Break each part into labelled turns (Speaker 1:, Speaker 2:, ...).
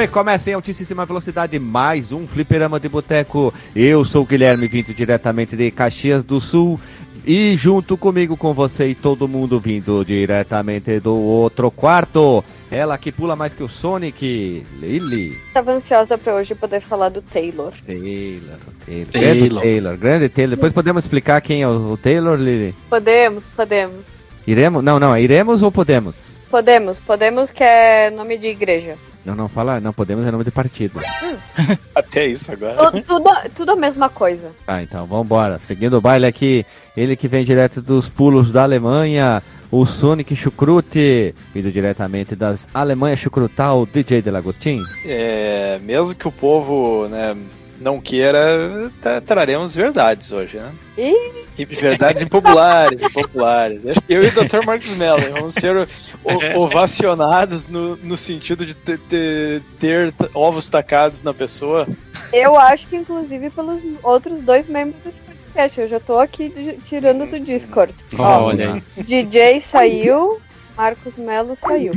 Speaker 1: E começa em altíssima velocidade mais um fliperama de boteco. Eu sou o Guilherme, vindo diretamente de Caxias do Sul. E junto comigo, com você e todo mundo vindo diretamente do outro quarto. Ela que pula mais que o Sonic, Lily.
Speaker 2: Tava ansiosa pra hoje poder falar do Taylor.
Speaker 1: Taylor, Taylor. Grande
Speaker 3: Taylor.
Speaker 1: Taylor, grande Taylor. Depois podemos explicar quem é o Taylor, Lily?
Speaker 2: Podemos, podemos.
Speaker 1: Iremos? Não, não, iremos ou podemos?
Speaker 2: Podemos, podemos que é nome de igreja.
Speaker 1: Não, não, fala, não podemos é nome de partido.
Speaker 3: Até isso agora.
Speaker 2: Tu- tudo, tudo a mesma coisa.
Speaker 1: Tá, então vambora. Seguindo o baile aqui, ele que vem direto dos pulos da Alemanha, o Sonic Chucrute, vindo diretamente das Alemanha Chucrutal, DJ Delagostin.
Speaker 3: É, mesmo que o povo né, não queira, tra- traremos verdades hoje, né?
Speaker 2: Ih.
Speaker 3: E verdades impopulares, impopulares. Acho que eu e o Dr. Marcos Mello vamos ser o- ovacionados no, no sentido de ter, ter- ter ovos tacados na pessoa.
Speaker 2: Eu acho que inclusive pelos outros dois membros desse podcast. Eu já tô aqui tirando do Discord. Ó,
Speaker 3: Olha aí.
Speaker 2: DJ saiu, Marcos Melo saiu.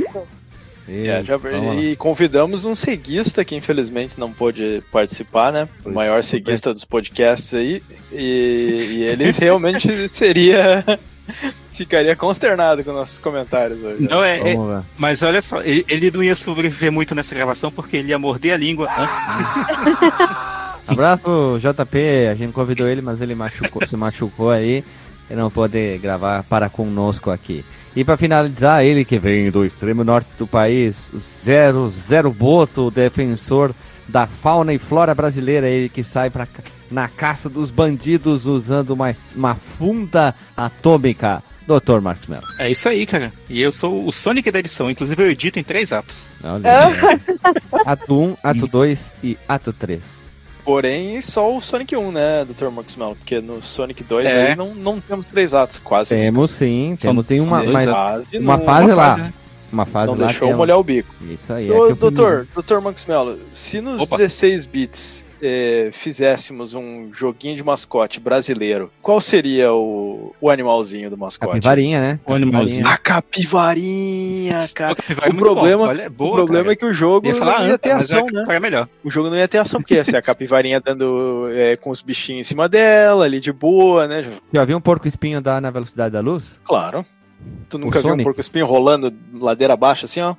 Speaker 2: Pronto.
Speaker 3: É, já- e convidamos um ceguista que infelizmente não pôde participar, né? O maior
Speaker 1: tudo
Speaker 3: ceguista dos podcasts aí. E, e ele realmente seria. Ficaria consternado com nossos comentários hoje.
Speaker 4: Não, é, é- mas olha só, ele, ele não ia sobreviver muito nessa gravação porque ele ia morder a língua.
Speaker 1: Abraço, JP. A gente convidou ele, mas ele machucou, se machucou aí e não pôde gravar para conosco aqui. E para finalizar, ele que vem do extremo norte do país, o Zero Zero Boto, defensor da fauna e flora brasileira, ele que sai pra, na caça dos bandidos usando uma, uma funda atômica. Dr. Marcos Mello.
Speaker 4: É isso aí, cara. E eu sou o Sonic da edição, inclusive eu edito em três atos.
Speaker 1: Olha. Ato 1, ato 2 e ato 3.
Speaker 3: Porém, só o Sonic 1, né, Dr. Max Mel? Porque no Sonic 2
Speaker 4: É.
Speaker 3: aí não, não temos três atos, quase.
Speaker 1: Temos sim,
Speaker 4: São-
Speaker 1: temos sim uma, mas, uma
Speaker 3: não,
Speaker 1: fase
Speaker 4: Uma
Speaker 1: lá.
Speaker 4: fase, né?
Speaker 1: Uma fase
Speaker 3: não
Speaker 1: lá.
Speaker 3: deixou
Speaker 1: tem um-
Speaker 3: molhar o bico.
Speaker 1: Isso aí.
Speaker 3: Ô,
Speaker 1: é que o
Speaker 3: doutor, doutor Max Mello, se nos
Speaker 4: Opa.
Speaker 3: 16 bits eh, fizéssemos um joguinho de mascote brasileiro, qual seria o, o animalzinho do mascote?
Speaker 1: Capivarinha, né?
Speaker 4: O animalzinho.
Speaker 3: A capivarinha, cara.
Speaker 4: Capivari é
Speaker 3: O
Speaker 4: muito bom.
Speaker 3: problema,
Speaker 4: Olha, é boa,
Speaker 3: o problema
Speaker 4: cara.
Speaker 3: é que o jogo
Speaker 4: ia falar
Speaker 3: não ia ter
Speaker 4: mas
Speaker 3: ação,
Speaker 4: a
Speaker 3: né?
Speaker 4: É melhor.
Speaker 3: O jogo não ia ter ação, porque ia ser a capivarinha dando eh, com os bichinhos em cima dela, ali de boa, né?
Speaker 1: Já viu um porco espinho dar na velocidade da luz?
Speaker 3: Claro. Tu nunca viu um porco espinho rolando ladeira abaixo assim, ó?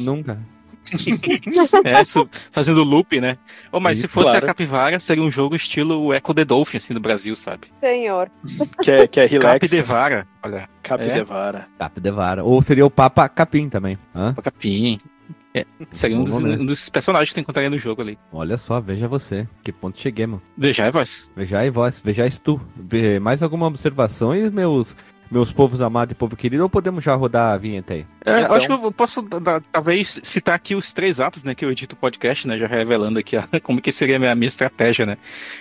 Speaker 1: Nunca.
Speaker 4: É, isso, fazendo loop, né? Oh, mas
Speaker 1: Isso,
Speaker 4: se fosse
Speaker 3: claro.
Speaker 4: a Capivara, seria um jogo estilo o Echo the Dolphin, assim, do Brasil, sabe?
Speaker 2: Senhor.
Speaker 3: Que é, que é relax.
Speaker 4: Capidevara, olha.
Speaker 3: Capidevara.
Speaker 1: Cap de vara. Ou seria o Papa Capim também. Hã?
Speaker 4: O Capim. É, seria um dos, um dos personagens que tu encontraria no jogo ali.
Speaker 1: Olha só, veja você. Que ponto cheguemos.
Speaker 4: Veja, é voz.
Speaker 1: Vejai vós, vejais tu. Mais alguma observação e meus, meus povos amados e povo querido, ou podemos já rodar a vinheta aí?
Speaker 4: É,
Speaker 3: Então.
Speaker 4: eu acho que eu posso, da- da- talvez, citar aqui os três atos, né, que eu edito o podcast, né, já revelando aqui a- como que seria a minha, minha estratégia, né.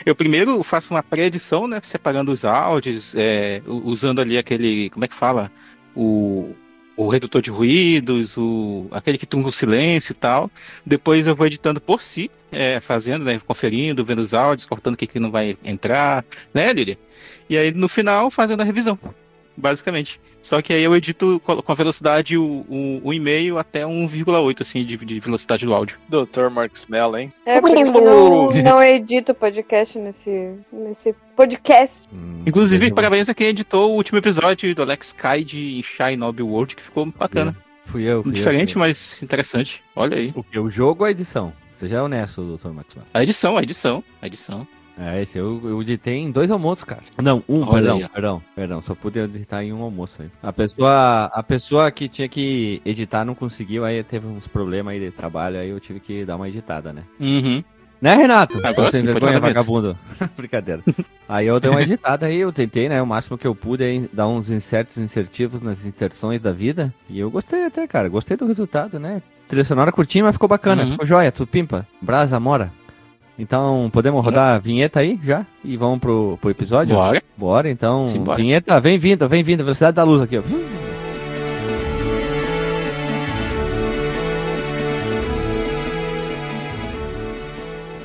Speaker 4: Eu primeiro faço uma pré-edição, né, separando os áudios, é, usando ali aquele, como é que fala? O, o redutor de ruídos, o, aquele que tunga o silêncio e tal. Depois eu vou editando por si, é, fazendo, né, conferindo, vendo os áudios, cortando o que, que não vai entrar, né, Lili? E aí, no final, fazendo a revisão. Basicamente. Só que aí eu edito co- com a velocidade o, o, o e-mail até 1,8 assim de, de velocidade do áudio.
Speaker 3: Dr. Marcos Mello, hein?
Speaker 2: É, por isso que não, não edito podcast nesse, nesse podcast.
Speaker 1: Hum,
Speaker 4: Inclusive, parabéns a quem editou o último episódio do Alex Kide em Shy Nob World, que ficou bacana.
Speaker 1: Fui eu, fui eu,
Speaker 4: Diferente,
Speaker 1: fui eu.
Speaker 4: mas interessante. Olha aí.
Speaker 1: O que? O jogo ou a edição? Seja honesto, doutor Maxwell.
Speaker 4: A edição, a edição, a edição.
Speaker 1: É, esse eu, eu editei em dois almoços, cara. Não, um,
Speaker 4: Olha
Speaker 1: perdão,
Speaker 4: aí,
Speaker 1: perdão, perdão. Só pude editar em um almoço aí. A pessoa, a pessoa que tinha que editar não conseguiu, aí teve uns problemas aí de trabalho, aí eu tive que dar uma editada, né?
Speaker 4: Uhum.
Speaker 1: Né, Renato?
Speaker 4: Agora
Speaker 1: sem
Speaker 4: sim,
Speaker 1: vergonha, vagabundo. Brincadeira. Aí eu dei uma editada aí, eu tentei, né? O máximo que eu pude aí, dar uns insertos insertivos nas inserções da vida. E eu gostei até, cara. Gostei do resultado, né? Trilha sonora curtinha, mas ficou bacana.
Speaker 4: Uhum.
Speaker 1: Ficou joia, tu pimpa. Brasa, mora. Então, podemos rodar a vinheta aí já? E vamos pro, pro episódio?
Speaker 4: Bora.
Speaker 1: Bora, então.
Speaker 4: Simbora.
Speaker 1: Vinheta, vem vindo, vem vindo. Velocidade da luz aqui, ó.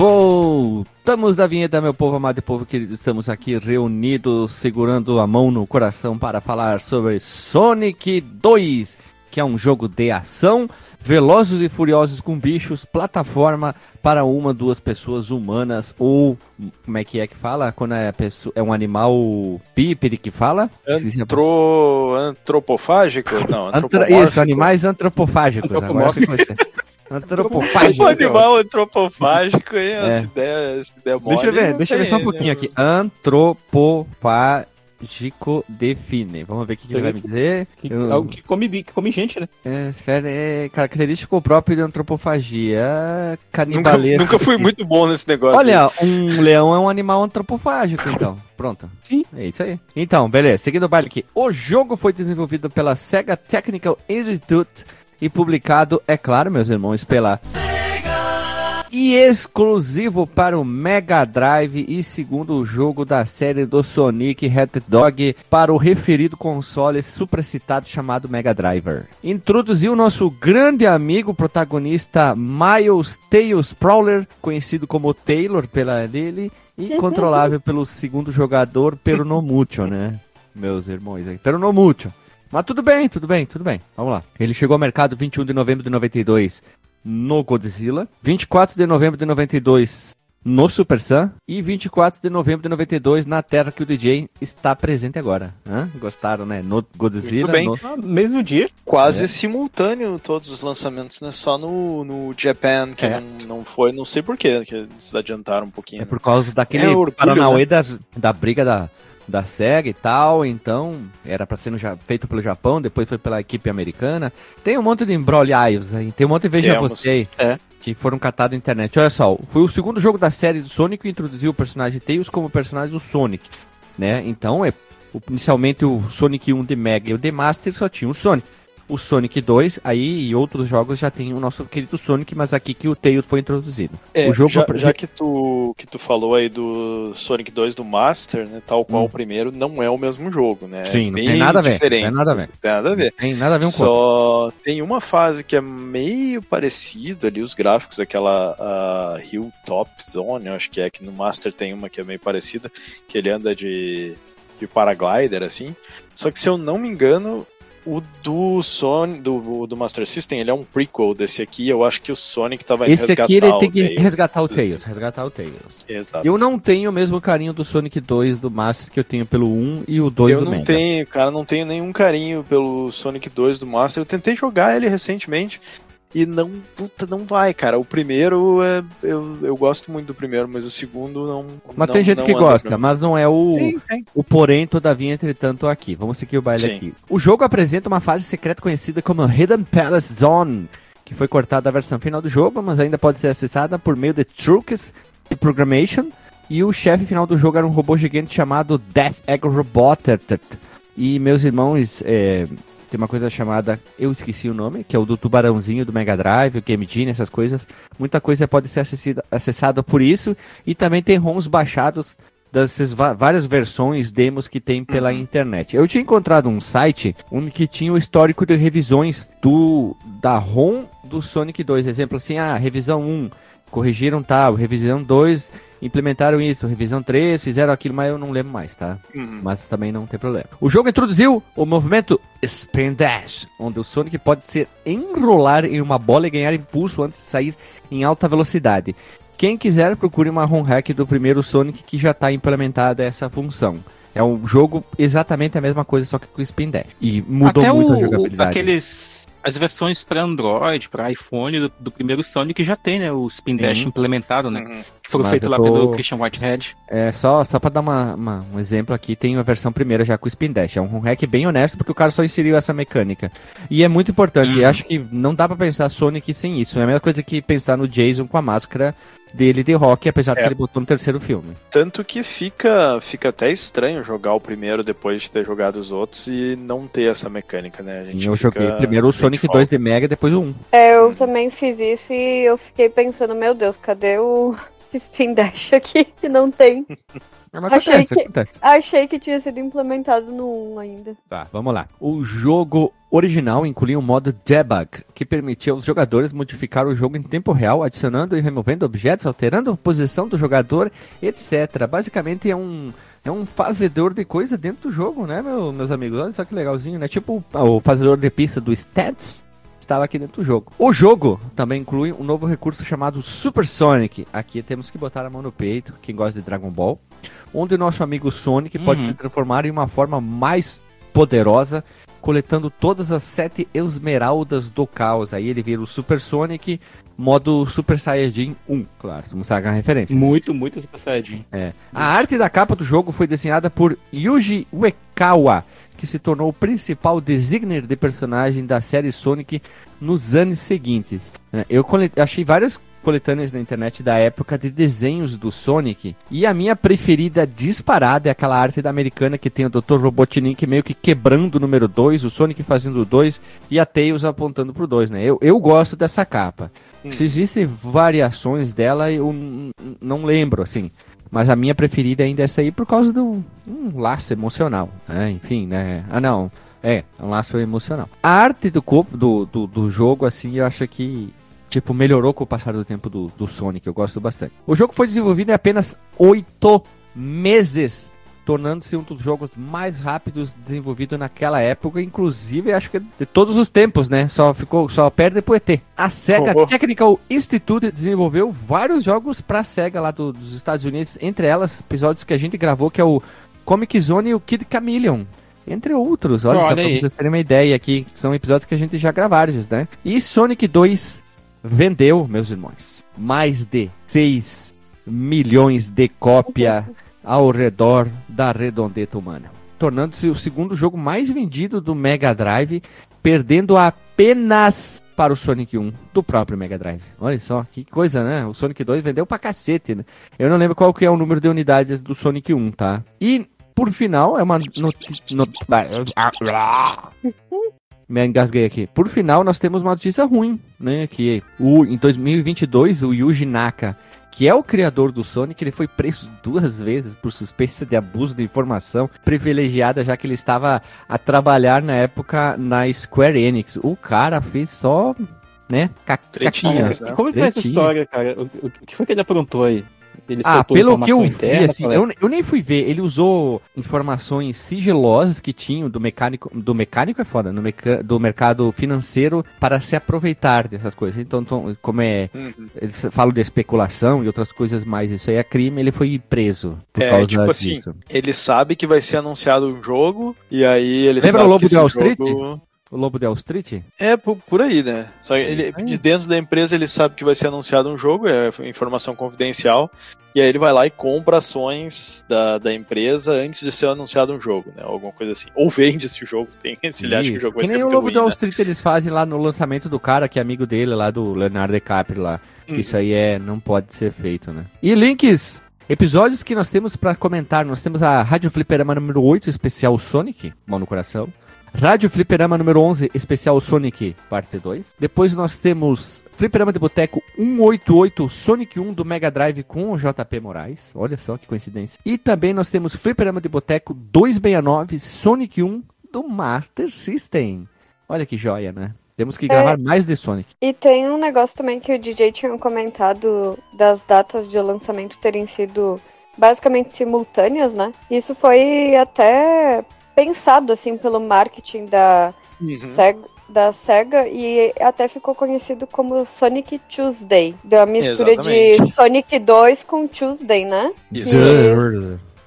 Speaker 1: Voltamos da vinheta, meu povo amado e povo querido. Estamos aqui reunidos, segurando a mão no coração para falar sobre Sonic 2, que é um jogo de ação, velozes e furiosos com bichos, plataforma para uma, duas pessoas humanas ou como é que é que fala quando é, pessoa, é um animal bípede que fala?
Speaker 3: Antro... Antropofágico? Não,
Speaker 1: antropomórfico. Isso, animais antropofágicos. Agora
Speaker 3: Antropofágico. Um animal antropofágico, hein? É. Essa ideia, essa ideia
Speaker 1: Deixa eu ver, deixa eu ver só um pouquinho aqui. Antropofágico define. Vamos ver o que, que ele vai me dizer.
Speaker 5: Que, eu... Algo que come, que come gente, né?
Speaker 1: É, é característico próprio de antropofagia canibalesca.
Speaker 3: Nunca, nunca fui muito bom nesse negócio.
Speaker 1: Olha, um leão é um animal antropofágico, então. Pronto.
Speaker 5: Sim.
Speaker 1: É isso aí. Então, beleza. Seguindo o baile aqui. O jogo foi desenvolvido pela Sega Technical Institute e publicado, é claro, meus irmãos, pela e exclusivo para o Mega Drive e segundo jogo da série do Sonic Red Dog para o referido console supracitado chamado Mega Driver. Introduziu nosso grande amigo protagonista Miles Tails Prowler, conhecido como Taylor pela dele e controlável pelo segundo jogador Peronomucho, né? Meus irmãos aí. Peronomucho. Mas tudo bem, tudo bem, tudo bem. Vamos lá. Ele chegou ao mercado 21 de novembro de 92 no Godzilla, 24 de novembro de 92 no Super Sam e 24 de novembro de 92 na Terra que o DJ está presente agora. Hã? Gostaram, né? No Godzilla.
Speaker 3: Muito bem.
Speaker 1: No...
Speaker 3: Ah, mesmo dia. Quase é. simultâneo todos os lançamentos, né? Só no, no Japan que é. não, não foi, não sei porquê, que eles adiantaram um pouquinho.
Speaker 1: É por causa daquele é Paranauê né? da, da briga da da SEGA e tal, então era para ser no, feito pelo Japão, depois foi pela equipe americana. Tem um monte de embrolhaios aí, tem um monte de Veja Temos, Você é. que foram catados na internet. Olha só, foi o segundo jogo da série do Sonic que introduziu o personagem Tails como personagem do Sonic, né? Então, é, inicialmente o Sonic 1 de Mega e o de Master só tinha o Sonic o Sonic 2, aí e outros jogos já tem o nosso querido Sonic, mas aqui que o Tails foi introduzido.
Speaker 3: É,
Speaker 1: o jogo
Speaker 3: já, já, que tu que tu falou aí do Sonic 2 do Master, né, tal qual hum. o primeiro, não é o mesmo jogo, né?
Speaker 1: Sim, é não tem nada a ver. Diferente,
Speaker 3: não tem nada a ver. Tem nada a ver.
Speaker 1: Tem nada a ver um
Speaker 3: Só tem uma fase que é meio parecido ali os gráficos, aquela uh, Hilltop Zone, eu acho que é que no Master tem uma que é meio parecida, que ele anda de de paraglider assim. Só que se eu não me engano, o do Sonic, do, do Master System, ele é um prequel desse aqui. Eu acho que o Sonic tava
Speaker 1: Esse resgatar aqui ele tem que Tails. resgatar o Tails, resgatar o Tails.
Speaker 3: Exato.
Speaker 1: Eu não tenho o mesmo carinho do Sonic 2 do Master que eu tenho pelo 1 e o 2
Speaker 3: eu
Speaker 1: do
Speaker 3: Mega. Eu não tenho, cara, não tenho nenhum carinho pelo Sonic 2 do Master. Eu tentei jogar ele recentemente e não, puta, não vai, cara. O primeiro, é, eu, eu gosto muito do primeiro, mas o segundo não.
Speaker 1: Mas
Speaker 3: não,
Speaker 1: tem gente que gosta, mas não é o, sim, o porém, todavia, entretanto, aqui. Vamos seguir o baile sim. aqui. O jogo apresenta uma fase secreta conhecida como Hidden Palace Zone, que foi cortada da versão final do jogo, mas ainda pode ser acessada por meio de truques de programmation. E o chefe final do jogo era um robô gigante chamado Death Egg Robot. E meus irmãos, é, tem uma coisa chamada, eu esqueci o nome, que é o do tubarãozinho do Mega Drive, o Game Genie, essas coisas. Muita coisa pode ser acessida, acessada por isso. E também tem ROMs baixados dessas várias versões, demos que tem pela uhum. internet. Eu tinha encontrado um site onde que tinha o histórico de revisões do da ROM do Sonic 2. Exemplo assim, ah, revisão 1, corrigiram tal, revisão 2 implementaram isso, revisão 3, fizeram aquilo, mas eu não lembro mais, tá? Uhum. Mas também não tem problema. O jogo introduziu o movimento Spin Dash, onde o Sonic pode se enrolar em uma bola e ganhar impulso antes de sair em alta velocidade. Quem quiser, procure uma ROM hack do primeiro Sonic que já está implementada essa função. É um jogo exatamente a mesma coisa, só que com Spin Dash. E mudou
Speaker 5: Até
Speaker 1: muito a
Speaker 5: o,
Speaker 1: jogabilidade.
Speaker 5: aqueles. As versões para Android, para iPhone do, do primeiro Sonic já tem, né? O Spin Dash
Speaker 1: Sim.
Speaker 5: implementado, né?
Speaker 3: Uhum.
Speaker 5: Que foram
Speaker 1: Mas
Speaker 5: feitos lá
Speaker 1: tô-
Speaker 5: pelo Christian Whitehead.
Speaker 1: É, só, só pra dar uma, uma- um exemplo aqui, tem a versão primeira já com o Spin Dash. É um hack bem honesto, porque o cara só inseriu essa mecânica. E é muito importante,
Speaker 5: Uhum.
Speaker 1: acho que não dá pra pensar Sonic sem isso. É a mesma coisa que pensar no Jason com a máscara dele de rock, apesar de
Speaker 3: É.
Speaker 1: que ele botou no terceiro filme.
Speaker 3: Tanto que fica, fica até estranho jogar o primeiro depois de ter jogado os outros e não ter essa mecânica, né? A gente
Speaker 1: eu
Speaker 3: fica-
Speaker 1: joguei primeiro o Sonic
Speaker 3: falta.
Speaker 1: 2 de Mega, depois o 1.
Speaker 2: É, eu também fiz isso e eu fiquei pensando, meu Deus, cadê o Spin Dash aqui? Que não tem. Achei
Speaker 1: acontece,
Speaker 2: que-
Speaker 1: acontece.
Speaker 2: Achei que tinha sido implementado no 1 ainda.
Speaker 1: Tá, vamos lá. O jogo original incluía um modo debug, que permitia aos jogadores modificar o jogo em tempo real, adicionando e removendo objetos, alterando a posição do jogador, etc. Basicamente é um é um fazedor de coisa dentro do jogo, né, meu- meus amigos? Olha só que legalzinho, né? Tipo o fazedor de pista do Stats estava aqui dentro do jogo. O jogo também inclui um novo recurso chamado Super Sonic. Aqui temos que botar a mão no peito, quem gosta de Dragon Ball, onde o nosso amigo Sonic pode
Speaker 5: Uhum.
Speaker 1: se transformar em uma forma mais poderosa, coletando todas as sete esmeraldas do caos. Aí ele vira o Super Sonic, modo Super Saiyajin 1, claro, vamos saber a referência.
Speaker 5: Muito, muito Super Saiyajin.
Speaker 1: É. A arte da capa do jogo foi desenhada por Yuji Uekawa, que se tornou o principal designer de personagem da série Sonic nos anos seguintes. É, Eu achei várias coletâneas na internet da época de desenhos do Sonic e a minha preferida disparada é aquela arte da americana que tem o Dr. Robotnik meio que quebrando o número 2, o Sonic fazendo o 2 e a Tails apontando pro 2, né? Eu, eu gosto dessa capa. Se existem variações dela, eu não lembro, assim. Mas a minha preferida ainda é essa aí por causa do um laço emocional, né? Enfim, né? Ah, não. É, é um laço emocional. A arte do corpo do, do, do jogo, assim, eu acho que, tipo, melhorou com o passar do tempo do, do Sonic. Eu gosto bastante. O jogo foi desenvolvido em apenas oito meses, tornando-se um dos jogos mais rápidos desenvolvido naquela época, inclusive acho que de todos os tempos, né? Só ficou, só perde pro ET. A Sega
Speaker 3: Oh.
Speaker 1: Technical Institute desenvolveu vários jogos pra Sega lá do- dos Estados Unidos, entre elas episódios que a gente gravou que é o Comic Zone e o Kid Chameleon. Entre outros, olha,
Speaker 5: Olha
Speaker 1: só pra vocês terem uma ideia aqui, são episódios que a gente já gravaram, né? E Sonic 2 vendeu, meus irmãos, mais de 6 milhões de cópia ao redor da redondeta humana, tornando-se o segundo jogo mais vendido do Mega Drive, perdendo apenas para o Sonic 1 do próprio Mega Drive. Olha só, que coisa, né? O Sonic 2 vendeu pra cacete, né? Eu não lembro qual que é o número de unidades do Sonic 1, tá? E, por final, é uma Me engasguei aqui. Por final, nós temos uma notícia ruim, né? Que o, em 2022, o Yuji Naka, que é o criador do Sonic, ele foi preso duas vezes por suspeita de abuso de informação privilegiada, já que ele estava a trabalhar na época na Square Enix. O cara fez só, né,
Speaker 3: Tretinhas, né?
Speaker 5: Como que é essa história, cara? O, o- o que foi que ele aprontou aí? Ele
Speaker 1: Ah, pelo que eu
Speaker 5: informação
Speaker 1: vi,
Speaker 5: interna,
Speaker 1: assim, eu, eu nem fui ver. Ele usou informações sigilosas que tinham do mecânico. Do mecânico é foda, no meca- do mercado financeiro para se aproveitar dessas coisas. Então, tom- como é.
Speaker 3: Uhum.
Speaker 1: Eles falam de especulação e outras coisas mais. Isso aí é crime, ele foi preso. Por
Speaker 3: É,
Speaker 1: causa
Speaker 3: tipo assim,
Speaker 1: disso.
Speaker 3: Ele sabe que vai ser anunciado um jogo, e aí ele
Speaker 1: Lembra
Speaker 3: sabe
Speaker 1: o Lobo
Speaker 3: que
Speaker 1: de Wall Street?
Speaker 3: jogo-
Speaker 1: O Lobo de Wall Street?
Speaker 3: É, por, por aí, né? Só ele,
Speaker 1: É.
Speaker 3: de dentro da empresa ele sabe que vai ser anunciado um jogo, é informação confidencial, e aí ele vai lá e compra ações da, da empresa antes de ser anunciado um jogo, né? Alguma coisa assim. Ou vende esse jogo, tem, se ele acha que o jogo vai ser
Speaker 1: nem o Lobo
Speaker 3: ruim,
Speaker 1: de Wall
Speaker 3: né?
Speaker 1: Street eles fazem lá no lançamento do cara, que é amigo dele, lá do Leonardo DiCaprio lá.
Speaker 3: Hum.
Speaker 1: Isso aí é, não pode ser feito, né? E links, episódios que nós temos pra comentar. Nós temos a Rádio Fliperama número 8, especial Sonic, mão no coração. Rádio Fliperama número 11, especial Sonic, parte 2. Depois nós temos Fliperama de Boteco 188, Sonic 1 do Mega Drive com o JP Moraes. Olha só que coincidência. E também nós temos Fliperama de Boteco 269, Sonic 1 do Master System. Olha que joia, né? Temos que gravar mais de Sonic.
Speaker 2: E tem um negócio também que o DJ tinha comentado das datas de lançamento terem sido basicamente simultâneas, né? Isso foi até pensado assim pelo marketing da
Speaker 3: Uhum.
Speaker 2: Sega, da Sega e até ficou conhecido como Sonic Tuesday. Deu a mistura de
Speaker 3: Exatamente.
Speaker 2: Sonic 2 com Tuesday, né?
Speaker 3: Isso.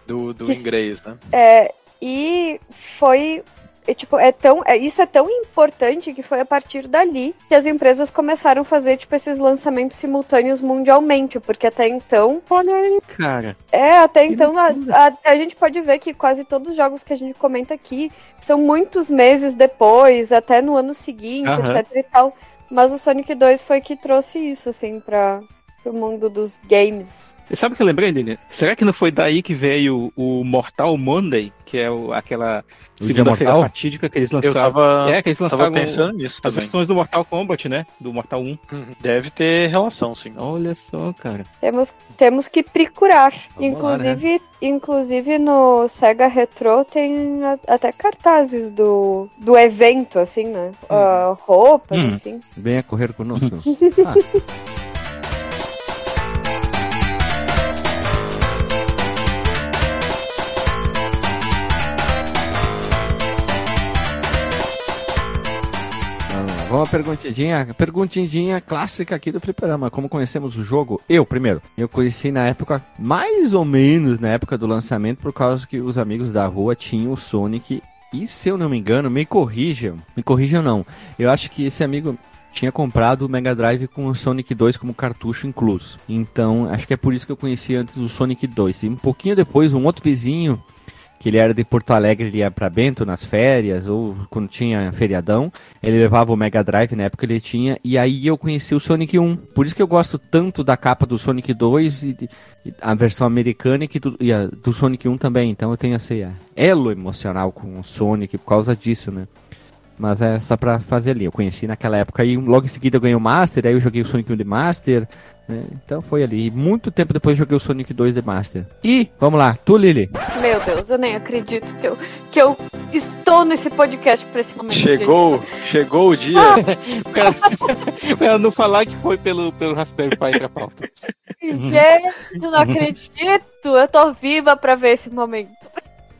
Speaker 3: Do, do
Speaker 2: Que-
Speaker 3: inglês, né?
Speaker 2: É, e foi. É, tipo, é tão, é, isso é tão importante que foi a partir dali que as empresas começaram a fazer, tipo, esses lançamentos simultâneos mundialmente, porque até então
Speaker 5: Olha aí, cara.
Speaker 2: É, até
Speaker 5: Que
Speaker 2: então a, a- a gente pode ver que quase todos os jogos que a gente comenta aqui são muitos meses depois, até no ano seguinte,
Speaker 5: Aham.
Speaker 2: etc e tal. Mas o Sonic 2 foi que trouxe isso, assim, para o mundo dos games.
Speaker 5: E sabe o que eu lembrei, Daniel? Será que não foi daí que veio o Mortal Monday, que é o- aquela segunda-feira fatídica que eles
Speaker 3: Eu
Speaker 5: lançaram?
Speaker 3: tava,
Speaker 5: É, que eles
Speaker 3: tava
Speaker 5: lançaram
Speaker 3: pensando nisso
Speaker 5: as
Speaker 3: também.
Speaker 5: versões do Mortal Kombat, né? Do Mortal 1.
Speaker 3: Uhum. Deve ter relação, sim.
Speaker 5: Olha só, cara.
Speaker 2: Temos, temos que procurar.
Speaker 1: Vamos lá, né?
Speaker 2: inclusive, inclusive no Sega Retro tem a- até cartazes do, do evento, assim, né? Ah, roupas,
Speaker 5: Hum.
Speaker 2: enfim.
Speaker 1: Venha correr conosco. Ah, uma perguntinha, perguntinha clássica aqui do Fliperama. Como conhecemos o jogo? Eu, primeiro. Eu conheci na época, mais ou menos na época do lançamento, por causa que os amigos da rua tinham o Sonic. E se eu não me engano, me corrijam. Me corrijam não. Eu acho que esse amigo tinha comprado o Mega Drive com o Sonic 2 como cartucho incluso. Então, acho que é por isso que eu conheci antes o Sonic 2. E um pouquinho depois, um outro vizinho, que ele era de Porto Alegre, ele ia pra Bento nas férias, ou quando tinha feriadão, ele levava o Mega Drive, na época ele tinha, e aí eu conheci o Sonic 1. Por isso que eu gosto tanto da capa do Sonic 2 e, e a versão americana e, do, e a do Sonic 1 também. Então eu tenho esse ah, elo emocional com o Sonic por causa disso, né? Mas é só pra fazer ali. Eu conheci naquela época e logo em seguida eu ganhei o Master, aí eu joguei o Sonic 1 de Master. né? Então foi ali. E muito tempo depois eu joguei o Sonic 2 de Master. E, vamos lá, tu Lili.
Speaker 2: Meu Deus, eu nem acredito que eu, que eu estou nesse podcast pra esse momento.
Speaker 3: Chegou, chegou o dia.
Speaker 5: Pra, pra não falar que foi pelo, pelo Raspberry Pi pra pauta.
Speaker 2: Gente, Gente, eu não acredito. Eu tô viva pra ver esse momento.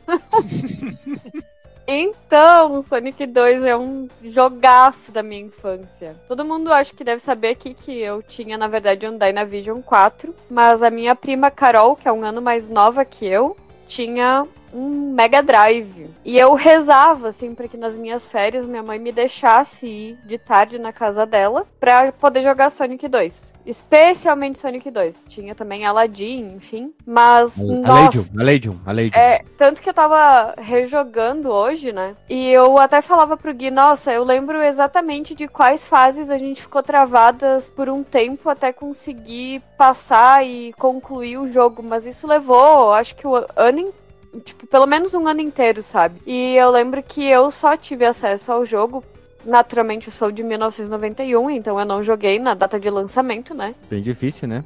Speaker 2: Então, Sonic 2 é um jogaço da minha infância. Todo mundo acha que deve saber aqui que eu tinha, na verdade, um Dynavision 4, mas a minha prima Carol, que é um ano mais nova que eu, tinha um Mega Drive. E eu rezava, assim, pra que nas minhas férias minha mãe me deixasse ir de tarde na casa dela pra poder jogar Sonic 2. Especialmente Sonic 2. Tinha também Aladdin, enfim. Mas,
Speaker 1: Aladium, Aladium, Aladium.
Speaker 2: é, tanto que eu tava rejogando hoje, né? E eu até falava pro Gui, nossa, eu lembro exatamente de quais fases a gente ficou travadas por um tempo até conseguir passar e concluir o jogo. Mas isso levou, acho que o ano in- Tipo, pelo menos um ano inteiro, sabe? E eu lembro que eu só tive acesso ao jogo. Naturalmente, eu sou de 1991, então eu não joguei na data de lançamento, né?
Speaker 1: Bem difícil, né?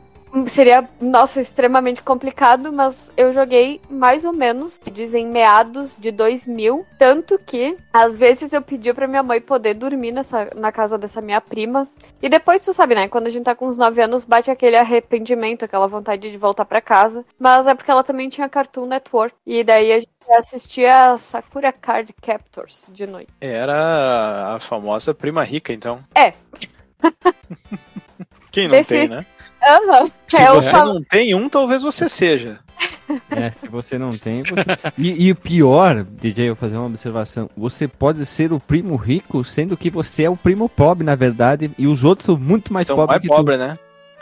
Speaker 2: Seria, nossa, extremamente complicado, mas eu joguei mais ou menos, se dizem meados de 2000, tanto que às vezes eu pedia pra minha mãe poder dormir nessa, na casa dessa minha prima. E depois tu sabe, né, quando a gente tá com uns 9 anos, bate aquele arrependimento, aquela vontade de voltar pra casa, mas é porque ela também tinha Cartoon Network. E daí a gente assistia Sakura Card Captors de noite.
Speaker 3: Era a famosa prima rica, então.
Speaker 2: É.
Speaker 3: Quem não
Speaker 2: Defi-
Speaker 3: tem, né?
Speaker 2: Aham.
Speaker 3: Se
Speaker 2: É
Speaker 3: você
Speaker 2: fam-
Speaker 3: não tem um, talvez você seja.
Speaker 1: É, se você não tem, você... E, e o pior, DJ, eu vou fazer uma observação. Você pode ser o primo rico, sendo que você é o primo pobre, na verdade, e os outros são muito mais
Speaker 3: São
Speaker 1: pobres
Speaker 3: mais pobre, né?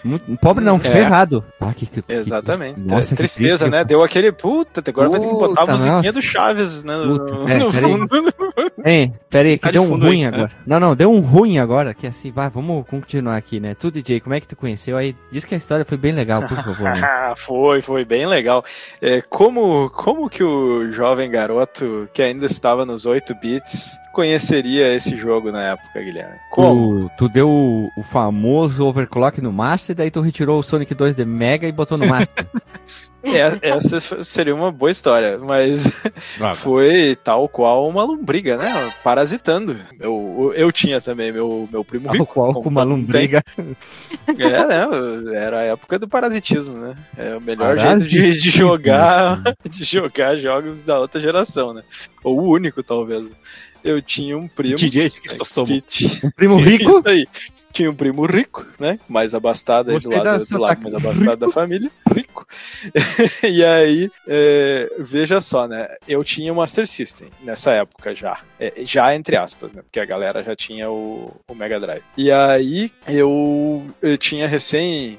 Speaker 1: Muito, pobre não,
Speaker 3: É.
Speaker 1: ferrado. Ah, que, que- que-
Speaker 3: Exatamente.
Speaker 1: Nossa, que
Speaker 3: Tristeza,
Speaker 1: triste.
Speaker 3: né? Deu aquele puta, agora vai ter que botar a
Speaker 1: Puta,
Speaker 3: musiquinha
Speaker 1: nossa.
Speaker 3: do Chaves, né? No,
Speaker 1: Puta,
Speaker 3: no
Speaker 1: é, peraí.
Speaker 3: fundo.
Speaker 1: Hein, pera aí, que
Speaker 5: Tá de
Speaker 1: deu um ruim
Speaker 5: aí,
Speaker 1: agora. Não, não, deu um ruim agora, que assim, vai, vamos continuar aqui, né? Tu, DJ, como é que tu conheceu aí? Diz que a história foi bem legal, por favor. né?
Speaker 3: Ah, foi, foi bem legal. É, como, como que o jovem garoto que ainda estava nos 8 bits conheceria esse jogo na época, Guilherme? Como?
Speaker 1: Tu, tu deu o, o famoso overclock no Master, daí tu retirou o Sonic 2 de Mega e botou no Master.
Speaker 3: É, essa seria uma boa história, mas foi tal qual uma lombriga, né? Parasitando. Eu, eu tinha também meu, meu primo
Speaker 1: Tal
Speaker 3: rico.
Speaker 1: qual
Speaker 3: como
Speaker 1: com uma lombriga.
Speaker 3: É, né? Era a época do parasitismo, né? É o melhor jeito de, de jogar de jogar jogos da outra geração, né? Ou o único, talvez. Eu tinha um primo.
Speaker 5: Que
Speaker 3: tinha-
Speaker 1: Um primo rico?
Speaker 3: Isso aí. Tinha um primo rico, né? Mais abastado aí do lado, do lado mais abastado da família. Rico. e aí, é, veja só, né? Eu tinha o Master System nessa época já. É, já entre aspas, né? Porque a galera já tinha o, o Mega Drive. E aí eu, eu tinha recém.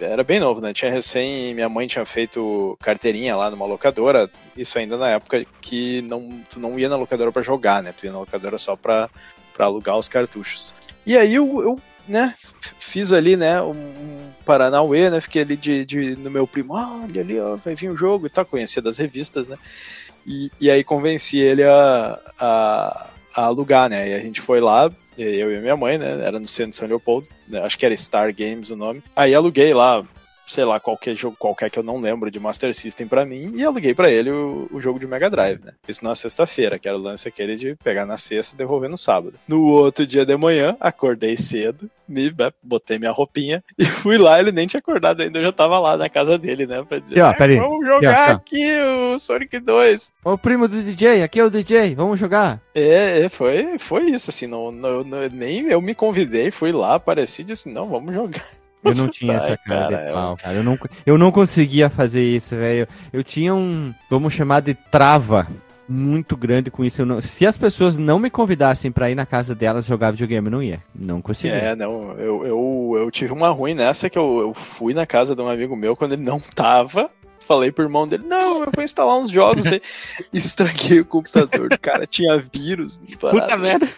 Speaker 3: Era bem novo, né? Tinha recém. Minha mãe tinha feito carteirinha lá numa locadora. Isso ainda na época que não, tu não ia na locadora para jogar, né? Tu ia na locadora só pra, pra alugar os cartuchos. E aí eu, eu né, fiz ali, né, um Paranauê, né, fiquei ali de, de no meu primo, olha ali, ó, vai vir o um jogo e tal, conhecia das revistas, né, e, e aí convenci ele a, a, a, alugar, né, e a gente foi lá, eu e minha mãe, né, era no centro de São Leopoldo, né, acho que era Star Games o nome, aí aluguei lá sei lá, qualquer jogo qualquer que eu não lembro de Master System para mim e aluguei para ele o, o, jogo de Mega Drive, né? Isso na sexta-feira, que era o lance aquele de pegar na sexta e devolver no sábado. No outro dia de manhã, acordei cedo, me né, botei minha roupinha e fui lá, ele nem tinha acordado ainda, eu já tava lá na casa dele, né, pra dizer,
Speaker 1: aqui, ó,
Speaker 3: ah, vamos jogar aqui, aqui, o Sonic 2.
Speaker 1: O primo do DJ, aqui é o DJ, vamos jogar.
Speaker 3: É, é foi, foi isso, assim, não, não, não, nem eu me convidei, fui lá, apareci e disse, não, vamos jogar.
Speaker 1: Eu não tinha essa cara, cara de pau, cara. Eu não, eu não conseguia fazer isso, velho. Eu tinha um, vamos chamar de trava muito grande com isso. Não, se as pessoas não me convidassem para ir na casa delas jogar videogame, eu não ia. Não conseguia.
Speaker 3: É, não. Eu, eu, eu tive uma ruim nessa que eu, eu fui na casa de um amigo meu quando ele não tava falei pro irmão dele, não, eu vou instalar uns jogos e estraguei o computador. O cara tinha vírus.
Speaker 5: Puta merda.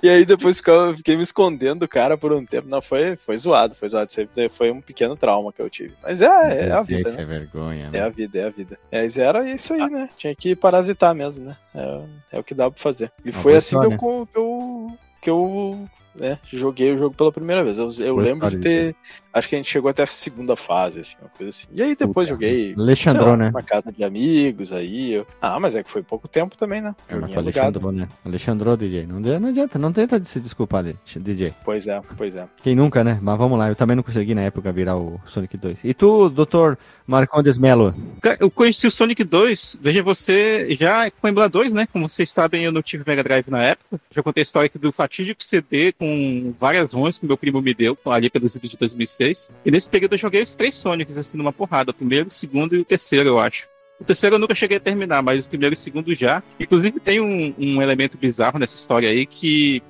Speaker 3: E aí depois eu fiquei me escondendo do cara por um tempo. Não, foi, foi zoado, foi zoado. Foi um pequeno trauma que eu tive. Mas é, é a vida, né?
Speaker 1: É vergonha, né?
Speaker 3: É a vida, é a vida. Mas era isso aí, né? Tinha que parasitar mesmo, né? É, é o que dá pra fazer. E Uma foi assim que eu, que eu, que eu né, joguei o jogo pela primeira vez. Eu, eu lembro de ter. Acho que a gente chegou até a segunda fase, assim, uma coisa assim. E aí depois Puta, joguei.
Speaker 1: Alexandrou, né?
Speaker 3: Uma casa de amigos aí. Eu... Ah, mas é que foi pouco tempo também, né?
Speaker 1: É, mas Alexandrou, né? Alexandrou, DJ. Não, não adianta, não tenta se desculpar, DJ.
Speaker 3: Pois é, pois é.
Speaker 1: Quem nunca, né? Mas vamos lá, eu também não consegui na época virar o Sonic 2. E tu, doutor Marcondes Melo?
Speaker 5: Eu conheci o Sonic 2, veja você, já com o 2, né? Como vocês sabem, eu não tive Mega Drive na época. Já contei a história aqui do fatídico CD com várias ROMs que meu primo me deu, ali pelos vídeos de 2006. E nesse período eu joguei os três Sonics, assim, numa porrada. O primeiro, o segundo e o terceiro, eu acho. O terceiro eu nunca cheguei a terminar, mas o primeiro e o segundo já. Inclusive tem um, um elemento bizarro nessa história aí que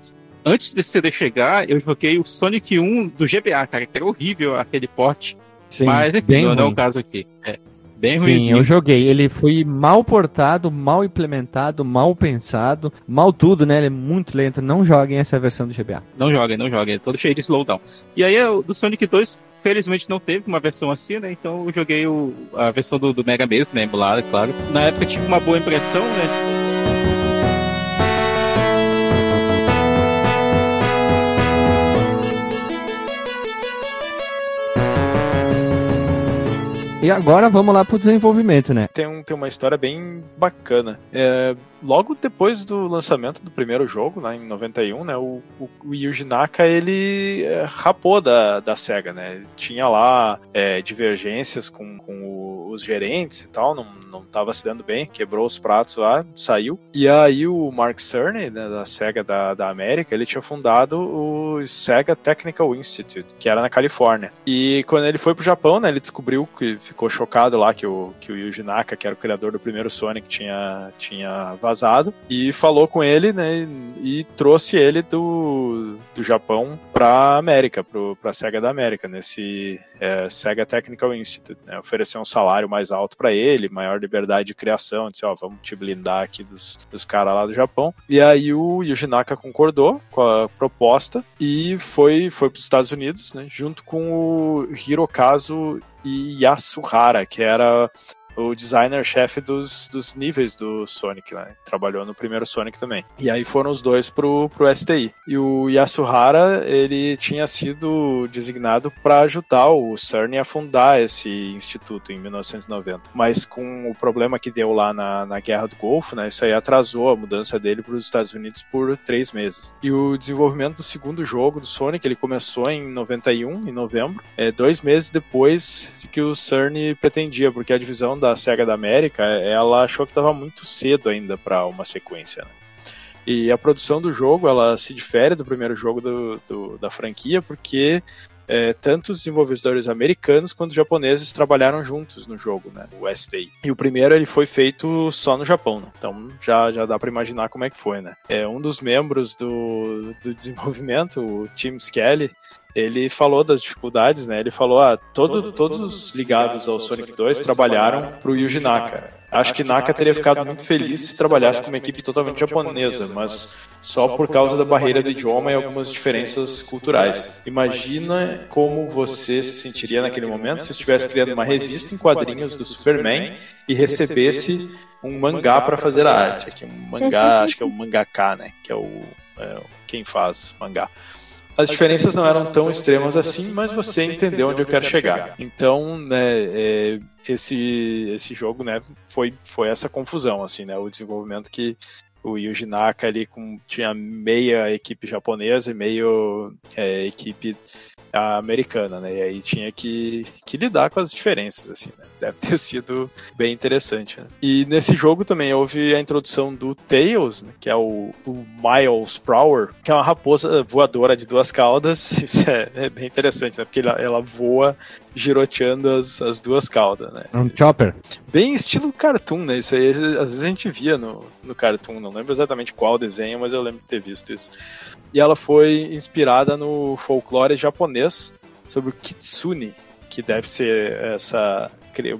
Speaker 5: antes desse CD chegar, eu joguei o Sonic 1 do GBA, cara, que era horrível aquele porte. Sim, mas enfim, não, não é o caso aqui. É. Bem
Speaker 1: Sim, ruimzinho. eu joguei. Ele foi mal portado, mal implementado, mal pensado, mal tudo, né? Ele é muito lento. Não joguem essa versão do GBA.
Speaker 5: Não joguem, não joguem. É todo cheio de slowdown. E aí, do Sonic 2, felizmente não teve uma versão assim, né? Então eu joguei o, a versão do, do Mega mesmo, né? Emulada, claro. Na época tive uma boa impressão, né?
Speaker 1: E agora vamos lá pro desenvolvimento, né?
Speaker 3: Tem, um, tem uma história bem bacana. É, logo depois do lançamento do primeiro jogo, lá em 91, né, o, o, o Yuji Naka, ele é, rapou da, da SEGA, né? Tinha lá é, divergências com, com o, os gerentes e tal, não, não tava se dando bem, quebrou os pratos lá, saiu. E aí o Mark Cerny, né, da SEGA da, da América, ele tinha fundado o SEGA Technical Institute, que era na Califórnia. E quando ele foi pro Japão, né, ele descobriu que ficou chocado lá que o, que o Yuji Naka, que era o criador do primeiro Sonic, tinha, tinha vazado. E falou com ele, né? E trouxe ele do, do Japão pra América, pro, pra SEGA da América, nesse é, SEGA Technical Institute. Né, ofereceu um salário mais alto para ele, maior liberdade de criação. Disse: Ó, vamos te blindar aqui dos, dos caras lá do Japão. E aí o Yuji Naka concordou com a proposta e foi, foi para os Estados Unidos, né? Junto com o Hirokazu Yasuhara, que era o designer-chefe dos, dos níveis do Sonic, né? Trabalhou no primeiro Sonic também. E aí foram os dois pro, pro STI. E o Yasuhara, ele tinha sido designado para ajudar o CERN a fundar esse instituto em 1990. Mas com o problema que deu lá na, na Guerra do Golfo, né? Isso aí atrasou a mudança dele para os Estados Unidos por três meses. E o desenvolvimento do segundo jogo do Sonic, ele começou em 91, em novembro, é, dois meses depois de que o CERN pretendia, porque a divisão da SEGA da América, ela achou que estava muito cedo ainda para uma sequência. Né? E a produção do jogo ela se difere do primeiro jogo do, do, da franquia porque é, tanto os desenvolvedores americanos quanto japoneses trabalharam juntos no jogo, né? O STI. E o primeiro ele foi feito só no Japão, né? Então já, já dá para imaginar como é que foi, né? É, um dos membros do, do desenvolvimento, o Tim Skelly, ele falou das dificuldades, né? Ele falou, ah, todo, todos os ligados ao Sonic 2 trabalharam para o Yuji Naka. Acho que Naka teria ficado muito feliz se trabalhasse com uma equipe totalmente japonesa, mas só por causa da barreira do idioma e algumas diferenças culturais. Imagina como você se sentiria naquele momento se estivesse criando uma revista em quadrinhos do Superman e recebesse um mangá para fazer a arte. Aqui, um mangá, acho que é o mangaka, né? Que é o é, quem faz mangá. As diferenças não eram tão extremas assim, mas você entendeu onde eu quero chegar. Então, né, é, esse, esse jogo, né, foi, foi essa confusão, assim, né, o desenvolvimento que o Yuji Naka ali com, tinha meia equipe japonesa e meio é, equipe americana, né? E aí tinha que, que lidar com as diferenças, assim, né? Deve ter sido bem interessante. Né? E nesse jogo também houve a introdução do Tails, né? que é o, o, Miles Prower, que é uma raposa voadora de duas caudas. Isso é, é bem interessante, né? Porque ela, ela voa giroteando as, as duas caudas, né?
Speaker 1: É um chopper.
Speaker 3: Bem estilo cartoon, né? Isso aí às vezes a gente via no, no cartoon, não lembro exatamente qual desenho, mas eu lembro de ter visto isso e ela foi inspirada no folclore japonês sobre o kitsune, que deve ser essa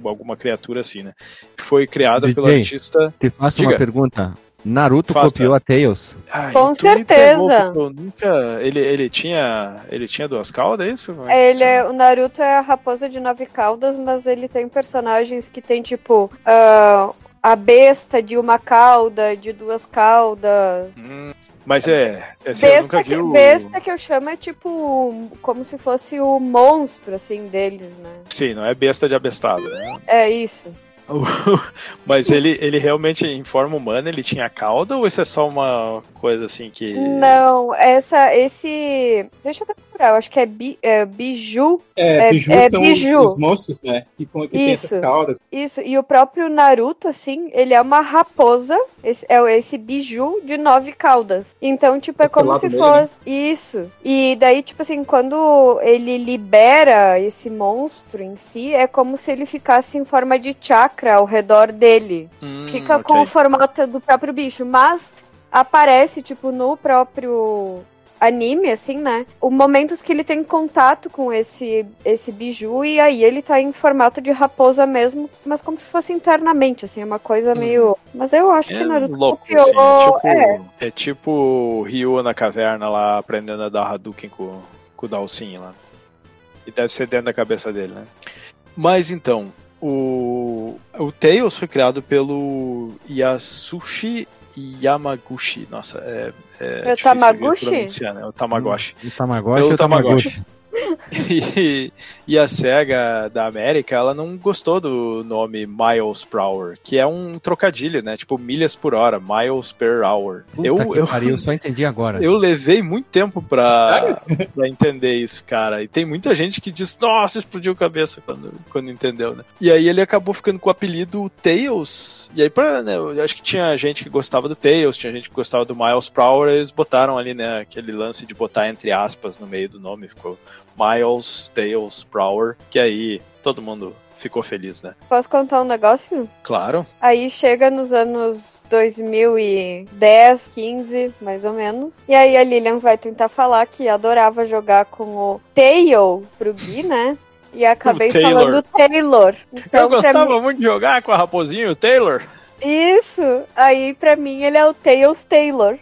Speaker 3: alguma criatura assim, né? Foi criada DJ, pelo artista.
Speaker 1: Te faço Diga. uma pergunta. Naruto Faça. copiou a Tails?
Speaker 2: Ai, Com certeza.
Speaker 3: nunca. Ele, ele tinha. Ele tinha duas caudas, é isso?
Speaker 2: É, ele é, o Naruto é a raposa de nove caudas, mas ele tem personagens que tem tipo. Uh, a besta de uma cauda, de duas caudas.
Speaker 3: Hum, mas é.
Speaker 2: Assim, besta, eu nunca vi o... besta que eu chamo é tipo. Como se fosse o monstro, assim, deles, né?
Speaker 3: Sim, não é besta de abestado, né?
Speaker 2: É isso.
Speaker 3: Mas ele, ele realmente, em forma humana, ele tinha cauda ou isso é só uma coisa assim que.
Speaker 2: Não, essa, esse. Deixa eu eu acho que é, bi, é biju.
Speaker 5: É, é biju é, são biju. Os, os, monstros, né? Que, que tem essas caudas.
Speaker 2: Isso, e o próprio Naruto, assim, ele é uma raposa, esse, é esse biju de nove caudas. Então, tipo, é esse como se dele, fosse. Né? Isso. E daí, tipo assim, quando ele libera esse monstro em si, é como se ele ficasse em forma de chakra ao redor dele. Hum, Fica okay. com o formato do próprio bicho. Mas aparece, tipo, no próprio anime, assim, né? O momentos que ele tem contato com esse, esse biju e aí ele tá em formato de raposa mesmo, mas como se fosse internamente, assim, é uma coisa hum. meio. Mas eu acho é que Naruto
Speaker 3: louco, copiou. Assim, é, tipo, é. é tipo Ryu na caverna lá aprendendo a dar Hadouken com, com o Dalsin lá. E deve ser dentro da cabeça dele, né? Mas então, o, o Tails foi criado pelo Yasushi Yamaguchi. Nossa, é.
Speaker 2: É, é o Tamaguchi?
Speaker 3: Né? O Tamagotchi.
Speaker 1: O Tamagotchi é o Tamagotchi.
Speaker 3: e, e, a SEGA da América, ela não gostou do nome Miles per Hour, que é um trocadilho, né? Tipo, milhas por hora, miles per hour.
Speaker 1: Puta eu, eu, pariu, eu só entendi agora.
Speaker 3: Eu levei muito tempo pra, pra entender isso, cara. E tem muita gente que diz, nossa, explodiu a cabeça quando, quando entendeu, né? E aí ele acabou ficando com o apelido Tails. E aí, pra, né, eu acho que tinha gente que gostava do Tails, tinha gente que gostava do Miles per Hour, eles botaram ali, né, aquele lance de botar entre aspas no meio do nome, ficou Miles Tails Prower, que aí todo mundo ficou feliz, né?
Speaker 2: Posso contar um negócio?
Speaker 3: Claro.
Speaker 2: Aí chega nos anos 2010, 15, mais ou menos. E aí a Lilian vai tentar falar que adorava jogar com o Tail pro Gui, né? E acabei falando Taylor.
Speaker 3: Então, Eu gostava mim... muito de jogar com a raposinha o Taylor.
Speaker 2: Isso! Aí pra mim ele é o Tails Taylor.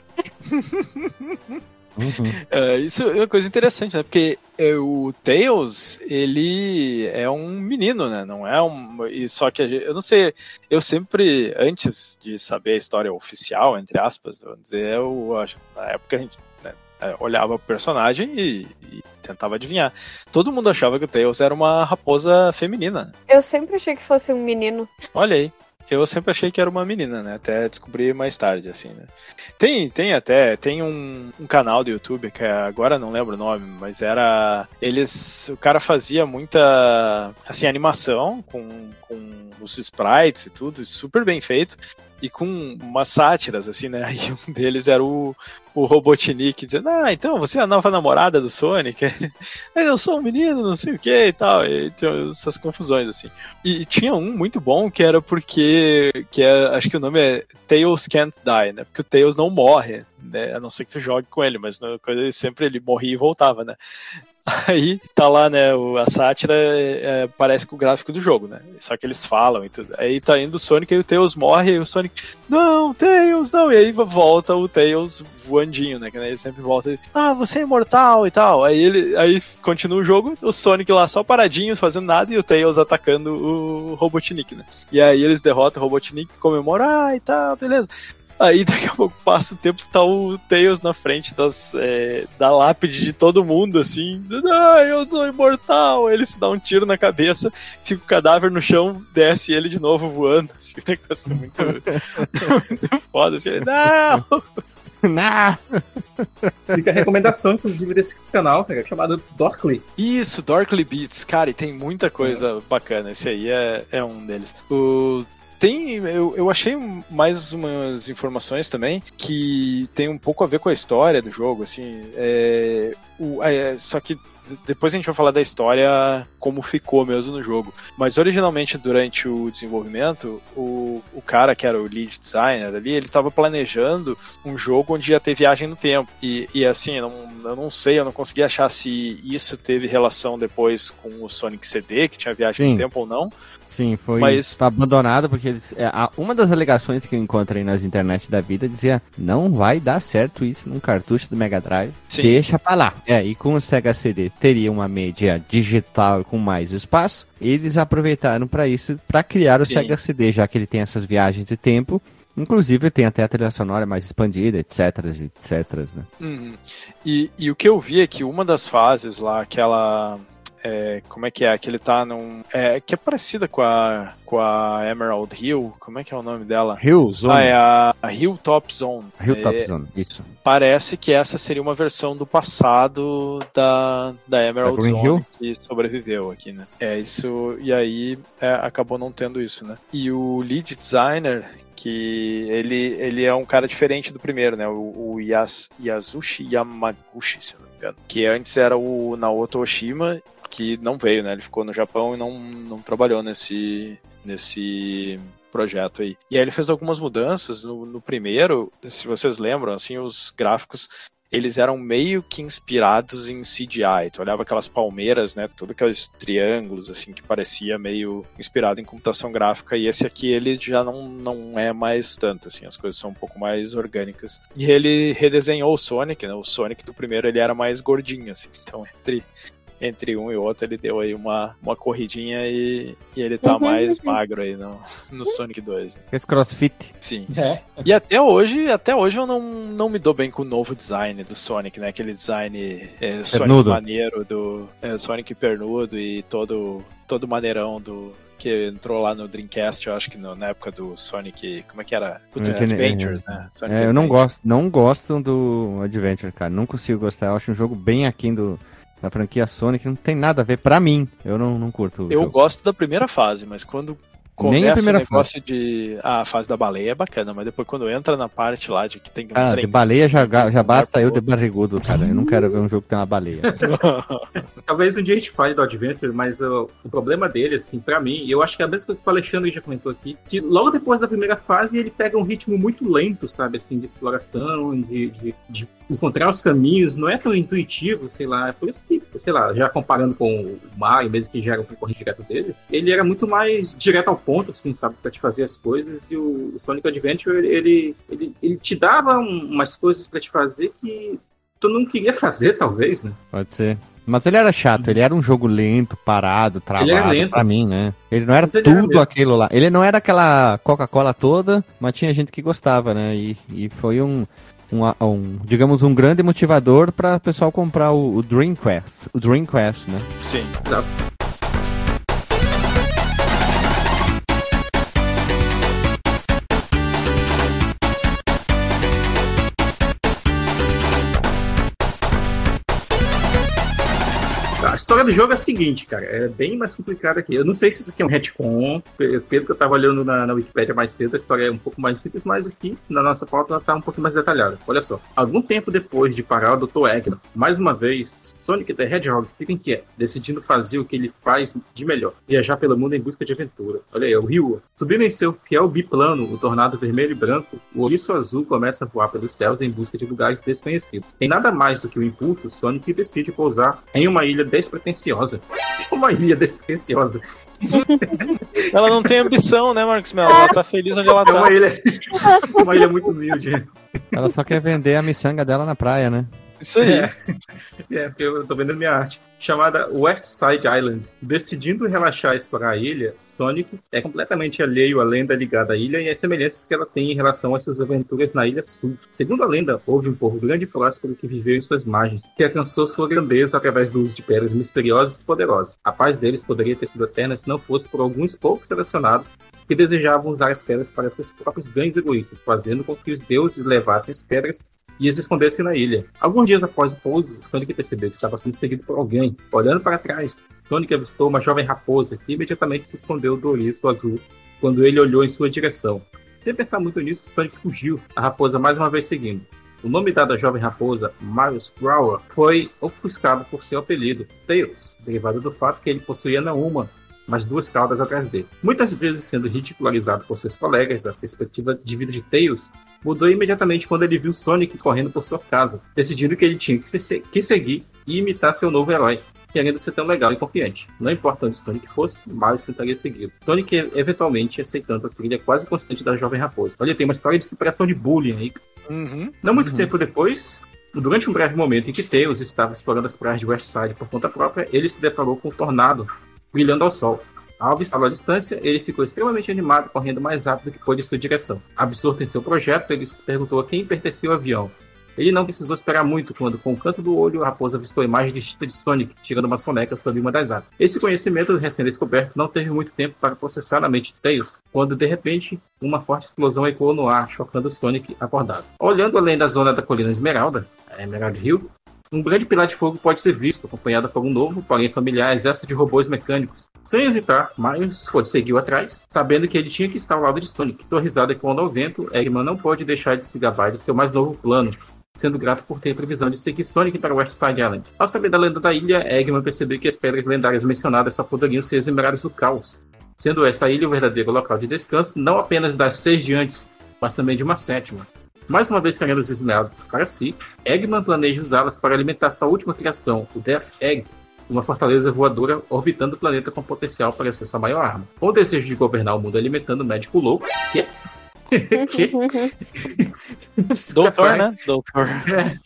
Speaker 3: Uhum. Uh, isso é uma coisa interessante, né? Porque é, o Tails, ele é um menino, né? Não é um. E só que gente, eu não sei. Eu sempre, antes de saber a história oficial, entre aspas, vamos dizer, eu acho na época a gente né, é, olhava o personagem e, e, tentava adivinhar. Todo mundo achava que o Tails era uma raposa feminina.
Speaker 2: Eu sempre achei que fosse um menino.
Speaker 3: Olha aí eu sempre achei que era uma menina, né? Até descobri mais tarde, assim, né? Tem, tem até, tem um, um canal do YouTube, que agora não lembro o nome, mas era. Eles. O cara fazia muita. Assim, animação com, com os sprites e tudo, super bem feito e com umas sátiras, assim, né? E um deles era o, o Robotnik dizendo, ah, então você é a nova namorada do Sonic? eu sou um menino, não sei o que e tal. E essas confusões, assim. E tinha um muito bom que era porque, que é, acho que o nome é Tails Can't Die, né? Porque o Tails não morre, né? A não ser que tu jogue com ele, mas ele sempre ele morria e voltava, né? Aí tá lá, né? A sátira é, é, parece com o gráfico do jogo, né? Só que eles falam e tudo. Aí tá indo o Sonic e o Tails morre e o Sonic. Não, Tails, não! E aí volta o Tails voandinho, né? Que né, ele sempre volta e, Ah, você é imortal e tal. Aí ele aí continua o jogo, o Sonic lá só paradinho, fazendo nada, e o Tails atacando o Robotnik, né? E aí eles derrotam o Robotnik, comemoram, ah, e tal, beleza. Aí daqui a pouco passa o tempo, tá o Tails na frente das, é, da lápide de todo mundo, assim, dizendo, ah, eu sou imortal. Aí ele se dá um tiro na cabeça, fica o cadáver no chão, desce ele de novo voando. Assim, o negócio é muito, muito foda, assim, não!
Speaker 6: Não!
Speaker 4: Fica a recomendação, inclusive, desse canal, cara, chamado Dorkly.
Speaker 3: Isso, Dorkly Beats. Cara, e tem muita coisa é. bacana. Esse aí é, é um deles. O tem. Eu, eu achei mais umas informações também que tem um pouco a ver com a história do jogo, assim. É, o, é, só que depois a gente vai falar da história como ficou mesmo no jogo. Mas originalmente durante o desenvolvimento, o, o cara que era o lead designer ali, ele estava planejando um jogo onde ia ter viagem no tempo. E, e assim, eu não, eu não sei, eu não consegui achar se isso teve relação depois com o Sonic CD, que tinha viagem Sim. no tempo ou não.
Speaker 1: Sim, foi Mas... tá abandonado porque eles, é, uma das alegações que eu encontrei nas internet da vida dizia não vai dar certo isso num cartucho do Mega Drive. Sim. Deixa pra lá. É, e com o Sega CD teria uma mídia digital com mais espaço, eles aproveitaram para isso, para criar o Sim. Sega CD, já que ele tem essas viagens de tempo. Inclusive tem até a trilha sonora mais expandida, etc, etc. Né?
Speaker 3: Uhum. E, e o que eu vi é que uma das fases lá, aquela é, como é que é? Que ele tá num. É, que é parecida com a, com a Emerald Hill. Como é que é o nome dela?
Speaker 1: Hill Zone.
Speaker 3: Ah, é a, a Hilltop Zone.
Speaker 1: Hilltop é, Zone, isso.
Speaker 3: Parece que essa seria uma versão do passado da, da Emerald da Zone Hill? que sobreviveu aqui, né? É, isso. E aí é, acabou não tendo isso, né? E o lead designer, que ele, ele é um cara diferente do primeiro, né? O, o Yas, Yasushi Yamaguchi, se não me engano. Que antes era o Naoto Oshima que não veio, né? Ele ficou no Japão e não, não trabalhou nesse, nesse projeto aí. E aí ele fez algumas mudanças no, no primeiro, se vocês lembram, assim, os gráficos eles eram meio que inspirados em CGI. Tu olhava aquelas palmeiras, né? Todos aqueles triângulos, assim, que parecia meio inspirado em computação gráfica. E esse aqui, ele já não, não é mais tanto, assim. As coisas são um pouco mais orgânicas. E ele redesenhou o Sonic, né? O Sonic do primeiro, ele era mais gordinho, assim. Então, entre entre um e outro, ele deu aí uma, uma corridinha e, e ele tá uhum. mais magro aí no, no Sonic 2. Né?
Speaker 1: Esse crossfit.
Speaker 3: Sim. É. E até hoje, até hoje eu não, não me dou bem com o novo design do Sonic, né? Aquele design é, Sonic maneiro do é, Sonic pernudo e todo, todo maneirão do, que entrou lá no Dreamcast, eu acho que no, na época do Sonic. Como é que era? Puta,
Speaker 1: Adventures, né? Sonic é, eu não gosto, não gosto do Adventure, cara. Não consigo gostar. Eu acho um jogo bem aquém do, na franquia Sonic não tem nada a ver pra mim. Eu não, não curto.
Speaker 3: Eu jogo. gosto da primeira fase, mas quando
Speaker 1: nem a primeira
Speaker 3: o negócio fase. de. Ah, a fase da baleia é bacana, mas depois quando entra na parte lá de que tem um
Speaker 1: ah, trem. De baleia já, já basta eu de barrigudo, cara. Eu não quero ver um jogo que tem uma baleia.
Speaker 4: Talvez um dia a gente fale do Adventure, mas uh, o problema dele, assim, pra mim, e eu acho que é a mesma coisa que o Alexandre já comentou aqui, que logo depois da primeira fase ele pega um ritmo muito lento, sabe, assim, de exploração, de, de, de encontrar os caminhos, não é tão intuitivo, sei lá. É por isso que, sei lá, já comparando com o Mario, mesmo que já era um concorrente direto dele, ele era muito mais direto ao ponto, assim, sabe, pra te fazer as coisas. E o Sonic Adventure, ele, ele, ele te dava um, umas coisas para te fazer que tu não queria fazer, talvez, né?
Speaker 1: Pode ser. Mas ele era chato, ele era um jogo lento, parado, travado ele era lento. pra mim, né? Ele não era mas tudo era aquilo lá. Ele não era aquela Coca-Cola toda, mas tinha gente que gostava, né? E, e foi um, um, um, digamos, um grande motivador para o pessoal comprar o, o Dream Quest. O Dream Quest, né?
Speaker 3: Sim, exato.
Speaker 4: A história do jogo é a seguinte, cara. É bem mais complicada aqui. Eu não sei se isso aqui é um retcon. Pelo que eu tava olhando na, na Wikipedia mais cedo, a história é um pouco mais simples, mas aqui na nossa pauta ela tá um pouco mais detalhada. Olha só. Algum tempo depois de parar o Dr. Eggman, mais uma vez, Sonic the Hedgehog fica inquieto, decidindo fazer o que ele faz de melhor: viajar pelo mundo em busca de aventura. Olha aí, é o Rio. Subindo em seu fiel biplano, o tornado vermelho e branco, o ouriço azul começa a voar pelos céus em busca de lugares desconhecidos. Tem nada mais do que o impulso, Sonic decide pousar em uma ilha despretensiosa. Uma ilha despretensiosa.
Speaker 3: Ela não tem ambição, né, Marcos Mello? Ela tá feliz onde ela
Speaker 4: É
Speaker 3: tá.
Speaker 4: uma ilha, uma ilha muito humilde.
Speaker 1: Ela só quer vender a miçanga dela na praia, né?
Speaker 3: Isso aí.
Speaker 4: É, é, porque eu tô vendendo minha arte. Chamada West Side Island. Decidindo relaxar e explorar a ilha, Sonic é completamente alheio à lenda ligada à ilha e às semelhanças que ela tem em relação às suas aventuras na Ilha Sul. Segundo a lenda, houve um povo grande e próspero que viveu em suas margens, que alcançou sua grandeza através do uso de pedras misteriosas e poderosas. A paz deles poderia ter sido eterna se não fosse por alguns poucos selecionados que desejavam usar as pedras para seus próprios ganhos egoístas, fazendo com que os deuses levassem as pedras e as escondessem na ilha. Alguns dias após o pouso, Sonic percebeu que estava sendo seguido por alguém. Olhando para trás, Sonic avistou uma jovem raposa que imediatamente se escondeu do ouriço azul quando ele olhou em sua direção. Sem pensar muito nisso, Sonic fugiu, a raposa mais uma vez seguindo. O nome dado à jovem raposa, Miles Grower, foi ofuscado por seu apelido, Tails, derivado do fato que ele possuía não uma, mas duas caudas atrás dele. Muitas vezes sendo ridicularizado por seus colegas, a perspectiva de vida de Tails mudou imediatamente quando ele viu Sonic correndo por sua casa, decidindo que ele tinha que, se- que seguir e imitar seu novo herói, querendo ser tão legal e confiante. Não importa onde Sonic fosse, Miles tentaria segui-lo. Sonic eventualmente aceitando a trilha quase constante da jovem raposa. Olha, tem uma história de superação de bullying aí.
Speaker 3: Uhum.
Speaker 4: Não muito
Speaker 1: Uhum.
Speaker 4: tempo depois, durante um breve momento em que Tails estava explorando as praias de Westside por conta própria, ele se deparou com um tornado brilhando ao sol. Ao avistá-lo à distância, ele ficou extremamente animado, correndo mais rápido que pôde em sua direção. Absorto em seu projeto, ele se perguntou a quem pertencia o avião. Ele não precisou esperar muito quando, com o canto do olho, a raposa avistou a imagem distinta de Sonic, tirando uma soneca sob uma das asas. Esse conhecimento recém-descoberto não teve muito tempo para processar na mente de Tails, quando, de repente, uma forte explosão ecoou no ar, chocando Sonic acordado. Olhando além da zona da colina Esmeralda, a Emerald Hill, um grande pilar de fogo pode ser visto, acompanhado por um novo, porém familiar, exército de robôs mecânicos. Sem hesitar, Miles seguiu atrás, sabendo que ele tinha que estar ao lado de Sonic. Sua risada ecoando ao vento, Eggman não pode deixar de se gabar de seu mais novo plano, sendo grato por ter a previsão de seguir Sonic para West Side Island. Ao saber da lenda da ilha, Eggman percebeu que as pedras lendárias mencionadas só poderiam ser as esmeraldas do caos, sendo esta ilha o verdadeiro local de descanso, não apenas das seis de antes, mas também de uma sétima. Mais uma vez querendo as esmeraldas para si, Eggman planeja usá-las para alimentar sua última criação, o Death Egg, uma fortaleza voadora orbitando o planeta com potencial para ser sua maior arma. Com o desejo de governar o mundo alimentando o médico louco, que que?
Speaker 3: Doutor, né? Doutor.
Speaker 4: É.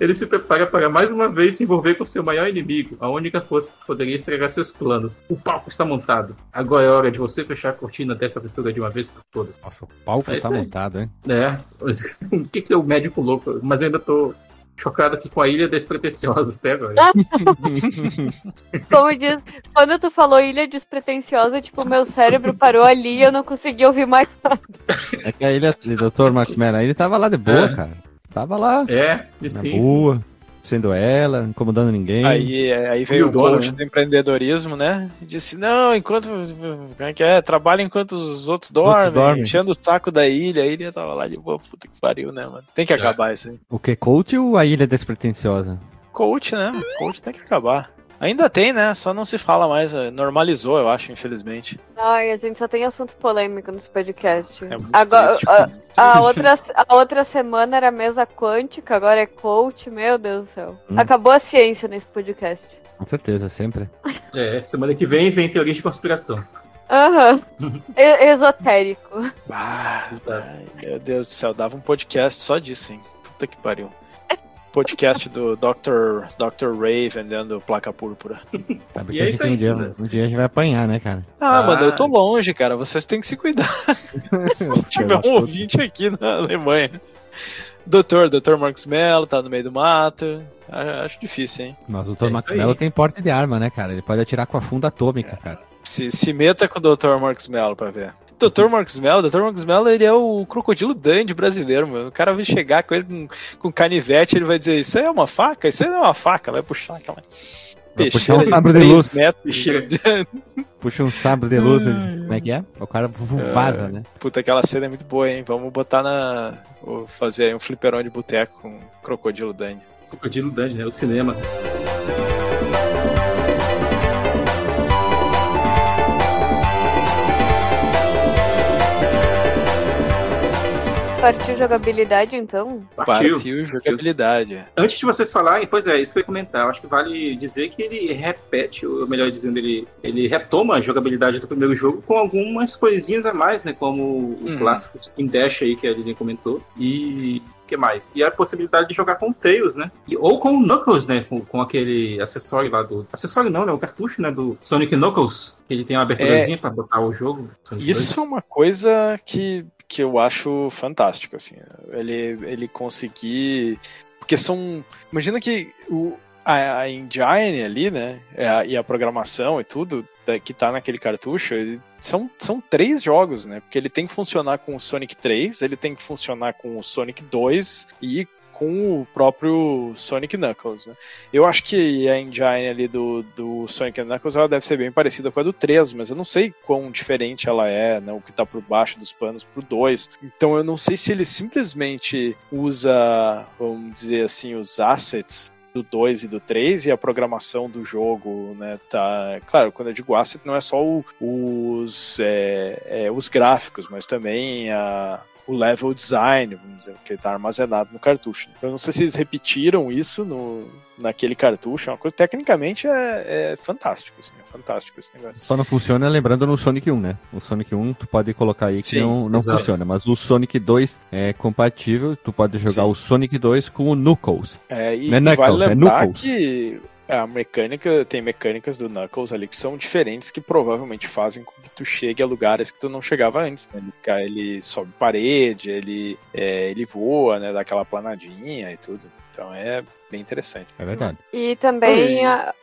Speaker 4: Ele se prepara para mais uma vez se envolver com seu maior inimigo, a única força que poderia estragar seus planos. O palco está montado. Agora é hora de você fechar a cortina dessa aventura de uma vez por todas.
Speaker 1: Nossa, o palco
Speaker 4: É isso
Speaker 1: tá
Speaker 4: aí.
Speaker 1: montado, hein?
Speaker 4: É, o que, que é o médico louco? Mas eu ainda tô chocado aqui com a ilha despretensiosa até agora.
Speaker 2: Como diz, quando tu falou ilha despretensiosa, tipo, meu cérebro parou ali e eu não consegui ouvir mais.
Speaker 1: É que a ilha, Dr. Mello, ele tava lá de boa,
Speaker 4: É.
Speaker 1: cara. Tava lá,
Speaker 4: É, e
Speaker 1: na
Speaker 4: sim, sim.
Speaker 1: Sendo ela, incomodando ninguém.
Speaker 3: Aí, aí veio o coach
Speaker 4: né?
Speaker 3: do empreendedorismo, né? E disse, não, enquanto. Como é que é? Trabalha enquanto os outros dormem,
Speaker 1: dormem.
Speaker 3: enchendo o saco da ilha. A ilha tava lá de boa, puta que pariu, né, mano? Tem que
Speaker 4: É.
Speaker 3: acabar isso aí.
Speaker 1: O que, coach ou a ilha despretensiosa?
Speaker 3: Coach, né? Coach tem que acabar. Ainda tem, né? Só não se fala mais. eh, Normalizou, eu acho, infelizmente.
Speaker 2: Ai, a gente só tem assunto polêmico nos podcasts.
Speaker 3: É muito
Speaker 2: Agora,
Speaker 3: triste,
Speaker 2: a, a outra, a outra semana era mesa quântica, agora é coach, meu Deus do céu.
Speaker 1: Hum.
Speaker 2: Acabou a ciência nesse podcast.
Speaker 1: Com certeza, sempre.
Speaker 4: É, semana que vem vem teoria de conspiração.
Speaker 2: Aham. Esotérico.
Speaker 3: Ah, meu Deus do céu, dava um podcast só disso, hein? Puta que pariu. Podcast do Dr. Dr. Ray vendendo placa púrpura.
Speaker 1: Sabe
Speaker 4: E é isso
Speaker 1: gente um
Speaker 4: aí,
Speaker 1: dia,
Speaker 4: né?
Speaker 1: um dia a gente vai apanhar, né, cara?
Speaker 3: Ah,
Speaker 4: Ah.
Speaker 3: mano, eu tô longe, cara. Vocês têm que se cuidar. Se tiver um ouvinte aqui na Alemanha. Doutor, Dr. Marcos Mello, tá no meio do mato. Ah, Acho difícil, hein?
Speaker 1: Mas o Dr.
Speaker 4: É aí.
Speaker 1: Mello tem porte de arma, né, cara? Ele pode atirar com a funda atômica, cara.
Speaker 3: Se, se meta com o Dr. Marcos Mello pra ver. Dr. Marcos Mello, Dr. Marcos Mello, ele é o crocodilo Dandy brasileiro, mano. O cara vai chegar com ele com, com canivete, ele vai dizer: Isso aí é uma faca? Isso aí não é uma faca, vai puxar aquela.
Speaker 1: Puxar
Speaker 3: Peixeira
Speaker 1: um sabre de
Speaker 3: 3
Speaker 1: luz.
Speaker 3: metros.
Speaker 1: Puxa um sabre de luz, como é que é? O cara vaza, né?
Speaker 3: Puta, aquela cena é muito boa, hein? Vamos botar na. Vou fazer aí um fliperão de boteco com Crocodilo Dani.
Speaker 4: Crocodilo Dandy, né? O cinema.
Speaker 2: Partiu jogabilidade, então?
Speaker 4: Partiu.
Speaker 3: Partiu jogabilidade.
Speaker 4: Antes de vocês falarem, pois é, isso que eu ia comentar. Eu acho que vale dizer que ele repete, ou melhor dizendo, ele, ele retoma a jogabilidade do primeiro jogo com algumas coisinhas a mais, né? Como o
Speaker 3: Uhum.
Speaker 4: clássico Spin Dash aí que a Lilian comentou. E o que mais? E a possibilidade de jogar com o Tails, né? E- ou com o Knuckles, né? Com, com aquele acessório lá do. Acessório não, né? O cartucho, né? Do Sonic Knuckles. Que ele tem uma aberturazinha pra botar o jogo. Sonic
Speaker 3: Isso é
Speaker 4: 2.
Speaker 3: uma coisa que, que eu acho fantástico, assim. Ele, ele conseguir. Porque são. Imagina que o, a, a engine ali, né? é E a programação e tudo que tá naquele cartucho, ele- são, são três jogos, né? Porque ele tem que funcionar com o Sonic 3, ele tem que funcionar com o Sonic 2 e com o próprio Sonic Knuckles, né? Eu acho que a engine ali do, do Sonic Knuckles ela deve ser bem parecida com a do 3, mas eu não sei quão diferente ela é, né, o que tá por baixo dos panos pro 2. Então eu não sei se ele simplesmente usa, vamos dizer assim, os assets do 2 e do 3 e a programação do jogo, né, tá... Claro, quando eu digo asset não é só o- os, é, é, os gráficos, mas também a, o level design, vamos dizer, que está armazenado no cartucho. Eu não sei se eles repetiram isso no, naquele cartucho, é uma coisa, tecnicamente é, é fantástico, assim, é fantástico esse negócio.
Speaker 1: Só não funciona lembrando no Sonic 1, né? O Sonic 1 tu pode colocar aí que
Speaker 3: Sim,
Speaker 1: não, não funciona, mas o Sonic 2 é compatível, tu pode jogar
Speaker 3: Sim.
Speaker 1: o Sonic 2 com o Knuckles.
Speaker 3: É, e,
Speaker 1: Não é
Speaker 3: e
Speaker 1: Knuckles,
Speaker 3: vale
Speaker 1: é
Speaker 3: lembrar
Speaker 1: Knuckles.
Speaker 3: que a mecânica, tem mecânicas do Knuckles ali que são diferentes que provavelmente fazem com que tu chegue a lugares que tu não chegava antes, né? Ele, ele sobe parede, ele, é, ele voa, né? Dá aquela planadinha e tudo. Então é bem interessante.
Speaker 1: É verdade.
Speaker 2: E também a-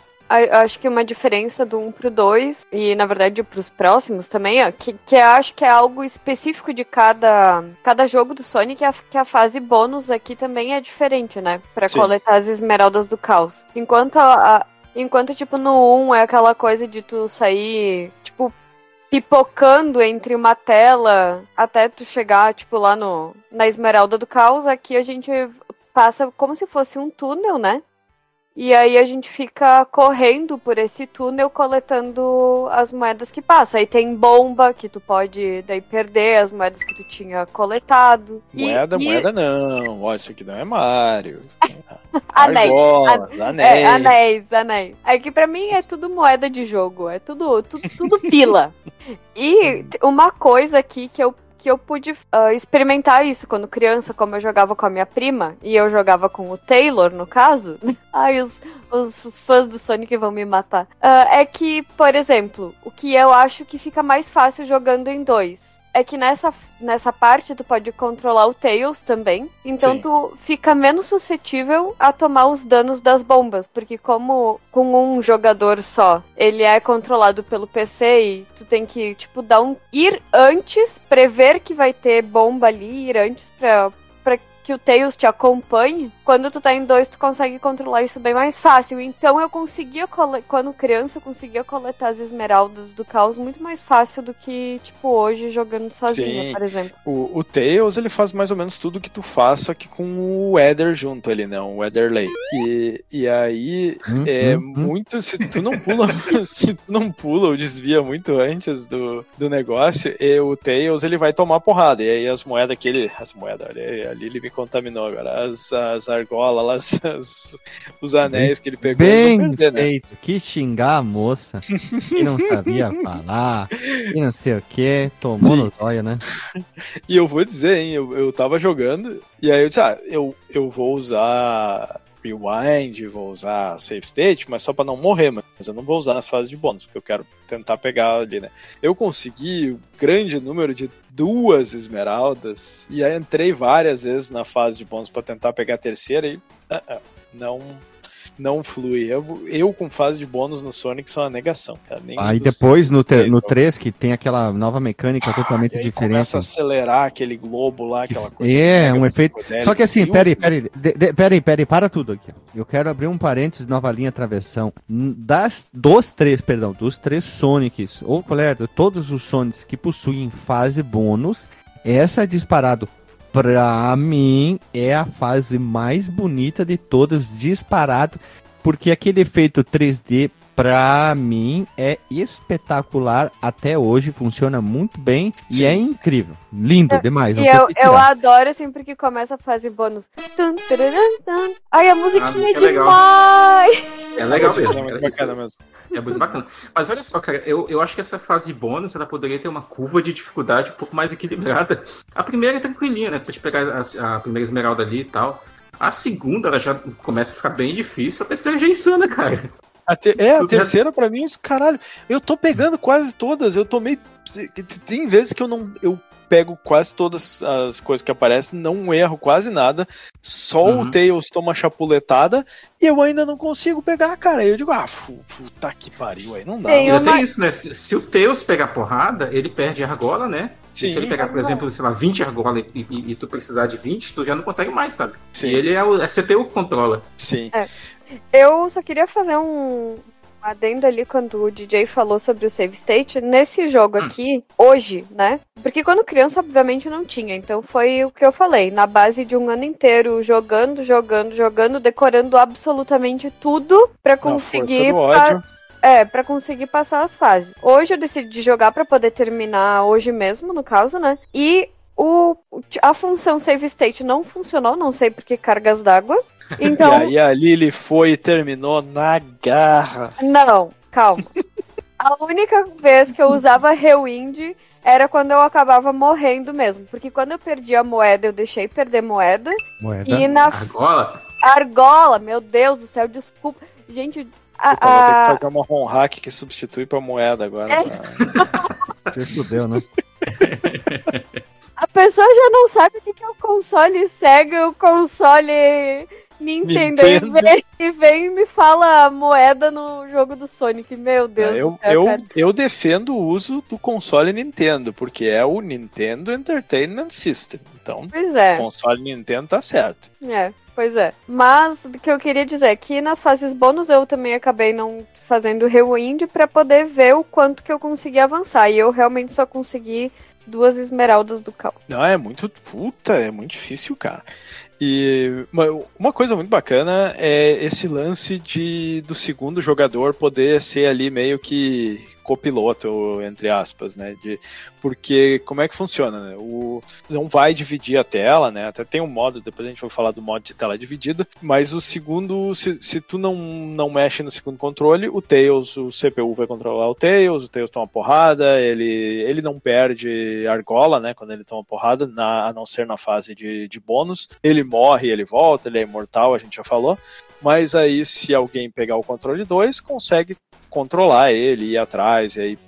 Speaker 2: acho que uma diferença do 1 pro 2, e na verdade pros próximos também, ó, que, que eu acho que é algo específico de cada, cada jogo do Sonic, é que a fase bônus aqui também é diferente, né? Pra
Speaker 3: Sim.
Speaker 2: coletar as esmeraldas do caos. Enquanto a- a- Enquanto, tipo, no 1 é aquela coisa de tu sair, tipo, pipocando entre uma tela até tu chegar, tipo, lá no, na Esmeralda do Caos, aqui a gente passa como se fosse um túnel, né? E aí a gente fica correndo por esse túnel coletando as moedas que passa. Aí tem bomba que tu pode daí perder as moedas que tu tinha coletado. E-
Speaker 3: Moeda,
Speaker 2: e-
Speaker 3: moeda não. Ó, isso aqui não é Mario.
Speaker 2: Anéis.
Speaker 3: Argolas, anéis.
Speaker 2: É, anéis, anéis. É que pra mim é tudo moeda de jogo, é tudo, tudo, tudo pila. E uma coisa aqui que eu, que eu pude ah, experimentar isso quando criança, como eu jogava com a minha prima, e eu jogava com o Taylor, no caso. Ai, os, os fãs do Sonic vão me matar. Ah, é que, por exemplo, o que eu acho que fica mais fácil jogando em dois. É que nessa, nessa parte tu pode controlar o Tails também. Então
Speaker 3: Sim.
Speaker 2: tu fica menos suscetível a tomar os danos das bombas. Porque como com um jogador só, ele é controlado pelo PC e tu tem que, tipo, dar um. ir antes, prever que vai ter bomba ali, ir antes pra. Que o Tails te acompanhe, quando tu tá em dois, tu consegue controlar isso bem mais fácil. Então eu conseguia, cole... quando criança, eu conseguia coletar as esmeraldas do caos muito mais fácil do que, tipo, hoje jogando sozinha,
Speaker 3: Sim.
Speaker 2: por exemplo.
Speaker 3: O, o Tails, ele faz mais ou menos tudo que tu faz, só que com o Ether junto ali, né? O Etherlay. E, e aí,
Speaker 1: Hum,
Speaker 3: é
Speaker 1: hum, hum.
Speaker 3: muito. Se tu não pula, se tu não pula ou desvia muito antes do, do negócio, e o Tails ele vai tomar porrada. E aí as moedas que ele. As moedas, olha, aí, ali ele me contaminou agora. As, as argolas, lá, as- os anéis que ele pegou.
Speaker 1: Bem
Speaker 3: perder, né?
Speaker 1: feito. Que xingar a moça que não sabia falar e não sei o que. Tomou no zóio, né?
Speaker 3: E eu vou dizer, hein, eu, eu tava jogando, e aí eu disse, ah, eu, eu vou usar Rewind, vou usar Save State, mas só pra não morrer, mas eu não vou usar nas fases de bônus, porque eu quero tentar pegar ali, né? Eu consegui um grande número de duas esmeraldas, e aí entrei várias vezes na fase de bônus pra tentar pegar a terceira, e ah, ah, não não flui. Eu, eu com fase de bônus no Sonic sou uma negação, cara. Nenhum
Speaker 1: Aí depois no,
Speaker 3: três
Speaker 1: no
Speaker 3: jogos.
Speaker 1: 3, que tem aquela nova mecânica
Speaker 3: E
Speaker 1: totalmente diferente.
Speaker 3: começa a acelerar aquele globo lá,
Speaker 1: Que-
Speaker 3: aquela coisa.
Speaker 1: é, um efeito-. Só que assim, peraí, peraí, peraí, peraí, para tudo aqui. Eu quero abrir um parênteses, nova linha travessão. Das, dos três, perdão, dos três Sonics, ou colher, todos os Sonics que possuem fase bônus, essa disparado, pra mim, é a fase mais bonita de todas, disparado, porque aquele efeito 3D, pra mim, é espetacular até hoje, funciona muito bem e
Speaker 3: Sim.
Speaker 1: é incrível. Lindo demais. não
Speaker 2: E eu, eu adoro sempre que começa a fase bônus. Tum, tararam, tum. Ai, a musiquinha
Speaker 4: música
Speaker 2: é
Speaker 4: é legal.
Speaker 2: demais!
Speaker 4: É legal mesmo.
Speaker 3: é muito bacana mesmo.
Speaker 4: É muito bacana. Mas olha só, cara, eu, eu acho que essa fase bônus ela poderia ter uma curva de dificuldade um pouco mais equilibrada. A primeira é tranquilinha, né? Pra te pegar a, a primeira esmeralda ali e tal. A segunda ela já começa a ficar bem difícil. A terceira já é insana, cara.
Speaker 3: A te- É, a terceira pra mim, caralho, eu tô pegando quase todas, eu tomei. Tem vezes que eu não. Eu pego quase todas as coisas que aparecem, não erro quase nada, só
Speaker 4: Uhum.
Speaker 3: o Tails toma chapuletada e eu ainda não consigo pegar, cara. Aí eu digo, ah, puta que pariu, aí não dá.
Speaker 2: Tem uma-
Speaker 4: ainda tem isso, né? Se, se o Teus pegar porrada, ele perde a argola, né?
Speaker 3: Sim,
Speaker 4: se ele pegar, por exemplo, sei lá, 20 argola e, e- e tu precisar de 20, tu já não consegue mais, sabe?
Speaker 3: sim,
Speaker 4: E ele é o é CPU que controla.
Speaker 3: sim.
Speaker 2: Eu só queria fazer um adendo ali quando o DJ falou sobre o save state. Nesse jogo
Speaker 4: Hum.
Speaker 2: aqui, hoje, né? Porque quando criança, obviamente, não tinha. Então foi o que eu falei. Na base de um ano inteiro, jogando, jogando, jogando, decorando absolutamente tudo
Speaker 3: força
Speaker 2: conseguir. É, pra conseguir passar as fases. Hoje eu decidi jogar pra poder terminar hoje mesmo, no caso, né? E o- a função save state não funcionou, não sei por que cargas d'água. Então,
Speaker 3: E aí a Lily foi e terminou na garra.
Speaker 2: Não, calma. A única vez que eu usava Rewind era quando eu acabava morrendo mesmo. Porque quando eu perdi a moeda, eu deixei perder moeda.
Speaker 1: Moeda.
Speaker 2: E na
Speaker 4: Argola?
Speaker 2: argola, meu Deus do céu, desculpa. Gente, a,
Speaker 3: Puta, vou ter que fazer uma ROM hack que substitui pra moeda agora.
Speaker 2: É.
Speaker 1: Você fudeu, né?
Speaker 2: a pessoa já não sabe o que é o console Sega, o console Nintendo. E
Speaker 3: Nintendo.
Speaker 2: vem, e vem e me fala moeda no jogo do Sonic. Meu Deus
Speaker 3: eu,
Speaker 2: do céu,
Speaker 3: eu,
Speaker 2: cara.
Speaker 3: eu defendo o uso do console Nintendo, porque é o Nintendo Entertainment System. Então,
Speaker 2: Pois é.
Speaker 3: o console Nintendo tá certo.
Speaker 2: É, pois é. Mas o que eu queria dizer é que nas fases bônus eu também acabei não fazendo rewind pra poder ver o quanto que eu consegui avançar. E eu realmente só consegui duas esmeraldas do cal.
Speaker 3: Não, é muito. Puta, é muito difícil, cara. E uma, coisa muito bacana é esse lance de do segundo jogador poder ser ali meio que copiloto, entre aspas, né? De, porque como é que funciona? Né? O, não vai dividir a tela, né? Até tem um modo, depois a gente vai falar do modo de tela dividida, mas o segundo, se, se tu não, não mexe no segundo controle, o Tails, o CPU vai controlar o Tails, o Tails toma porrada, ele, ele não perde argola, né? Quando ele toma porrada, na, a não ser na fase de, de bônus. Ele morre, ele volta, ele é imortal, a gente já falou. Mas aí, se alguém pegar o controle 2, consegue controlar ele, ir atrás e aí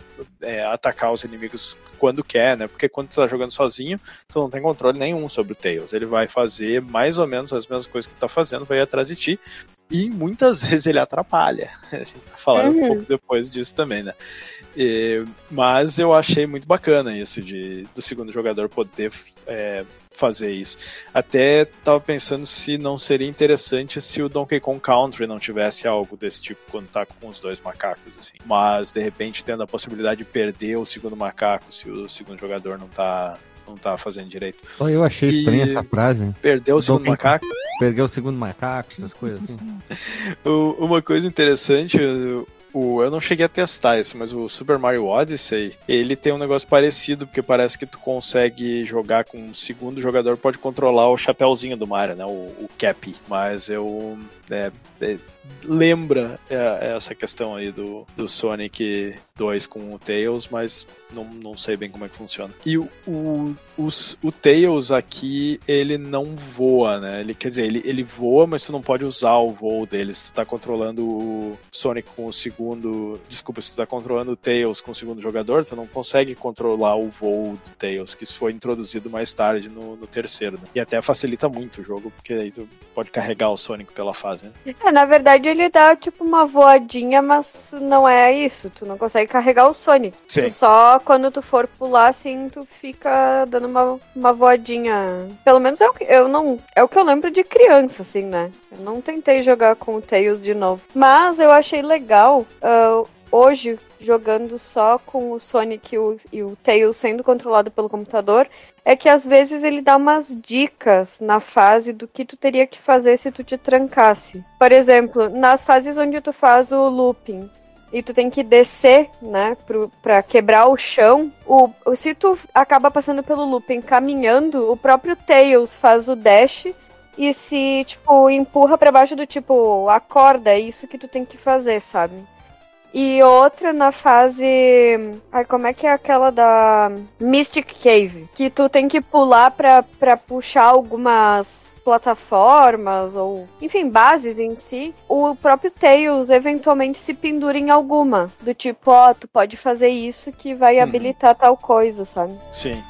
Speaker 3: é, atacar os inimigos quando quer, né? Porque quando tu tá jogando sozinho, tu não tem controle nenhum sobre o Tails. Ele vai fazer mais ou menos as mesmas coisas que tu tá fazendo, vai ir atrás de ti. E muitas vezes ele atrapalha. A gente vai falar um
Speaker 2: Uhum.
Speaker 3: pouco depois disso também, né? E- mas eu achei muito bacana isso de do segundo jogador poder é, fazer isso. Até tava pensando se não seria interessante se o Donkey Kong Country não tivesse algo desse tipo quando tá com os dois macacos, assim. Mas de repente tendo a possibilidade de perder o segundo macaco se o segundo jogador não tá não tá fazendo direito.
Speaker 1: Só eu achei estranha
Speaker 3: E-
Speaker 1: essa frase.
Speaker 3: Perdeu o segundo
Speaker 1: Donkey
Speaker 3: macaco.
Speaker 1: Perdeu o segundo macaco, essas coisas assim.
Speaker 3: Uma coisa interessante, o, eu não cheguei a testar isso, mas o Super Mario Odyssey, ele tem um negócio parecido, porque parece que tu consegue jogar com um segundo jogador, pode controlar o chapéuzinho do Mario, né, o, o Cap. Mas eu... é, é, lembra é, essa questão aí do, do Sonic 2 com o Tails, mas não, não sei bem como é que funciona. E o, o, os- o Tails aqui, ele não voa, né? Ele, quer dizer, ele, ele voa, mas tu não pode usar o voo dele. Se tu tá controlando o Sonic com o segundo. Desculpa, se tu tá controlando o Tails com o segundo jogador, tu não consegue controlar o voo do Tails, que isso foi introduzido mais tarde no, no terceiro, né? E até facilita muito o jogo, porque aí tu pode carregar o Sonic pela fase, né?
Speaker 2: É, na verdade ele dá tipo uma voadinha, mas não é isso. Tu não consegue carregar o Sonic.
Speaker 3: Sim.
Speaker 2: Tu só quando tu for pular assim, tu fica dando uma, uma voadinha. Pelo menos é o que eu não. É o que eu lembro de criança, assim, né? Eu não tentei jogar com o Tails de novo. Mas eu achei legal ah, hoje, jogando só com o Sonic e o, e o Tails sendo controlado pelo computador, é que às vezes ele dá umas dicas na fase do que tu teria que fazer se tu te trancasse. Por exemplo, nas fases onde tu faz o looping e tu tem que descer, né, pro, pra quebrar o chão, o, se tu acaba passando pelo looping caminhando, o próprio Tails faz o dash e se, tipo, empurra pra baixo do tipo, acorda, é isso que tu tem que fazer, sabe? E outra na fase. Ai, como é que é aquela da Mystic Cave? Que tu tem que pular pra, pra puxar algumas plataformas ou, enfim, bases em si. O próprio Tails eventualmente se pendura em alguma. Do tipo, ó, tu pode fazer isso que vai
Speaker 3: Uhum.
Speaker 2: habilitar tal coisa, sabe?
Speaker 3: Sim.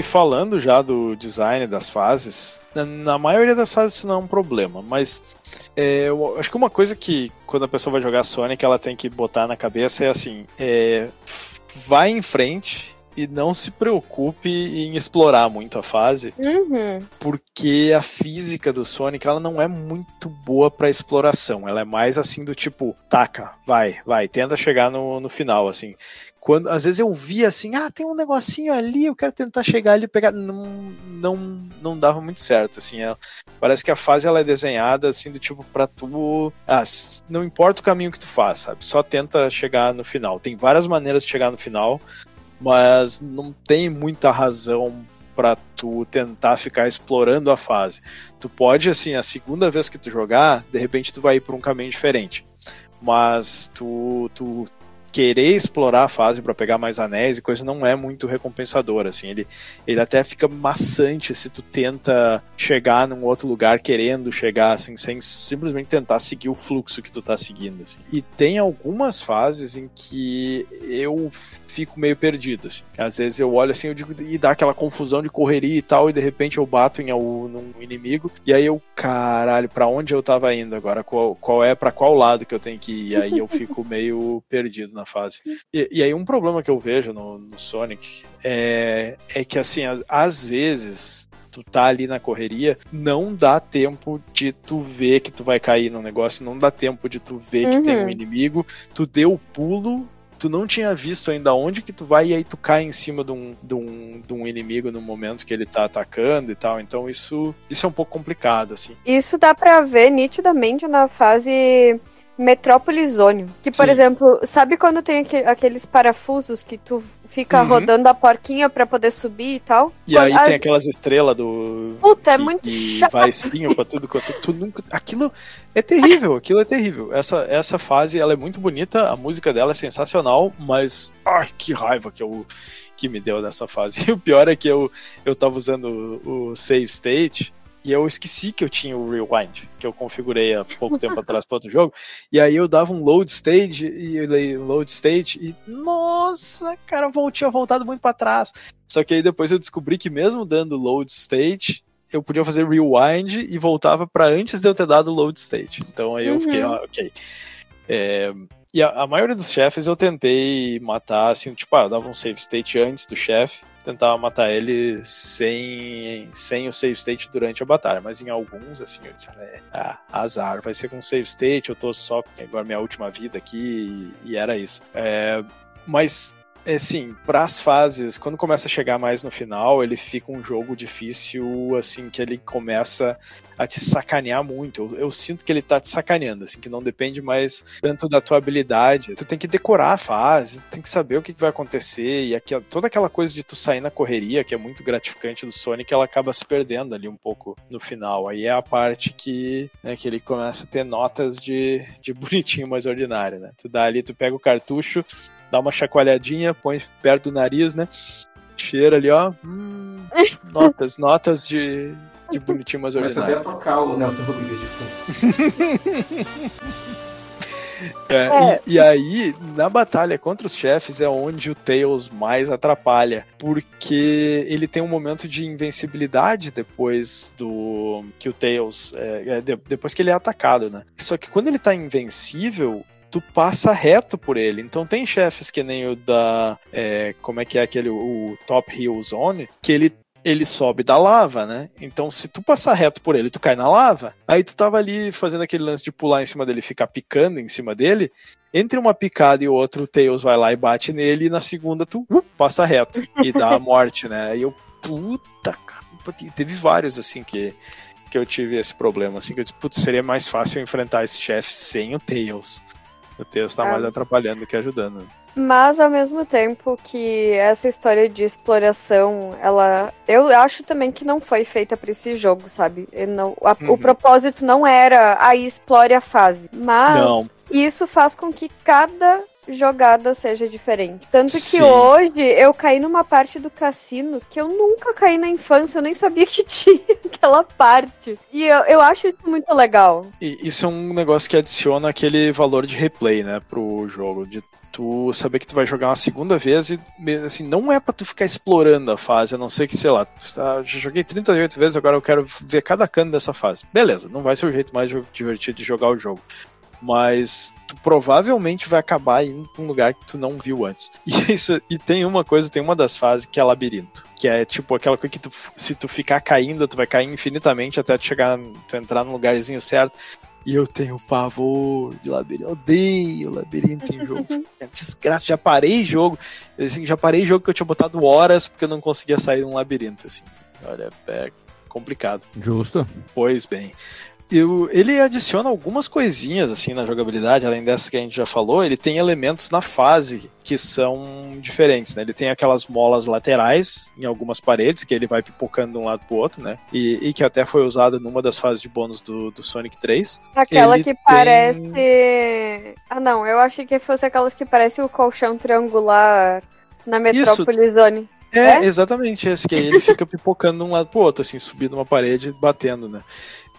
Speaker 3: E, falando já do design das fases, na, maioria das fases isso não é um problema, mas é, eu acho que uma coisa que quando a pessoa vai jogar Sonic ela tem que botar na cabeça é assim: é, vai em frente e não se preocupe em explorar muito a fase,
Speaker 2: Uhum.
Speaker 3: porque a física do Sonic ela não é muito boa pra exploração. Ela é mais assim do tipo, taca, vai, vai, tenta chegar no, no final, assim. Quando, às vezes eu via assim, ah, tem um negocinho ali, eu quero tentar chegar ali e pegar. Não, não, não dava muito certo, assim. é- parece que a fase ela é desenhada assim do tipo pra tu. Ah, não importa o caminho que tu faz, sabe? Só tenta chegar no final. Tem várias maneiras de chegar no final, mas não tem muita razão pra tu tentar ficar explorando a fase. Tu pode, assim, a segunda vez que tu jogar, de repente tu vai ir por um caminho diferente. Mas tu, tu querer explorar a fase pra pegar mais anéis e coisa não é muito recompensador, assim. Ele, ele até fica maçante se tu tenta chegar num outro lugar querendo chegar, assim, sem simplesmente tentar seguir o fluxo que tu tá seguindo, assim. E tem algumas fases em que eu fico meio perdido, assim. Às vezes eu olho assim eu digo, e dá aquela confusão de correria e tal, e de repente eu bato em algum, inimigo, e aí eu, caralho, pra onde eu tava indo agora? Qual, qual é, pra qual lado que eu tenho que ir? E aí eu fico meio perdido na fase. E, e aí um problema que eu vejo no, no Sonic é, é que assim, às, vezes tu tá ali na correria, não dá tempo de tu ver que tu vai cair no negócio, não dá tempo de tu ver que tem um
Speaker 2: Uhum.
Speaker 3: inimigo, tu deu o pulo, tu não tinha visto ainda onde que tu vai e aí tu cai em cima de um, de um, de um inimigo no momento que ele tá atacando e tal. Então isso, isso é um pouco complicado, assim.
Speaker 2: Isso dá pra ver nitidamente na fase Metrópolis Zone. Que, por
Speaker 3: Sim.
Speaker 2: exemplo, sabe quando tem aque- aqueles parafusos que tu fica
Speaker 3: Uhum.
Speaker 2: rodando a porquinha pra poder subir e tal?
Speaker 3: E
Speaker 2: Quando-
Speaker 3: aí
Speaker 2: a-
Speaker 3: tem aquelas estrelas do.
Speaker 2: Puta, é
Speaker 3: que-
Speaker 2: muito
Speaker 3: que
Speaker 2: chato.
Speaker 3: vai espinho pra tudo quanto tu nunca. Aquilo é terrível, aquilo é terrível. Essa, essa fase ela é muito bonita, a música dela é sensacional, mas. Ai, que raiva que eu. Que me deu nessa fase. E o pior é que eu, eu tava usando o, o Save State e eu esqueci que eu tinha o Rewind, que eu configurei há pouco tempo atrás para outro jogo. E aí eu dava um load stage e eu dei load stage e nossa, cara, eu tinha voltado muito para trás. Só que aí depois eu descobri que mesmo dando load state, eu podia fazer rewind e voltava para antes de eu ter dado load state. Então aí eu
Speaker 2: Uhum.
Speaker 3: fiquei, ah, ok. É, e a, a maioria dos chefes eu tentei matar, assim, tipo, ah, eu dava um save state antes do chefe, tentava matar ele sem, sem o save state durante a batalha, mas em alguns, assim, eu disse, é, ah, azar, vai ser com save state, eu tô só, agora minha última vida aqui, e, e era isso. É, mas É sim, para as fases, quando começa a chegar mais no final, ele fica um jogo difícil, assim, que ele começa a te sacanear muito. Eu, eu, sinto que ele tá te sacaneando, assim, que não depende mais tanto da tua habilidade. Tu tem que decorar a fase, tu tem que saber o que, que vai acontecer, e aqui, toda aquela coisa de tu sair na correria, que é muito gratificante do Sonic, ela acaba se perdendo ali um pouco no final. Aí é a parte que, né, que ele começa a ter notas de, de bonitinho mais ordinário, né? Tu dá ali, tu pega o cartucho, dá uma chacoalhadinha, põe perto do nariz, né? Cheira ali, ó. Hum, notas, notas de, de bonitinho mais
Speaker 4: Começa
Speaker 3: ordinário.
Speaker 4: até a tocar o Nelson Rodrigues de fundo.
Speaker 3: É,
Speaker 2: É.
Speaker 3: E, e aí, na batalha contra os chefes, é onde o Tails mais atrapalha. Porque ele tem um momento de invencibilidade depois do. que o Tails. é, é, de- depois que ele é atacado, né? Só que quando ele tá invencível. Tu passa reto por ele. Então tem chefes que nem o da. é, como é que é aquele. O Top Hill Zone. Que ele ele sobe da lava, né? Então, se tu passar reto por ele, tu cai na lava. Aí tu tava ali fazendo aquele lance de pular em cima dele, e ficar picando em cima dele. Entre uma picada e outra, o Tails vai lá e bate nele, e na segunda tu uh, passa reto e dá a morte, né? Aí eu, puta, que- teve vários assim que que eu tive esse problema, assim, que eu disse, putz, seria mais fácil enfrentar esse chefe sem o Tails. O Tails tá
Speaker 2: Ah.
Speaker 3: mais atrapalhando do que ajudando.
Speaker 2: Mas ao mesmo tempo que essa história de exploração, ela. Eu acho também que não foi feita pra esse jogo, sabe? Não- a-
Speaker 3: Uhum.
Speaker 2: O propósito não era aí explore a fase. Mas
Speaker 3: Não.
Speaker 2: isso faz com que cada jogada seja diferente. Tanto que
Speaker 3: Sim.
Speaker 2: hoje eu caí numa parte do cassino que eu nunca caí na infância, eu nem sabia que tinha aquela parte. E eu, eu acho isso muito legal.
Speaker 3: E isso é um negócio que adiciona aquele valor de replay, né, pro jogo, de tu saber que tu vai jogar uma segunda vez e assim, não é pra tu ficar explorando a fase, a não ser que, sei lá, tá, já joguei 38 vezes, agora eu quero ver cada canto dessa fase. Beleza, não vai ser o jeito mais divertido de jogar o jogo. Mas tu provavelmente vai acabar indo pra um lugar que tu não viu antes. E, isso, e tem uma coisa, tem uma das fases que é labirinto. Que é tipo aquela coisa que tu, se tu ficar caindo, tu vai cair infinitamente até tu chegar, tu entrar no lugarzinho certo. E eu tenho pavor de labirinto. Eu odeio labirinto em jogo. É desgraça. Já parei jogo. Assim, já parei jogo que eu tinha botado horas porque eu não conseguia sair de um labirinto. Assim. Olha, é complicado.
Speaker 1: Justo.
Speaker 3: Pois bem. Eu, ele adiciona algumas coisinhas assim na jogabilidade, além dessas que a gente já falou, ele tem elementos na fase que são diferentes, né? Ele tem aquelas molas laterais em algumas paredes, que ele vai pipocando de um lado pro outro, né? E, e que até foi usada numa das fases de bônus do, do Sonic 3.
Speaker 2: Aquela
Speaker 3: Ele
Speaker 2: que
Speaker 3: tem-
Speaker 2: parece. Ah, não, eu achei que fosse aquelas que parece o colchão triangular na Metrópole Zone.
Speaker 3: É,
Speaker 2: É?
Speaker 3: exatamente esse, que aí ele fica pipocando de um lado pro outro, assim, subindo uma parede, batendo, né?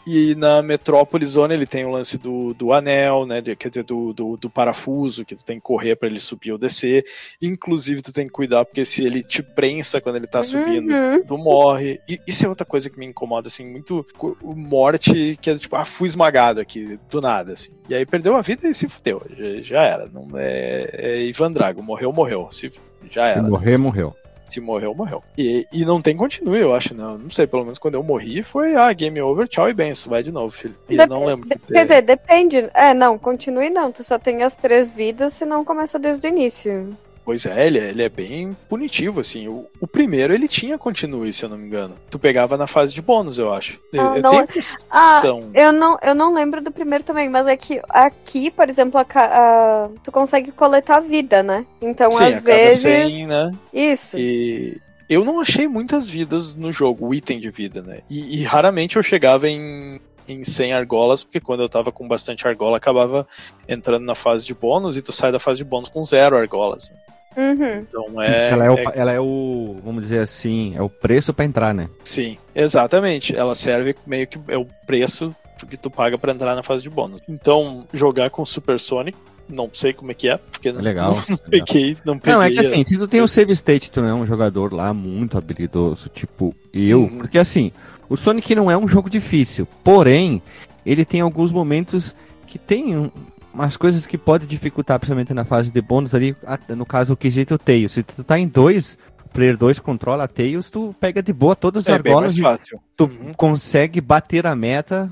Speaker 3: E na Metrópole Zone ele tem o lance do, do anel, né? de- quer dizer, do, do, do parafuso, que tu tem que correr para ele subir ou descer. Inclusive, tu tem que cuidar, porque se ele te prensa quando ele tá subindo,
Speaker 2: Uhum.
Speaker 3: tu morre. E isso é outra coisa que me incomoda, assim, muito morte, que é tipo, ah, fui esmagado aqui, do nada, assim. E aí perdeu a vida e se fudeu. Já, já era. Não é, é Ivan Drago, morreu, morreu. Se, já
Speaker 1: Se
Speaker 3: era.
Speaker 1: morrer, morreu.
Speaker 3: Se morreu, morreu. E, e não tem continue, eu acho, não. Não sei, pelo menos quando eu morri foi, ah, game over, tchau e benção, vai de novo, filho. E eu
Speaker 2: Dep-
Speaker 3: não lembro.
Speaker 2: de- Quer dizer, depende. É, não, continue não. Tu só tem as três vidas se não começa desde o início.
Speaker 3: Pois é, ele, é- ele é bem punitivo, assim. O, o primeiro ele tinha continue, se eu não me engano. Tu pegava na fase de bônus, eu acho. Eu,
Speaker 2: Ah,
Speaker 3: eu
Speaker 2: não
Speaker 3: tenho impressão.
Speaker 2: Eu não, eu não lembro do primeiro também, mas é que aqui, por exemplo, a a- tu consegue coletar vida, né? Então,
Speaker 3: Sim,
Speaker 2: às vezes.
Speaker 3: 100, né?
Speaker 2: Isso.
Speaker 3: E eu não achei muitas vidas no jogo, o item de vida, né? E, e raramente eu chegava em, em 100 argolas, porque quando eu tava com bastante argola, acabava entrando na fase de bônus e tu sai da fase de bônus com zero argolas.
Speaker 2: Uhum.
Speaker 3: Então é.
Speaker 1: ela, é o,
Speaker 3: é-
Speaker 1: ela é o, vamos dizer assim, é o preço pra entrar, né?
Speaker 3: Sim, exatamente. Ela serve meio que é o preço que tu paga pra entrar na fase de bônus. Então, jogar com Super Sonic, não sei como é que é, porque
Speaker 1: É
Speaker 3: não,
Speaker 1: legal.
Speaker 3: não peguei, não peguei.
Speaker 1: Não, é que assim, se tu tem o save state, tu não é um jogador lá muito habilidoso, tipo eu,
Speaker 3: Uhum.
Speaker 1: porque assim, o Sonic não é um jogo difícil, porém, ele tem alguns momentos que tem um- umas coisas que podem dificultar, principalmente na fase de bônus ali, no caso o quesito Tails. Se tu tá em dois, player 2 controla Tails, tu pega de boa todas as
Speaker 3: é bem mais
Speaker 1: argolas tu
Speaker 3: Uhum.
Speaker 1: consegue bater a meta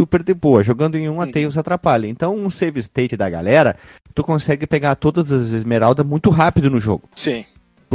Speaker 1: super de boa. Jogando em um, a Tails atrapalha. Então, um save state da galera, tu consegue pegar todas as esmeraldas muito rápido no jogo.
Speaker 3: Sim.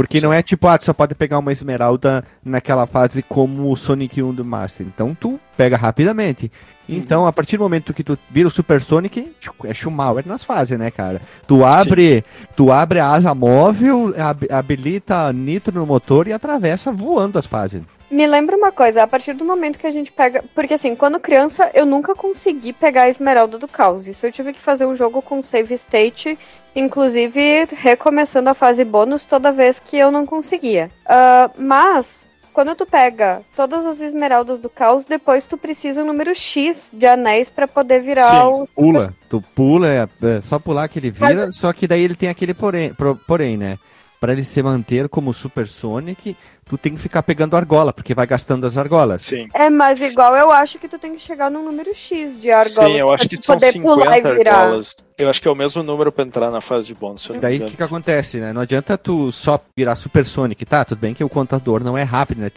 Speaker 1: Porque
Speaker 3: Sim.
Speaker 1: não é tipo, ah, tu só pode pegar uma esmeralda naquela fase como o Sonic 1 do Master. Então tu pega rapidamente. Então, a partir do momento que tu vira o Super Sonic, é Schumacher nas fases, né, cara? Tu abre, tu abre a asa móvel, hab- habilita nitro no motor e atravessa voando as fases.
Speaker 2: Me lembra uma coisa, a partir do momento que a gente pega. Porque assim, quando criança, eu nunca consegui pegar a esmeralda do caos. Isso eu tive que fazer um jogo com save state, inclusive recomeçando a fase bônus toda vez que eu não conseguia. Ah, mas, quando tu pega todas as esmeraldas do caos, depois tu precisa um número X de anéis pra poder virar
Speaker 3: Sim,
Speaker 2: o.
Speaker 1: Pula, tu pula, é, é só pular que ele vira, só que daí ele tem aquele porém, porém né? Pra ele se manter como Super Sonic, tu tem que ficar pegando argola, porque vai gastando as argolas.
Speaker 3: Sim.
Speaker 2: É, mas igual eu acho que tu tem que chegar num número X de argola.
Speaker 3: Sim, eu acho que são
Speaker 2: poder pular e
Speaker 3: 50
Speaker 2: virar.
Speaker 3: argolas. Eu acho que é o mesmo número pra entrar na fase de bônus.
Speaker 1: Daí o que, que acontece, né? Não adianta tu só virar Super Sonic, tá? Tudo bem que o contador não é rápido, né?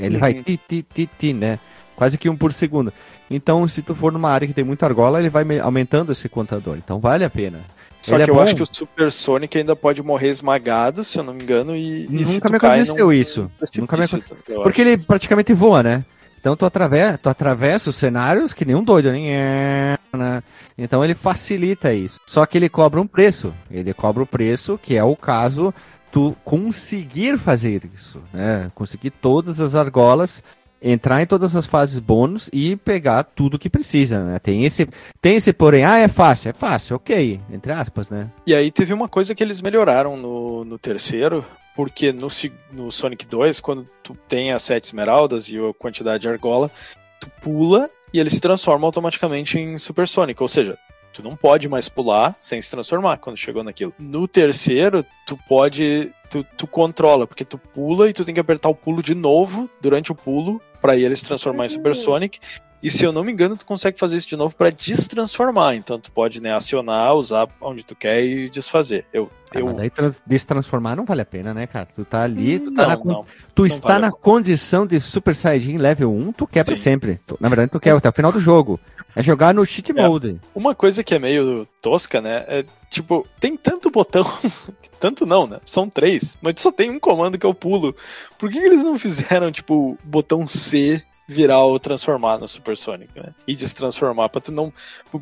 Speaker 1: Ele vai
Speaker 3: Uhum.
Speaker 1: ti, ti, ti, ti, né? Quase que um por segundo. Então, se tu for numa área que tem muita argola, ele vai me- aumentando esse contador. Então, vale a pena.
Speaker 3: Só
Speaker 1: Ele
Speaker 3: que
Speaker 1: é
Speaker 3: eu
Speaker 1: bom.
Speaker 3: acho que o Super Sonic ainda pode morrer esmagado, se eu não me engano, e, e
Speaker 1: Nunca me aconteceu isso. Nunca me
Speaker 3: precipício, eu
Speaker 1: Porque ele praticamente voa, né? Então tu atravessa, tu atravessa os cenários que nem um doido, né? né? Então ele facilita isso. Só que ele cobra um preço. Ele cobra o preço, que é o caso tu conseguir fazer isso, né? Conseguir todas as argolas, entrar em todas as fases bônus e pegar tudo que precisa, né? Tem esse, tem esse porém, ah, é fácil, é fácil, ok, entre aspas, né?
Speaker 3: E aí teve uma coisa que eles melhoraram no, no terceiro, porque no, no Sonic 2, quando tu tem as sete esmeraldas e a quantidade de argola, tu pula e ele se transforma automaticamente em Super Sonic, ou seja, tu não pode mais pular sem se transformar quando chegou naquilo. No terceiro, tu pode, tu, tu controla, porque tu pula e tu tem que apertar o pulo de novo durante o pulo para ele se transformar em Super
Speaker 2: Uhum.
Speaker 3: Sonic. E se eu não me engano, tu consegue fazer isso de novo para destransformar. Então tu pode né, acionar, usar onde tu quer e desfazer. Eu,
Speaker 1: Ah,
Speaker 3: eu
Speaker 1: mas daí trans, destransformar não vale a pena, né, cara? Tu tá ali, tu tá
Speaker 3: não,
Speaker 1: na, con-
Speaker 3: não.
Speaker 1: Tu está
Speaker 3: vale
Speaker 1: na condição de Super Saiyajin level 1, tu quer pra
Speaker 3: Sim.
Speaker 1: sempre. Tu- Na verdade, tu quer até o final do jogo. É jogar no cheat
Speaker 3: É.
Speaker 1: mode.
Speaker 3: Uma coisa que é meio tosca, né? É tipo, tem tanto botão. tanto não, né? São três, mas só tem um comando que é o pulo. Por que, que eles não fizeram, tipo, botão C virar ou transformar no Super Sonic, né? E destransformar pra tu não.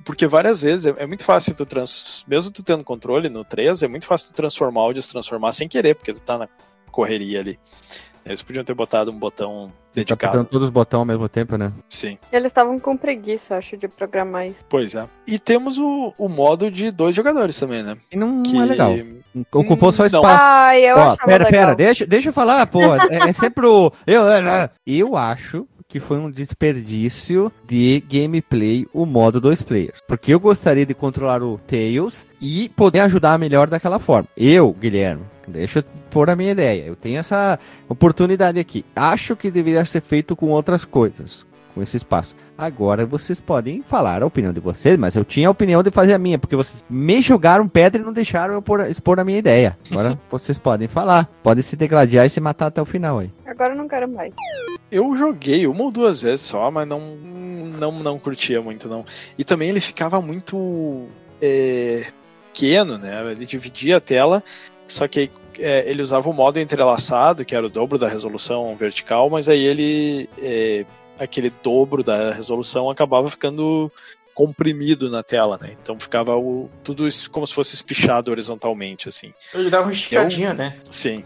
Speaker 3: Porque várias vezes é, é muito fácil tu trans. Mesmo tu tendo controle no 3, é muito fácil tu transformar ou destransformar sem querer, porque tu tá na correria ali. Eles podiam ter botado um botão
Speaker 1: Tá
Speaker 3: dedicado.
Speaker 1: apertando todos os botões ao mesmo tempo, né?
Speaker 3: Sim.
Speaker 2: Eles estavam com preguiça, acho, de programar isso.
Speaker 3: Pois é. E temos o, o modo de dois jogadores também, né?
Speaker 1: E não
Speaker 3: Que
Speaker 1: é legal. Ocupou só
Speaker 3: Não.
Speaker 1: espaço.
Speaker 2: Ai, eu
Speaker 1: Ó,
Speaker 2: achava
Speaker 1: pera,
Speaker 2: legal.
Speaker 1: pera, deixa, deixa eu falar, pô. É, é sempre o. Eu, eu acho que foi um desperdício de gameplay o modo dois players. Porque eu gostaria de controlar o Tails e poder ajudar melhor daquela forma. Eu, Guilherme, deixa eu pôr a minha ideia. Eu tenho essa oportunidade aqui. Acho que deveria ser feito com outras coisas. Com esse espaço. Agora vocês podem falar a opinião de vocês, mas eu tinha a opinião de fazer a minha, porque vocês me jogaram pedra e não deixaram eu pôr- expor a minha ideia. Agora vocês podem falar. Podem se degladiar e se matar até o final aí.
Speaker 2: Agora eu não quero mais.
Speaker 3: Eu joguei uma ou duas vezes só, mas não, não, não curtia muito, não. E também ele ficava muito é, pequeno, né? Ele dividia a tela, só que é, ele usava o modo entrelaçado, que era o dobro da resolução vertical, mas aí ele. é, aquele dobro da resolução acabava ficando comprimido na tela, né? Então ficava o, tudo como se fosse espichado horizontalmente, assim.
Speaker 4: Ele dava uma esticadinha, né?
Speaker 3: Sim.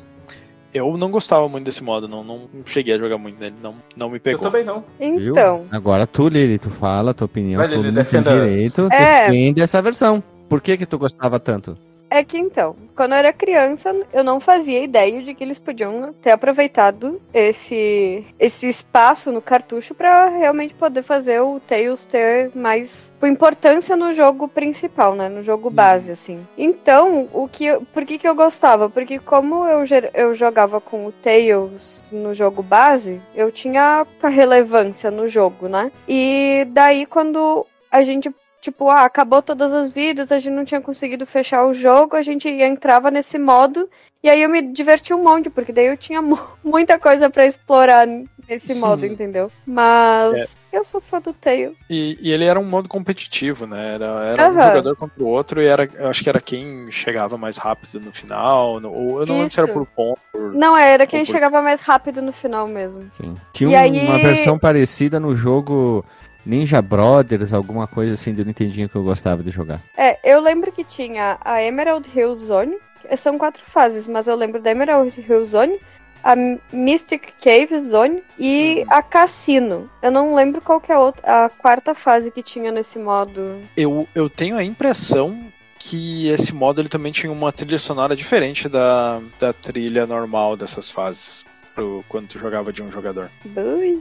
Speaker 3: Eu não gostava muito desse modo, não, não cheguei a jogar muito nele, não, não me
Speaker 4: Eu
Speaker 3: pegou.
Speaker 4: também não.
Speaker 1: Viu?
Speaker 2: Então,
Speaker 1: Agora tu, Lili, tu fala a tua opinião.
Speaker 4: Vai, Lili, defenda-
Speaker 1: direito.
Speaker 2: É.
Speaker 1: Defende essa versão. Por que que tu gostava tanto?
Speaker 2: É que então, quando eu era criança, eu não fazia ideia de que eles podiam ter aproveitado esse, esse espaço no cartucho pra realmente poder fazer o Tails ter mais importância no jogo principal, né? No jogo base, assim. Então, o que eu- por que, que eu gostava? Porque como eu, eu jogava com o Tails no jogo base, eu tinha a relevância no jogo, né? E daí quando a gente tipo, ah, acabou todas as vidas, a gente não tinha conseguido fechar o jogo, a gente entrava nesse modo e aí eu me diverti um monte, porque daí eu tinha mu- muita coisa pra explorar esse modo, entendeu? Mas
Speaker 3: É.
Speaker 2: eu sou fã do Tail.
Speaker 3: E, e ele era um modo competitivo, né? Era, era um jogador contra o outro e era, eu acho que era quem chegava mais rápido no final. no- ou eu não lembro se era
Speaker 2: Isso.
Speaker 3: por ponto. Por...
Speaker 2: Não, era quem
Speaker 3: por-
Speaker 2: chegava mais rápido no final mesmo.
Speaker 1: Sim. Tinha
Speaker 2: E
Speaker 1: um-
Speaker 2: aí-
Speaker 1: uma versão parecida no jogo Ninja Brothers, alguma coisa assim do Nintendinho que eu gostava de jogar.
Speaker 2: É, eu lembro que tinha a Emerald Hill Zone. São quatro fases, mas eu lembro da Emerald Hill Zone, a Mystic Cave Zone e a Cassino. Eu não lembro qual que é a, outra, a quarta fase que tinha nesse modo.
Speaker 3: Eu, eu tenho a impressão que esse modo ele também tinha uma trilha sonora diferente da, da trilha normal dessas fases. Pro, quando tu jogava de um jogador.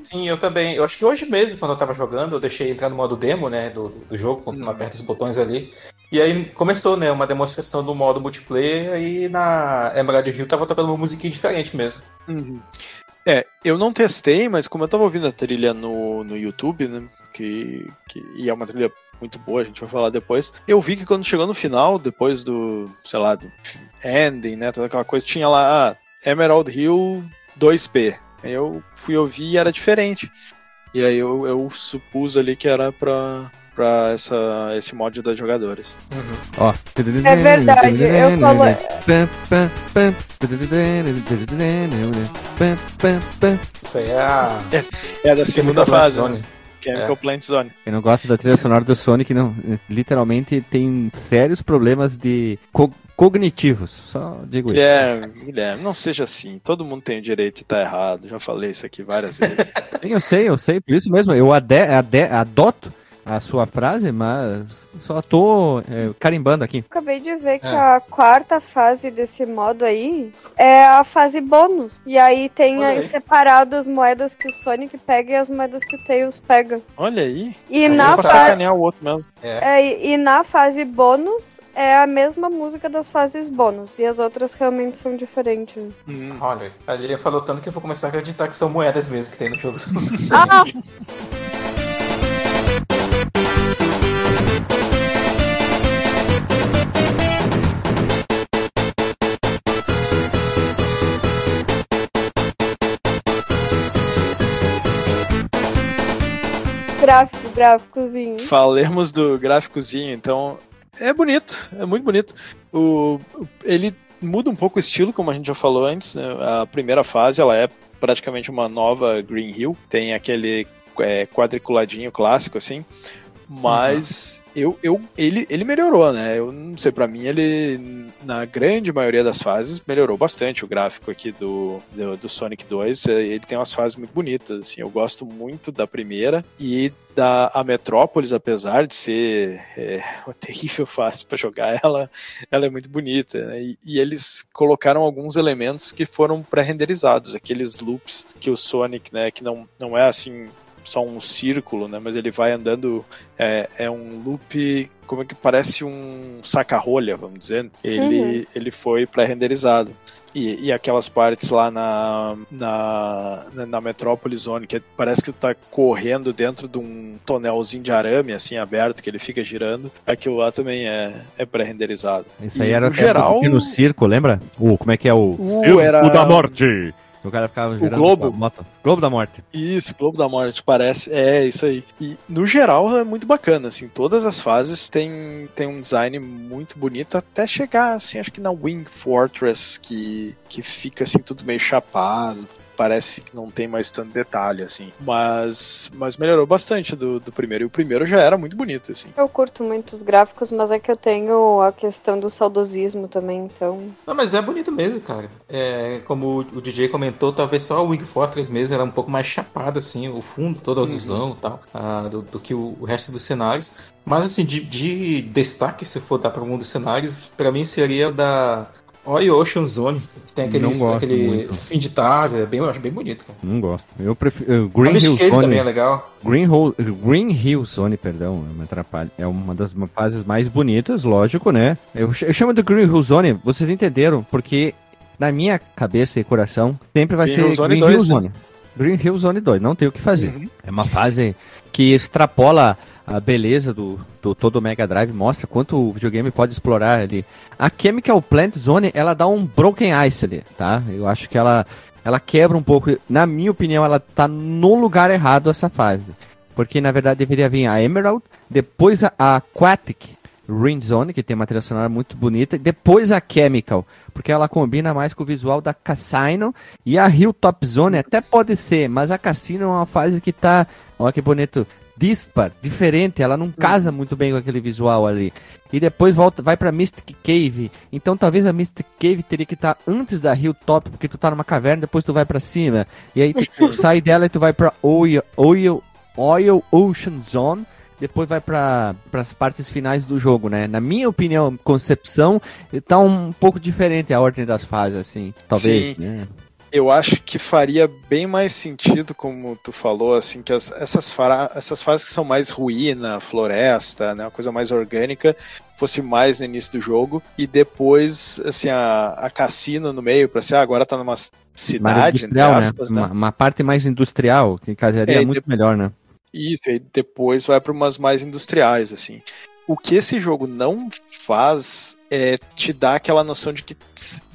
Speaker 4: Sim, eu também. Eu acho que hoje mesmo, quando eu tava jogando, eu deixei entrar no modo demo, né, do, do jogo, quando
Speaker 3: Hum.
Speaker 4: tu aperta os botões ali. E aí começou, né, uma demonstração do modo multiplayer e na Emerald Hill tava tocando uma musiquinha diferente mesmo.
Speaker 3: É, eu não testei, mas como eu tava ouvindo a trilha no, no YouTube, né? Que, que, e é uma trilha muito boa, a gente vai falar depois. Eu vi que quando chegou no final, depois do, sei lá, do ending, né? Toda aquela coisa, tinha lá ah, Emerald Hill 2P. Aí eu fui ouvir e era diferente. E aí eu, eu supus ali que era pra, pra essa, esse mod das jogadores.
Speaker 1: Ó.
Speaker 2: É verdade, eu falo.
Speaker 4: Isso aí é a
Speaker 3: É a da segunda fase,
Speaker 4: Zone.
Speaker 3: Chemical
Speaker 4: É.
Speaker 3: Plant Zone.
Speaker 1: Quem não gosta da trilha sonora do Sonic, não, literalmente tem sérios problemas de co- cognitivos. Só digo isso.
Speaker 3: Guilherme, Guilherme, não seja assim. Todo mundo tem o direito de estar errado. Já falei isso aqui várias vezes.
Speaker 1: Sim, eu sei, eu sei, por isso mesmo. Eu ade- ade- adoto a sua frase, mas só tô é, carimbando aqui.
Speaker 2: Acabei de ver que
Speaker 4: É.
Speaker 2: a quarta fase desse modo aí é a fase bônus. E aí tem aí
Speaker 4: aí.
Speaker 2: separado as moedas que o Sonic pega e as moedas que o Tails pega.
Speaker 3: Olha aí.
Speaker 2: E
Speaker 3: Aí
Speaker 2: na,
Speaker 3: é sacanear o outro mesmo.
Speaker 2: é, e e na fase bônus é a mesma música das fases bônus. E as outras realmente são diferentes.
Speaker 3: Hum.
Speaker 4: Olha, a Lilian falou tanto que eu vou começar a acreditar que são moedas mesmo que tem no jogo.
Speaker 2: Ah! Gráfico, gráficozinho.
Speaker 3: Falemos do gráficozinho, então. É bonito, é muito bonito. O, ele muda um pouco o estilo, como a gente já falou antes. né? A primeira fase ela é praticamente uma nova Green Hill. Tem aquele é, quadriculadinho clássico, assim. Mas eu, eu, ele, ele melhorou, né? Eu não sei, pra mim ele, na grande maioria das fases, melhorou bastante o gráfico aqui do, do, do Sonic 2. Eh, Ele tem umas fases muito bonitas, assim. Eu gosto muito da primeira e da a Metrópolis, apesar de ser é, uma terrível fase para jogar, ela, ela é muito bonita. né? E, e eles colocaram alguns elementos que foram pré-renderizados, aqueles loops que o Sonic, né, que não, não é assim só um círculo, né? Mas ele vai andando. É, é um loop. Como é que parece um saca-rolha, vamos dizer. Ele,
Speaker 2: Uhum.
Speaker 3: ele foi pré-renderizado. E, e aquelas partes lá na, na, na, Metrópolis Zone, que parece que tu tá correndo dentro de um tonelzinho de arame, assim, aberto, que ele fica girando. Aquilo lá também é, é pré-renderizado.
Speaker 1: Isso aí
Speaker 3: E,
Speaker 1: era
Speaker 3: no geral-
Speaker 1: no circo, lembra? O, como é que é o
Speaker 3: O
Speaker 1: Circo
Speaker 3: era-
Speaker 1: da Morte? O cara ficava girando
Speaker 3: Globo.
Speaker 1: com a moto. Globo da Morte.
Speaker 3: Isso, Globo da Morte, parece. É, isso aí. E no geral é muito bacana, assim, todas as fases têm tem um design muito bonito, até chegar, assim, acho que na Wing Fortress, que, que fica, assim, tudo meio chapado. Parece que não tem mais tanto detalhe, assim. Mas, mas melhorou bastante do, do primeiro. E o primeiro já era muito bonito, assim.
Speaker 2: Eu curto muito os gráficos, mas é que eu tenho a questão do saudosismo também, então.
Speaker 4: Não, mas é bonito mesmo, cara. É, como o DJ comentou, talvez só o Wing Fortress mesmo era um pouco mais chapado, assim, o fundo todo azulzão e tal, ah, do, do que o, o resto dos cenários. Mas, assim, de, de destaque, se for dar para um dos cenários, pra mim seria o da Ori Ocean Zone, que tem aquele, aquele
Speaker 1: muito.
Speaker 4: fim de tarde, é bem, eu acho bem bonito, cara.
Speaker 1: Não gosto. Eu prefiro.
Speaker 4: A
Speaker 1: Green Hill
Speaker 4: Cave também é
Speaker 1: Zone.
Speaker 4: legal.
Speaker 1: Green, Ho- Green Hill Zone, perdão, me atrapalha. É uma das fases mais bonitas, lógico, né? Eu, ch- eu chamo de Green Hill Zone, vocês entenderam, porque na minha cabeça e coração sempre vai
Speaker 3: Green
Speaker 1: ser
Speaker 3: Hill Zone
Speaker 1: Green
Speaker 3: 2,
Speaker 1: Hill
Speaker 3: né?
Speaker 1: Zone. Green Hill Zone 2, não tem o que fazer.
Speaker 3: Uhum.
Speaker 1: É uma fase que extrapola a beleza do, do todo o Mega Drive, mostra quanto o videogame pode explorar ali. A Chemical Plant Zone, ela dá um Broken Ice ali, tá? Eu acho que ela ela quebra um pouco. Na minha opinião, ela tá no lugar errado essa fase. Porque na verdade deveria vir a Emerald, depois a, Aquatic Ring Zone, que tem uma trilha sonora muito bonita, e depois a Chemical, porque ela combina mais com o visual da Cassino e a Hilltop Zone até pode ser, mas a Cassino é uma fase que tá, olha que bonito, dispar, diferente, ela não casa muito bem com aquele visual ali. E depois volta, vai pra Mystic Cave. Então talvez a Mystic Cave teria que estar tá antes da Hilltop, porque tu tá numa caverna, depois tu vai para cima. E aí tu sai dela e tu vai pra Oil, Oil, Oil Ocean Zone depois vai para as partes finais do jogo, né? Na minha opinião, concepção, tá um pouco diferente a ordem das fases, assim, talvez.
Speaker 3: Sim. Né? Eu acho que faria bem mais sentido, como tu falou, assim, que as, essas, essas fases que são mais ruína, floresta, né, uma coisa mais orgânica, fosse mais no início do jogo, e depois, assim, a, a cassino no meio, para ser, ah, agora tá numa cidade,
Speaker 1: entre né? aspas, né? né? Uma, uma, parte mais industrial, que casaria é, muito de... melhor, né?
Speaker 3: Isso, e depois vai para umas mais industriais, assim. O que esse jogo não faz é te dar aquela noção de que,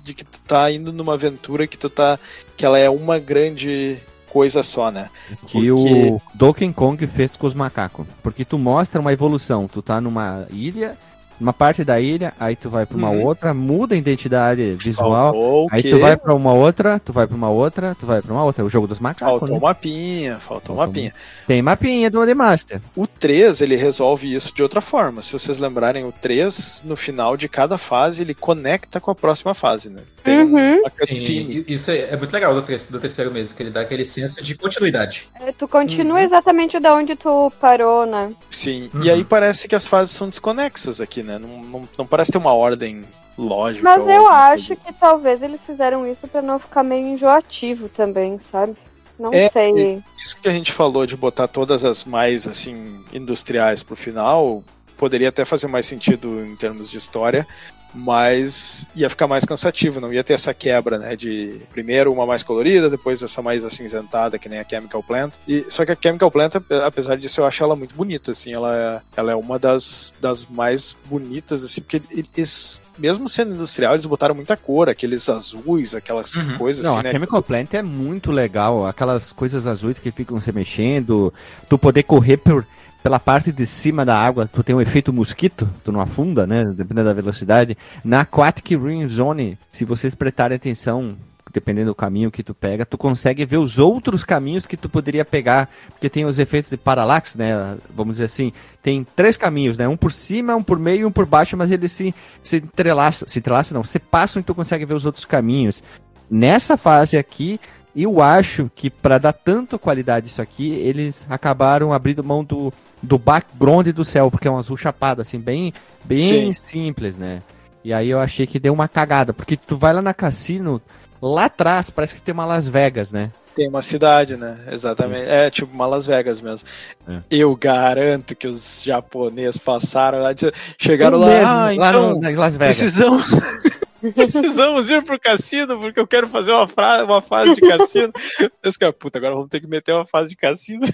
Speaker 3: de que tu tá indo numa aventura que tu tá. que ela é uma grande coisa só, né?
Speaker 1: Que Porque... o Donkey Kong fez com os macacos. Porque tu mostra uma evolução. Tu tá numa ilha uma parte da ilha, aí tu vai para uma uhum. outra, muda a identidade visual, Faltou aí tu vai para uma outra, tu vai para uma outra, tu vai para uma outra. É o jogo dos macacos.
Speaker 3: Faltou né? um mapinha, faltou um mapinha.
Speaker 1: Tem mapinha do The Master.
Speaker 3: O 3, ele resolve isso de outra forma. Se vocês lembrarem, o 3, no final de cada fase, ele conecta com a próxima fase, né?
Speaker 2: Tem uhum.
Speaker 4: Sim, isso é, é, muito legal do, do terceiro mesmo, que ele dá aquele senso de continuidade.
Speaker 2: É, tu continua uhum. exatamente da onde tu parou, né?
Speaker 3: Sim, uhum. e aí parece que as fases são desconexas aqui, né? Não, não, não parece ter uma ordem lógica.
Speaker 2: Mas eu acho que talvez eles fizeram isso para não ficar meio enjoativo também, sabe? Não é, sei.
Speaker 3: Isso que a gente falou de botar todas as mais assim industriais pro final, poderia até fazer mais sentido em termos de história, mas ia ficar mais cansativo, não ia ter essa quebra, né, de primeiro uma mais colorida, depois essa mais acinzentada, que nem a Chemical Plant. E só que a Chemical Plant, apesar disso, eu acho ela muito bonita, assim, ela é, ela é uma das, das mais bonitas, assim, porque eles mesmo sendo industrial, eles botaram muita cor, aqueles azuis, aquelas uhum. coisas
Speaker 1: Não,
Speaker 3: assim,
Speaker 1: a
Speaker 3: né?
Speaker 1: Chemical Plant é muito legal, aquelas coisas azuis que ficam se mexendo, tu poder correr por pela parte de cima da água, tu tem um efeito mosquito, tu não afunda, né? Dependendo da velocidade. Na Aquatic Ring Zone, se vocês prestarem atenção, dependendo do caminho que tu pega, tu consegue ver os outros caminhos que tu poderia pegar, porque tem os efeitos de paralaxe, né? Vamos dizer assim, tem três caminhos, né? Um por cima, um por meio e um por baixo, mas eles se, se entrelaçam, se entrelaçam não, se passam e tu consegue ver os outros caminhos. Nessa fase aqui, eu acho que para dar tanto qualidade isso aqui, eles acabaram abrindo mão do, do background do céu, porque é um azul chapado, assim, bem, bem simples, né? E aí eu achei que deu uma cagada, porque tu vai lá na cassino, lá atrás parece que tem uma Las Vegas, né?
Speaker 3: Tem uma cidade, né? Exatamente. É, tipo uma Las Vegas mesmo. É. Eu garanto que os japoneses passaram lá, chegaram lá, mesmo, ah, lá então, no, Las Vegas. precisamos Precisamos ir pro cassino porque eu quero fazer uma, fra uma fase de cassino. Os caras, puta, agora vamos ter que meter uma fase de cassino.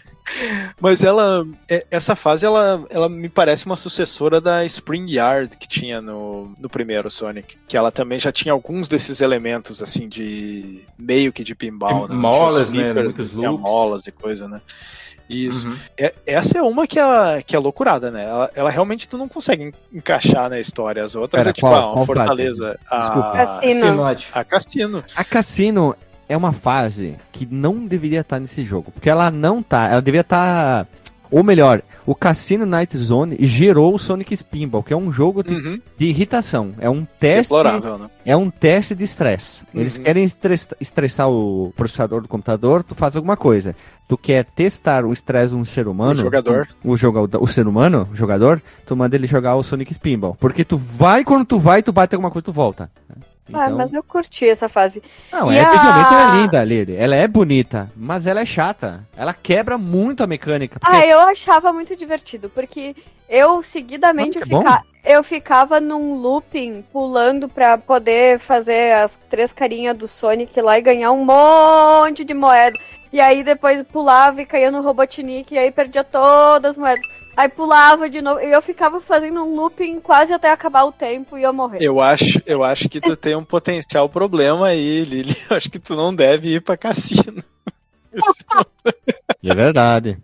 Speaker 3: Mas ela, é, essa fase, ela, ela me parece uma sucessora da Spring Yard que tinha no, no primeiro Sonic. Que ela também já tinha alguns desses elementos, assim, de meio que de pinball.
Speaker 4: Né? Molas, né? Muitos looks.
Speaker 3: molas e coisa, né? Isso. Uhum. É, essa é uma que é, que é loucurada, né? Ela, ela, realmente tu não consegue encaixar na história. As outras Pera, é tipo qual, ah, uma fortaleza. A,
Speaker 2: Cassino.
Speaker 3: a Cassino.
Speaker 1: A Cassino é uma fase que não deveria estar nesse jogo. Porque ela não tá. Ela deveria estar. Ou melhor, o Cassino Night Zone gerou o Sonic Spinball, que é um jogo de, uhum. de irritação. É um teste. Né? É um teste de estresse. Uhum. Eles querem estressar o processador do computador, tu faz alguma coisa. Tu quer testar o estresse de um ser humano. O
Speaker 3: jogador.
Speaker 1: O, o, jogador, o ser humano, o jogador, tu manda ele jogar o Sonic Spinball. Porque tu vai, quando tu vai, tu bate alguma coisa, tu volta.
Speaker 2: Então... Ah, mas eu curti essa fase.
Speaker 1: Não, e é, a... visualmente ela é linda, Lily. Ela é bonita, mas ela é chata. Ela quebra muito a mecânica.
Speaker 2: Porque... Ah, eu achava muito divertido, porque eu seguidamente ah, fica... eu ficava num looping pulando pra poder fazer as três carinhas do Sonic lá e ganhar um monte de moeda. E aí depois pulava e caía no Robotnik e aí perdia todas as moedas. Aí pulava de novo. E eu ficava fazendo um looping quase até acabar o tempo e eu morrer.
Speaker 3: Eu acho, eu acho que tu tem um potencial problema aí, Lili. Eu acho que tu não deve ir pra cassino.
Speaker 1: É verdade.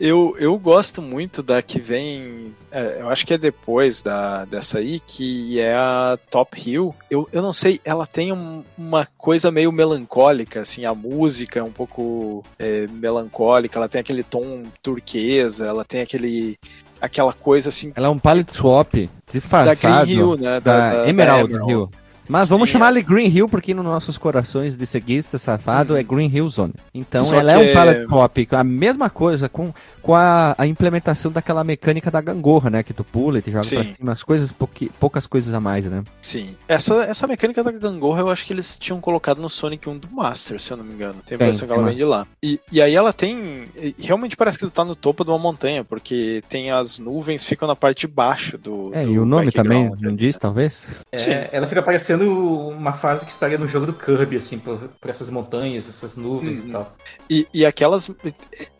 Speaker 3: Eu, eu gosto muito da que vem. É, eu acho que é depois da, dessa aí, que é a Top Hill. Eu, eu não sei, ela tem um- uma coisa meio melancólica, assim, a música é um pouco é, melancólica, ela tem aquele tom turquesa, ela tem aquele. aquela coisa assim.
Speaker 1: Ela é um palette swap
Speaker 3: Da
Speaker 1: disfarçado.
Speaker 3: Green Hill, né?
Speaker 1: da,
Speaker 3: da
Speaker 1: Emerald,
Speaker 3: Emerald.
Speaker 1: Hill. Mas vamos
Speaker 3: Sim,
Speaker 1: chamar ele Green Hill porque nos nossos corações de ceguista safado é Green Hill Zone. Então
Speaker 3: Só
Speaker 1: ela é um
Speaker 3: é-
Speaker 1: palette swap, a mesma coisa com, com a, a implementação daquela mecânica da gangorra, né? Que tu pula e te joga
Speaker 3: Sim.
Speaker 1: pra cima, as coisas, pouqui- poucas coisas a mais, né?
Speaker 3: Sim. Essa, essa mecânica da gangorra eu acho que eles tinham colocado no Sonic 1 do Master, se eu não me engano. Tem a
Speaker 1: Tem,
Speaker 3: impressão que ela
Speaker 1: lá.
Speaker 3: vem de lá. E, e aí ela tem. Realmente parece que tu tá no topo de uma montanha, porque tem as nuvens ficam na parte de baixo do.
Speaker 1: É,
Speaker 3: do
Speaker 1: e o nome também não diz, talvez?
Speaker 3: Sim.
Speaker 4: É, ela fica parecendo uma fase que estaria no jogo do Kirby, assim, por, por essas montanhas, essas nuvens
Speaker 3: Uhum.
Speaker 4: e tal.
Speaker 3: E, e aquelas.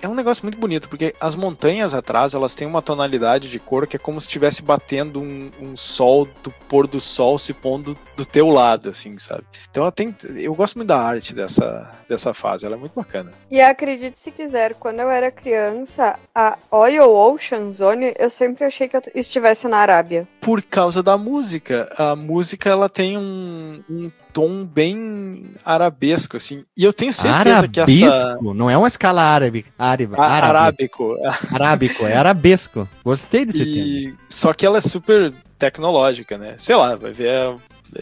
Speaker 3: É um negócio muito bonito, porque as montanhas atrás elas têm uma tonalidade de cor que é como se estivesse batendo um, um sol do pôr do sol se pondo do teu lado, assim, sabe? Então ela tem. Eu gosto muito da arte dessa, dessa fase, ela é muito bacana.
Speaker 2: E acredite se quiser, quando eu era criança, a Oil Ocean Zone, eu sempre achei que eu estivesse na Arábia.
Speaker 3: Por causa da música. A música ela tem um, um tom bem arabesco, assim. E eu tenho certeza que essa.
Speaker 1: Não é uma escala árabe. árabe,
Speaker 3: a- arábico.
Speaker 1: arábico, é arabesco. Gostei desse.
Speaker 3: E, só que ela é super tecnológica, né? Sei lá, vai ver a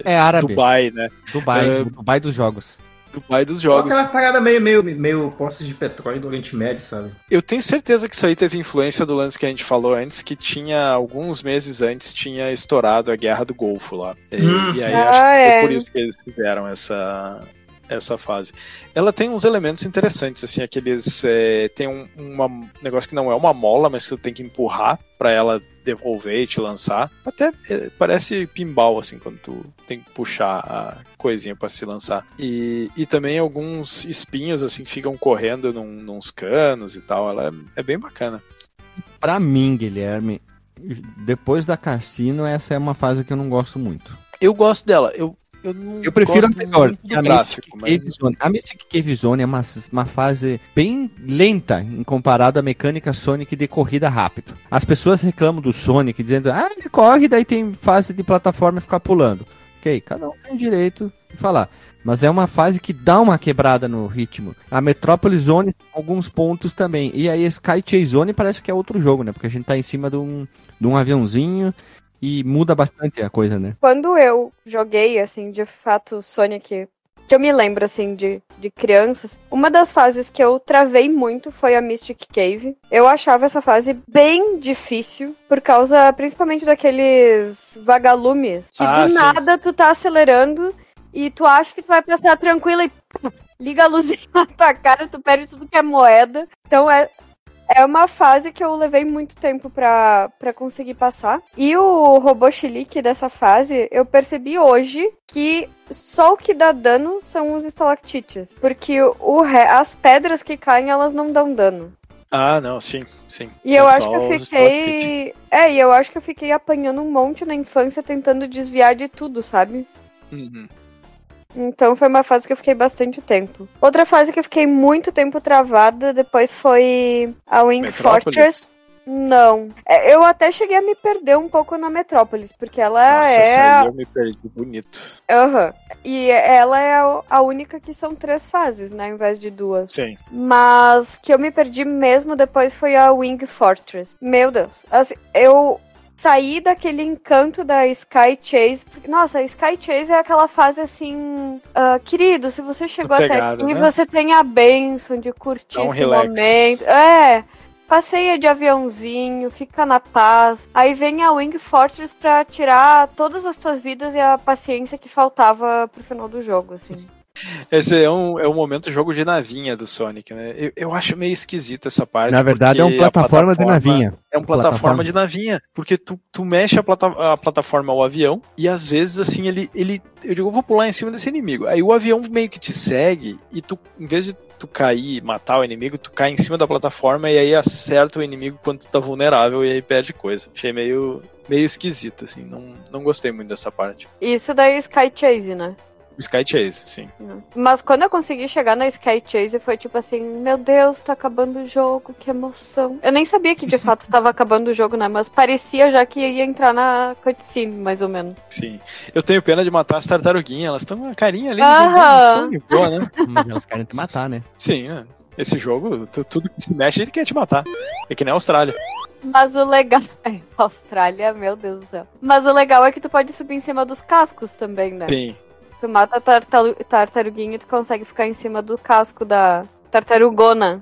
Speaker 1: É árabe.
Speaker 3: Dubai, né?
Speaker 1: Dubai,
Speaker 3: É,
Speaker 1: Dubai dos jogos.
Speaker 3: Dubai dos jogos.
Speaker 4: Aquela parada meio, meio, meio postes de petróleo do Oriente Médio, sabe?
Speaker 3: Eu tenho certeza que isso aí teve influência do lance que a gente falou antes, que tinha, alguns meses antes, tinha estourado a Guerra do Golfo lá. E,
Speaker 4: Hum,
Speaker 3: e aí
Speaker 2: sim.
Speaker 3: acho que
Speaker 2: Ah,
Speaker 3: foi
Speaker 2: é.
Speaker 3: por isso que eles fizeram essa, essa fase. Ela tem uns elementos interessantes, assim, aqueles. é, tem um uma, negócio que não é uma mola, mas que tu tem que empurrar pra ela devolver e te lançar. Até é, parece pinball, assim, quando tu tem que puxar a coisinha pra se lançar. E, e também alguns espinhos, assim, que ficam correndo num, nos canos e tal. Ela é, é bem bacana.
Speaker 1: Pra mim, Guilherme, depois da Cassino, essa é uma fase que eu não gosto muito.
Speaker 3: Eu gosto dela. Eu, eu, não
Speaker 1: Eu prefiro a melhor, a Mystic
Speaker 3: mas
Speaker 1: Cave Zone. A Mystic Cave Zone é uma, uma fase bem lenta em comparado à mecânica Sonic de corrida rápido. As pessoas reclamam do Sonic dizendo, ah, ele corre, daí tem fase de plataforma e ficar pulando. Ok, cada um tem direito de falar. Mas é uma fase que dá uma quebrada no ritmo. A Metropolis Zone tem alguns pontos também. E aí Sky Chase Zone parece que é outro jogo, né? Porque a gente tá em cima de um, de um aviãozinho e muda bastante a coisa, né?
Speaker 2: Quando eu joguei, assim, de fato, Sonic, que eu me lembro, assim, de, de crianças, uma das fases que eu travei muito foi a Mystic Cave. Eu achava essa fase bem difícil, por causa, principalmente, daqueles vagalumes, que
Speaker 3: Ah,
Speaker 2: do
Speaker 3: sim.
Speaker 2: nada tu tá acelerando e tu acha que tu vai passar tranquila e liga a luzinha na tua cara, tu perde tudo que é moeda. Então é, é uma fase que eu levei muito tempo pra, pra conseguir passar. E o robô chilique dessa fase, eu percebi hoje que só o que dá dano são os estalactites. Porque o, as pedras que caem, elas não dão dano.
Speaker 3: Ah, não, sim, sim.
Speaker 2: E eu
Speaker 3: É
Speaker 2: acho
Speaker 3: só
Speaker 2: que eu fiquei. É, e eu acho que eu fiquei apanhando um monte na infância tentando desviar de tudo, sabe?
Speaker 3: Uhum.
Speaker 2: Então foi uma fase que eu fiquei bastante tempo. Outra fase que eu fiquei muito tempo travada depois foi a Wing
Speaker 3: Metrópolis?
Speaker 2: Fortress. Não. É, Eu até cheguei a me perder um pouco na Metrópolis, porque ela
Speaker 3: Nossa,
Speaker 2: é.
Speaker 3: essa aí eu me perdi bonito.
Speaker 2: Aham. E ela é a- única que são três fases, né? Ao invés de duas.
Speaker 3: Sim.
Speaker 2: Mas que eu me perdi mesmo depois foi a Wing Fortress. Meu Deus. Assim, eu saí daquele encanto da Sky Chase. porque, Nossa, a Sky Chase é aquela fase assim. ah, querido, se você chegou
Speaker 3: Sossegado,
Speaker 2: até aqui,
Speaker 3: né?
Speaker 2: você tem a benção de curtir
Speaker 3: um
Speaker 2: esse
Speaker 3: relax.
Speaker 2: momento. É. Passeia de aviãozinho, fica na paz. Aí vem a Wing Fortress pra tirar todas as tuas vidas e a paciência que faltava pro final do jogo, assim.
Speaker 3: Esse é um, é um momento jogo de navinha do Sonic, né? Eu, eu acho meio esquisito essa parte.
Speaker 1: Na verdade, é um
Speaker 3: porque a
Speaker 1: plataforma, de navinha.
Speaker 3: É um plataforma,
Speaker 1: Plataforma.
Speaker 3: de navinha. Porque tu, tu mexe a, plata, a plataforma ao avião e às vezes, assim, ele, ele. Eu digo, eu vou pular em cima desse inimigo. Aí o avião meio que te segue e tu, em vez de tu cair, matar o inimigo, tu cai em cima da plataforma e aí acerta o inimigo quando tu tá vulnerável e aí perde coisa. Achei meio, meio esquisito, assim. Não, não gostei muito dessa parte.
Speaker 2: Isso daí é Sky Chase, né?
Speaker 3: O Sky Chase, sim.
Speaker 2: Mas quando eu consegui chegar na Sky Chase, foi tipo assim, meu Deus, tá acabando o jogo, que emoção. Eu nem sabia que de fato tava acabando o jogo, né? Mas parecia já que ia entrar na cutscene, mais ou menos.
Speaker 3: Sim. Eu tenho pena de matar as tartaruguinhas, elas estão com uma carinha ali de sangue, boa, né?
Speaker 1: Mas elas querem te matar, né?
Speaker 3: Sim, né? Esse jogo, tu- tudo que se mexe, ele quer te matar. É que nem a Austrália.
Speaker 2: Mas o legal. É, Austrália, meu Deus do céu. Mas o legal é que tu pode subir em cima dos cascos também, né?
Speaker 3: Sim.
Speaker 2: Tu mata a tartaru- tartaruguinha e tu consegue ficar em cima do casco da tartarugona.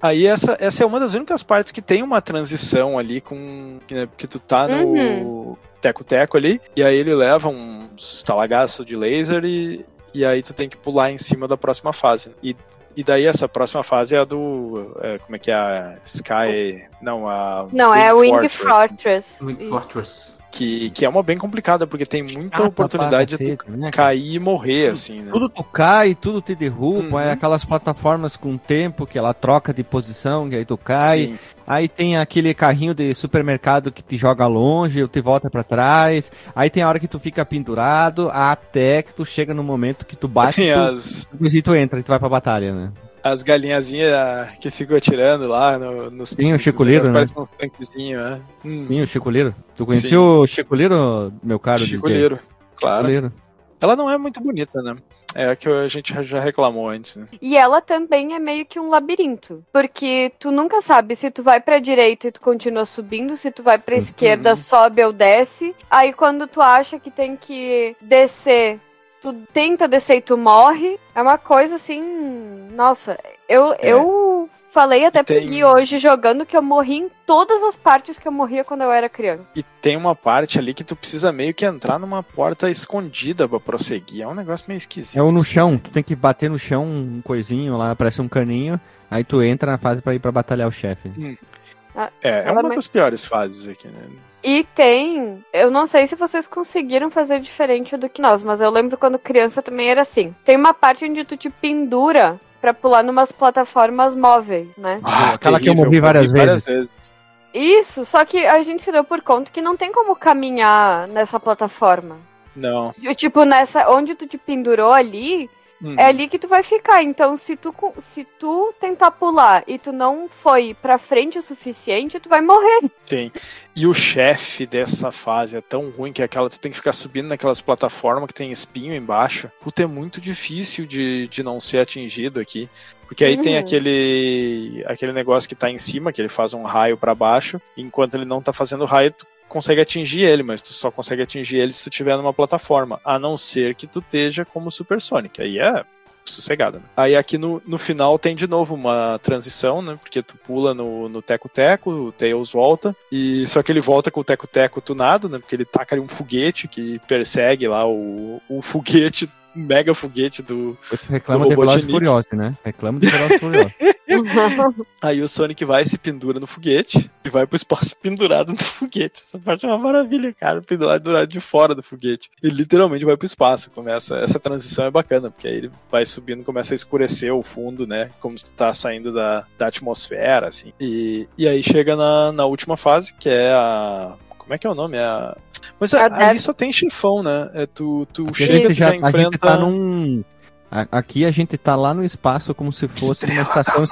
Speaker 3: Aí essa, essa é uma das únicas partes que tem uma transição ali com. né, porque tu tá no
Speaker 2: Uhum.
Speaker 3: teco-teco ali, e aí ele leva uns talagaços de laser e, e aí tu tem que pular em cima da próxima fase. E, e daí essa próxima fase é a do. é, como é que é? A Sky. Não, a.
Speaker 2: Não, é
Speaker 3: Wing
Speaker 2: Wing
Speaker 3: Fortress,
Speaker 2: Fortress.
Speaker 4: Wing
Speaker 2: Isso.
Speaker 4: Fortress.
Speaker 3: Que, que é uma bem complicada, porque tem muita
Speaker 1: Chata
Speaker 3: oportunidade
Speaker 1: pra
Speaker 3: de tu
Speaker 1: né,
Speaker 3: cair e morrer, assim, né?
Speaker 1: Tudo tu cai, tudo te derruba,
Speaker 3: Uhum.
Speaker 1: é aquelas plataformas com tempo que ela troca de posição, que aí tu cai.
Speaker 3: Sim.
Speaker 1: Aí tem aquele carrinho de supermercado que te joga longe, ou te volta pra trás. Aí tem a hora que tu fica pendurado, até que tu chega no momento que tu bate
Speaker 3: Tem
Speaker 1: tu,
Speaker 3: as,
Speaker 1: e tu entra e tu vai pra batalha, né?
Speaker 3: As galinhazinhas que ficam atirando lá no, nos.
Speaker 1: Sim, o
Speaker 3: negócios,
Speaker 1: né?
Speaker 3: Parece uns tanquezinhos, né? Hum,
Speaker 1: Sim, o Chico Liro. Tu conhecia
Speaker 3: Sim.
Speaker 1: o Chico Liro, meu caro DJ?
Speaker 3: Chicoleiro, claro.
Speaker 1: Chico Liro.
Speaker 3: Ela não é muito bonita, né? É a que a gente já reclamou antes, né?
Speaker 2: E ela também é meio que um labirinto. Porque tu nunca sabe se tu vai pra direita e tu continua subindo, se tu vai pra esquerda, sobe ou desce. Aí quando tu acha que tem que descer, tu tenta descer e tu morre. É uma coisa assim. Nossa, eu,
Speaker 3: É.
Speaker 2: eu falei até
Speaker 3: Tem-
Speaker 2: Gui hoje jogando que eu morri em todas as partes que eu morria quando eu era criança.
Speaker 3: E tem uma parte ali que tu precisa meio que entrar numa porta escondida pra prosseguir. É um negócio meio esquisito.
Speaker 1: É o no
Speaker 3: assim.
Speaker 1: chão, tu tem que bater no chão um coisinho lá, parece um caninho. Aí tu entra na fase pra ir pra batalhar o chefe.
Speaker 3: É, é
Speaker 2: Ela
Speaker 3: uma das piores fases aqui, né?
Speaker 2: E tem, eu não sei se vocês conseguiram fazer diferente do que nós, mas eu lembro quando criança também era assim. Tem uma parte onde tu te pendura pra pular numas plataformas móveis, né?
Speaker 1: Aquela que eu
Speaker 3: terrível,
Speaker 1: morri várias
Speaker 3: vezes.
Speaker 2: Isso, só que a gente se deu por conta que não tem como caminhar nessa plataforma.
Speaker 3: Não.
Speaker 2: E, Tipo, nessa onde tu te pendurou ali,
Speaker 3: Uhum.
Speaker 2: é ali que tu vai ficar. Então, se tu, se tu tentar pular e tu não foi pra frente o suficiente, tu vai morrer.
Speaker 3: Sim. E o chefe dessa fase é tão ruim que é aquela tu tem que ficar subindo naquelas plataformas que tem espinho embaixo. Puta, é muito difícil de, de não ser atingido aqui. Porque aí tem
Speaker 2: Uhum.
Speaker 3: aquele aquele negócio que tá em cima, que ele faz um raio pra baixo, e enquanto ele não tá fazendo raio, tu consegue atingir ele, mas tu só consegue atingir ele se tu tiver numa plataforma, a não ser que tu esteja como Super Sonic. Aí é sossegada. Né? Aí aqui no, no final tem de novo uma transição, né? Porque tu pula no no teco-teco, o Tails volta, e só que ele volta com o teco-teco tunado, né? Porque ele taca ali um foguete que persegue lá o, o foguete, mega foguete do.
Speaker 1: Você reclama
Speaker 3: Do
Speaker 1: de Velozes. Furiosos, né? Reclama de Velozes Furiosos.
Speaker 3: Aí o Sonic vai e se pendura no foguete e vai pro espaço pendurado no foguete. Essa parte é uma maravilha, cara. Pendurado de fora do foguete. Ele literalmente vai pro espaço. Começa, essa transição é bacana, porque aí ele vai subindo, começa a escurecer o fundo, né? Como se tu tá saindo da, da atmosfera, assim. E, e aí chega na, na última fase, que é a. Como é que é o nome? É a... Mas
Speaker 2: A
Speaker 3: ali
Speaker 2: Death-
Speaker 3: só tem chefão, né? É, tu tu
Speaker 1: Aqui a
Speaker 3: chega,
Speaker 1: gente já,
Speaker 3: já,
Speaker 1: a gente
Speaker 3: enfrenta.
Speaker 1: tá num. a- Aqui a gente tá lá no espaço como se fosse uma estação,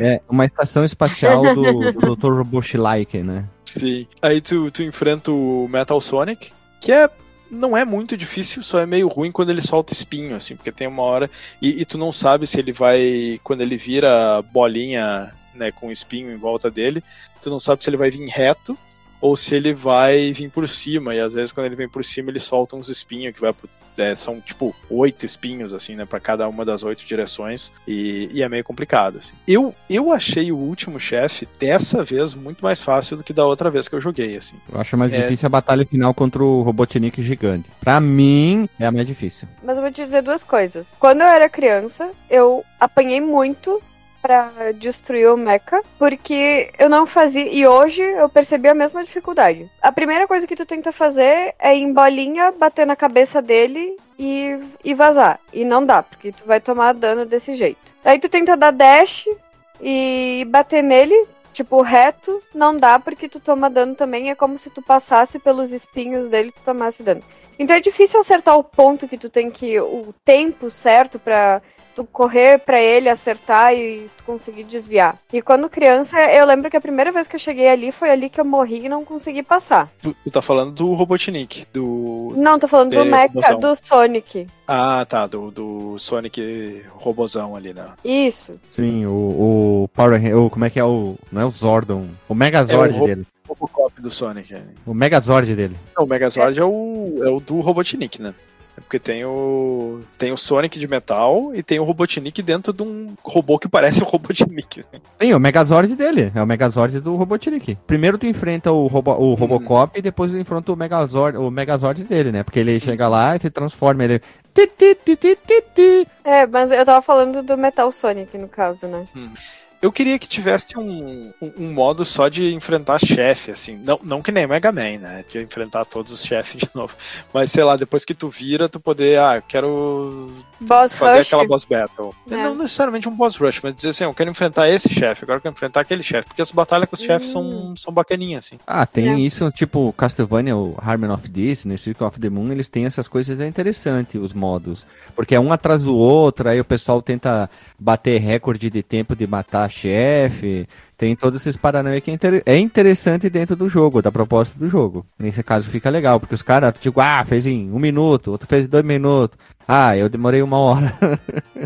Speaker 1: é, uma estação espacial do, do Dr. Robotnik, né?
Speaker 3: Sim. Aí tu, tu enfrenta o Metal Sonic, que é não é muito difícil, só é meio ruim quando ele solta espinho, assim, porque tem uma hora e, e tu não sabe se ele vai quando ele vira bolinha, né, com espinho em volta dele, tu não sabe se ele vai vir reto ou se ele vai vir por cima, e às vezes quando ele vem por cima ele solta uns espinhos que vai pro é, são tipo oito espinhos, assim, né, para cada uma das oito direções, e, e, é meio complicado, assim. Eu, eu achei o último chefe, dessa vez, muito mais fácil do que da outra vez que eu joguei, assim.
Speaker 1: Eu acho mais
Speaker 3: É.
Speaker 1: difícil a batalha final contra o Robotnik gigante. Pra mim, é a mais difícil.
Speaker 2: Mas eu vou te dizer duas coisas. Quando eu era criança, eu apanhei muito pra destruir o mecha, porque eu não fazia. E hoje eu percebi a mesma dificuldade. A primeira coisa que tu tenta fazer é ir em bolinha, bater na cabeça dele e, e vazar. E não dá, porque tu vai tomar dano desse jeito. Aí tu tenta dar dash e bater nele. Tipo, reto, não dá porque tu toma dano também. É como se tu passasse pelos espinhos dele e tu tomasse dano. Então é difícil acertar o ponto que tu tem que. o tempo certo pra tu correr pra ele, acertar e tu conseguir desviar. E quando criança, eu lembro que a primeira vez que eu cheguei ali foi ali que eu morri e não consegui passar.
Speaker 3: Tu, tu tá falando do Robotnik, do.
Speaker 2: Não, tô falando do
Speaker 3: É,
Speaker 2: Mecha, do Sonic.
Speaker 3: Ah, tá, do, do Sonic robozão ali, né?
Speaker 2: Isso.
Speaker 1: Sim, o, o Power o Como é que é o. Não é o Zordon. O Megazord
Speaker 3: É o
Speaker 1: dele.
Speaker 3: Robocop do Sonic. é.
Speaker 1: O Megazord dele.
Speaker 3: Não, o Megazord é, o, é o do Robotnik, né? É porque tem o. Tem o Sonic de metal e tem o Robotnik dentro de um robô que parece o Robotnik. né?
Speaker 1: Sim, o Megazord dele. É o Megazord do Robotnik. Primeiro tu enfrenta o, Robo, o Robocop e depois tu enfrenta o Megazord, o Megazord dele, né? Porque ele chega lá e se transforma. Ele.
Speaker 2: É, mas eu tava falando do Metal Sonic, no caso, né?
Speaker 3: Eu queria que tivesse um, um, um modo só de enfrentar chefe, assim. Não, não que nem Mega Man, né? De enfrentar todos os chefes de novo. Mas sei lá, depois que tu vira, tu poder. Ah, eu quero
Speaker 2: Boss
Speaker 3: fazer
Speaker 2: Rush.
Speaker 3: aquela boss battle.
Speaker 2: É.
Speaker 3: Não necessariamente um boss rush, mas dizer assim, eu quero enfrentar esse chefe, agora eu quero enfrentar aquele chefe. Porque as batalhas com os chefes são, são bacaninhas, assim.
Speaker 1: Ah, tem
Speaker 2: É.
Speaker 1: isso, tipo Castlevania, o Harmon of Destiny, Circle of the Moon, eles têm essas coisas, é interessante os modos. Porque é um atrás do outro, aí o pessoal tenta bater recorde de tempo de matar chefe. Tem todos esses paranauê que é, inter- é interessante dentro do jogo, da proposta do jogo. Nesse caso fica legal, porque os caras, tipo, ah, fez em um minuto, outro fez em dois minutos. Ah, eu demorei uma hora.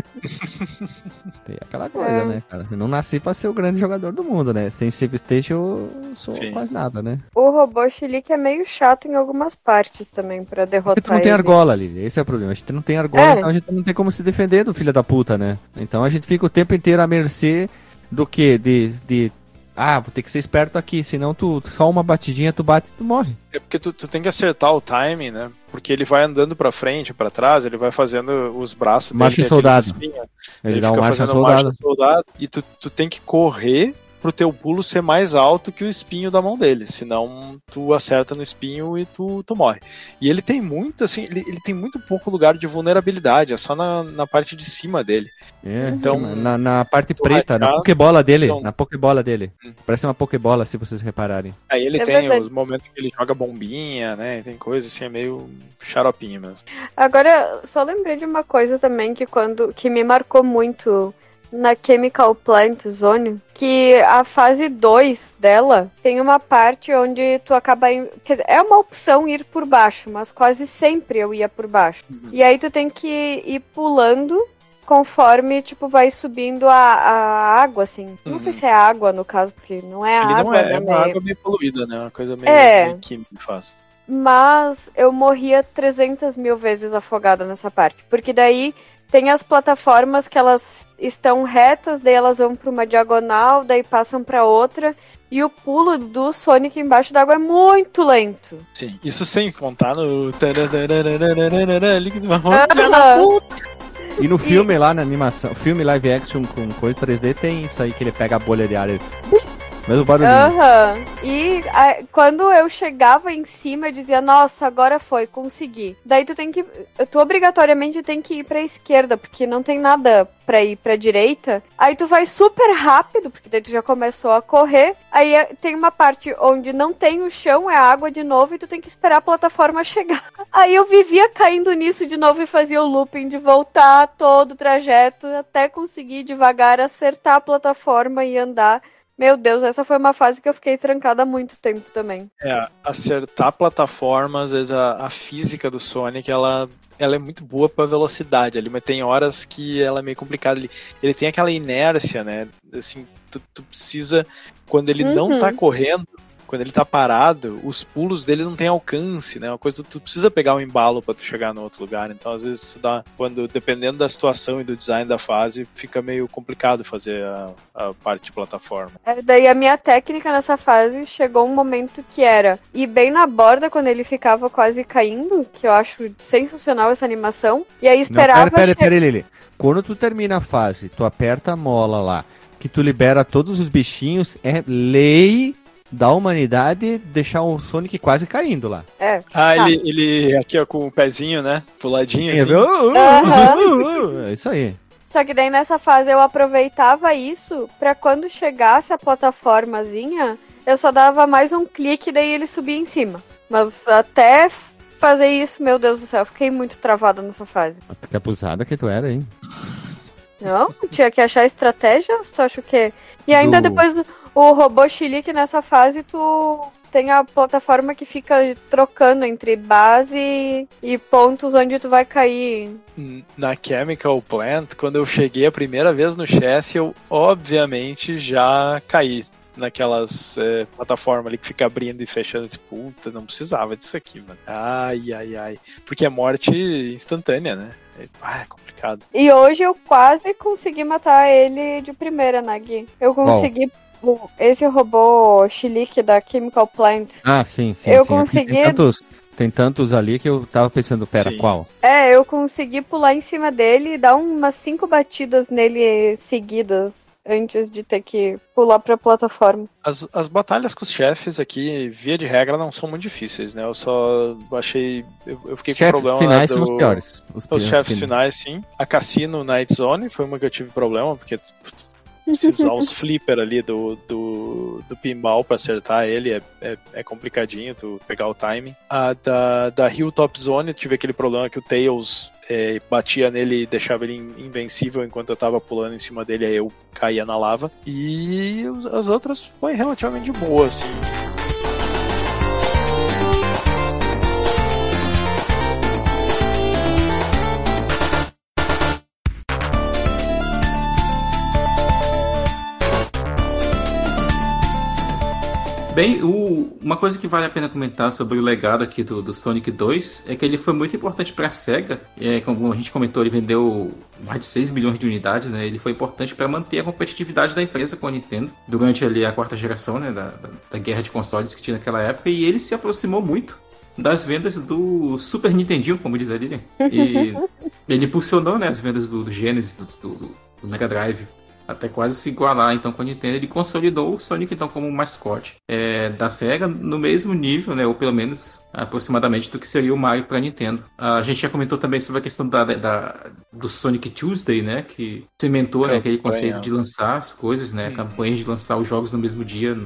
Speaker 1: Tem aquela coisa,
Speaker 2: É.
Speaker 1: né, cara? Eu não nasci pra ser o grande jogador do mundo, né? Sem Save Station eu sou
Speaker 3: Sim.
Speaker 1: quase nada, né?
Speaker 2: O robô Chilique é meio chato em algumas partes também pra derrotar
Speaker 1: Porque tu não tem
Speaker 2: ele.
Speaker 1: argola ali, esse é o problema. A gente não tem argola,
Speaker 2: É.
Speaker 1: então a gente não tem como se defender do filho da puta, né? Então a gente fica o tempo inteiro à mercê do que? De, de. Ah, vou ter que ser esperto aqui, senão tu só uma batidinha tu bate e tu morre.
Speaker 3: É porque tu, tu tem que acertar o timing, né? Porque ele vai andando pra frente, pra trás, ele vai fazendo os braços dele.
Speaker 1: Marcha
Speaker 3: tem
Speaker 1: soldado.
Speaker 3: aqueles espinhos.
Speaker 1: Ele, dá
Speaker 3: fica
Speaker 1: um marcha soldado.
Speaker 3: marcha soldado. E tu, tu tem que correr pro teu pulo ser mais alto que o espinho da mão dele. Senão tu acerta no espinho e tu, tu morre. E ele tem muito, assim, ele, ele tem muito pouco lugar de vulnerabilidade. É só na, na parte de cima dele.
Speaker 1: É,
Speaker 3: Então,
Speaker 1: na, na parte preta, na
Speaker 3: rachar-
Speaker 1: pokebola dele.
Speaker 3: Então-
Speaker 1: Na pokebola dele.
Speaker 3: Hum.
Speaker 1: Parece uma pokebola, se vocês repararem.
Speaker 3: Aí ele
Speaker 2: É
Speaker 3: tem
Speaker 2: verdade.
Speaker 3: os momentos que ele joga bombinha, né? Tem coisa assim, é meio xaropinho mesmo.
Speaker 2: Agora, só lembrei de uma coisa também que quando que me marcou muito na Chemical Plant Zone, que a fase 2 dela tem uma parte onde tu acaba dizer, é uma opção ir por baixo, mas quase sempre eu ia por baixo. E aí tu tem que ir pulando conforme tipo vai subindo a, a água assim. Não sei
Speaker 3: Uhum.
Speaker 2: se é água no caso, porque não é
Speaker 3: Ele
Speaker 2: água,
Speaker 3: não é,
Speaker 2: né?
Speaker 3: é uma
Speaker 2: meio-
Speaker 3: água meio poluída, né? Uma coisa meio,
Speaker 2: É.
Speaker 3: meio química faz.
Speaker 2: mas eu morria 300 mil vezes afogada nessa parte. Porque daí tem as plataformas que elas estão retas, daí elas vão para uma diagonal, daí passam para outra. E o pulo do Sonic embaixo d'água é muito lento.
Speaker 3: Sim, isso sem contar no. Líquido
Speaker 1: E no filme lá na animação, filme live action com coisa 3D tem isso aí que ele pega a bolha de ar e. Mesmo barulhinho.
Speaker 2: Aham. E a- quando eu chegava em cima, eu dizia, nossa, agora foi, consegui. Daí tu tem que. Tu obrigatoriamente tem que ir pra esquerda, porque não tem nada pra ir pra direita. Aí tu vai super rápido, porque daí tu já começou a correr. Aí é- tem uma parte onde não tem o chão, é água de novo, e tu tem que esperar a plataforma chegar. Aí eu vivia caindo nisso de novo e fazia o looping de voltar todo o trajeto até conseguir devagar acertar a plataforma e andar. Meu Deus, essa foi uma fase que eu fiquei trancada há muito tempo também.
Speaker 3: É, acertar plataformas, às vezes a, a física do Sonic, ela, ela é muito boa pra velocidade ali, mas tem horas que ela é meio complicada. Ele, ele tem aquela inércia, né? Assim, tu, tu precisa, quando ele não
Speaker 2: Uhum.
Speaker 3: tá correndo, quando ele tá parado, os pulos dele não tem alcance, né? Uma coisa que tu precisa pegar um embalo para tu chegar no outro lugar. Então, às vezes, isso dá, quando dependendo da situação e do design da fase, fica meio complicado fazer a, a parte de plataforma.
Speaker 2: É, daí a minha técnica nessa fase chegou um momento que era ir bem na borda quando ele ficava quase caindo, que eu acho sensacional essa animação. E aí
Speaker 1: Não,
Speaker 2: esperava.
Speaker 1: pera, pera,
Speaker 2: che-
Speaker 1: pera, Lili. Quando tu termina a fase, tu aperta a mola lá, que tu libera todos os bichinhos, é lei da humanidade deixar o Sonic quase caindo lá.
Speaker 2: É.
Speaker 3: Ah,
Speaker 2: Tá.
Speaker 3: ele, ele aqui ó, com o pezinho, né? Puladinho assim.
Speaker 2: Aham.
Speaker 1: É isso aí.
Speaker 2: Só que daí nessa fase eu aproveitava isso pra quando chegasse a plataformazinha, eu só dava mais um clique e daí ele subia em cima. Mas até fazer isso, meu Deus do céu, eu fiquei muito travada nessa fase.
Speaker 1: Que abusada que tu era, hein?
Speaker 2: Não? Tinha que achar estratégia? Tu acha o quê? E ainda
Speaker 1: Do-
Speaker 2: depois do o robô chilique nessa fase, tu tem a plataforma que fica trocando entre base e pontos onde tu vai cair.
Speaker 3: Na Chemical Plant, quando eu cheguei a primeira vez no chefe, eu obviamente já caí naquelas é, plataformas ali que fica abrindo e fechando. Tipo, Puta, não precisava disso aqui, mano. Ai, ai, ai. Porque é morte instantânea, né? É, ah, é complicado.
Speaker 2: E hoje eu quase consegui matar ele de primeira, Nagui. Eu consegui. Esse robô chilique da Chemical Plant.
Speaker 1: Ah, sim, sim.
Speaker 2: Eu
Speaker 1: sim.
Speaker 2: Consegui-
Speaker 1: Tem tantos, tem tantos ali que eu tava pensando, pera,
Speaker 3: Sim.
Speaker 1: qual?
Speaker 2: É, eu consegui pular em cima dele e dar umas cinco batidas nele seguidas antes de ter que pular pra plataforma.
Speaker 3: As, as batalhas com os chefes aqui, via de regra, não são muito difíceis, né? Eu só achei. Eu, eu fiquei com
Speaker 1: Chefes
Speaker 3: problema
Speaker 1: finais
Speaker 3: do-
Speaker 1: são os piores. Os,
Speaker 3: Os
Speaker 1: piores
Speaker 3: chefes finais, sim. A Cassino Night Zone foi uma que eu tive problema, porque precisa usar os flipper ali do, do, do pinball pra acertar ele, é, é, é complicadinho tu pegar o timing. A da, da Hilltop Zone, tive aquele problema que o Tails é, batia nele e deixava ele in- invencível enquanto eu tava pulando em cima dele, aí eu caía na lava. E as outras foi relativamente boa, assim.
Speaker 4: Bem, o- uma coisa que vale a pena comentar sobre o legado aqui do, do Sonic 2 é que ele foi muito importante para a SEGA. É, como a gente comentou, ele vendeu mais de 6 milhões de unidades, né? Ele foi importante para manter a competitividade da empresa com a Nintendo durante ali a quarta geração, né? Da, da- da guerra de consoles que tinha naquela época. E ele se aproximou muito das vendas do Super Nintendinho, como diz a Lilian. E ele impulsionou né, as vendas do, do Genesis, do, do- do Mega Drive até quase se igualar então com a Nintendo, ele consolidou o Sonic então como mascote é, da Sega no mesmo nível, né, ou pelo menos aproximadamente do que seria o Mario para a Nintendo. A gente já comentou também sobre a questão da, da- do Sonic Tuesday, né, que cimentou né, aquele conceito de lançar as coisas, né, campanhas de lançar os jogos no mesmo dia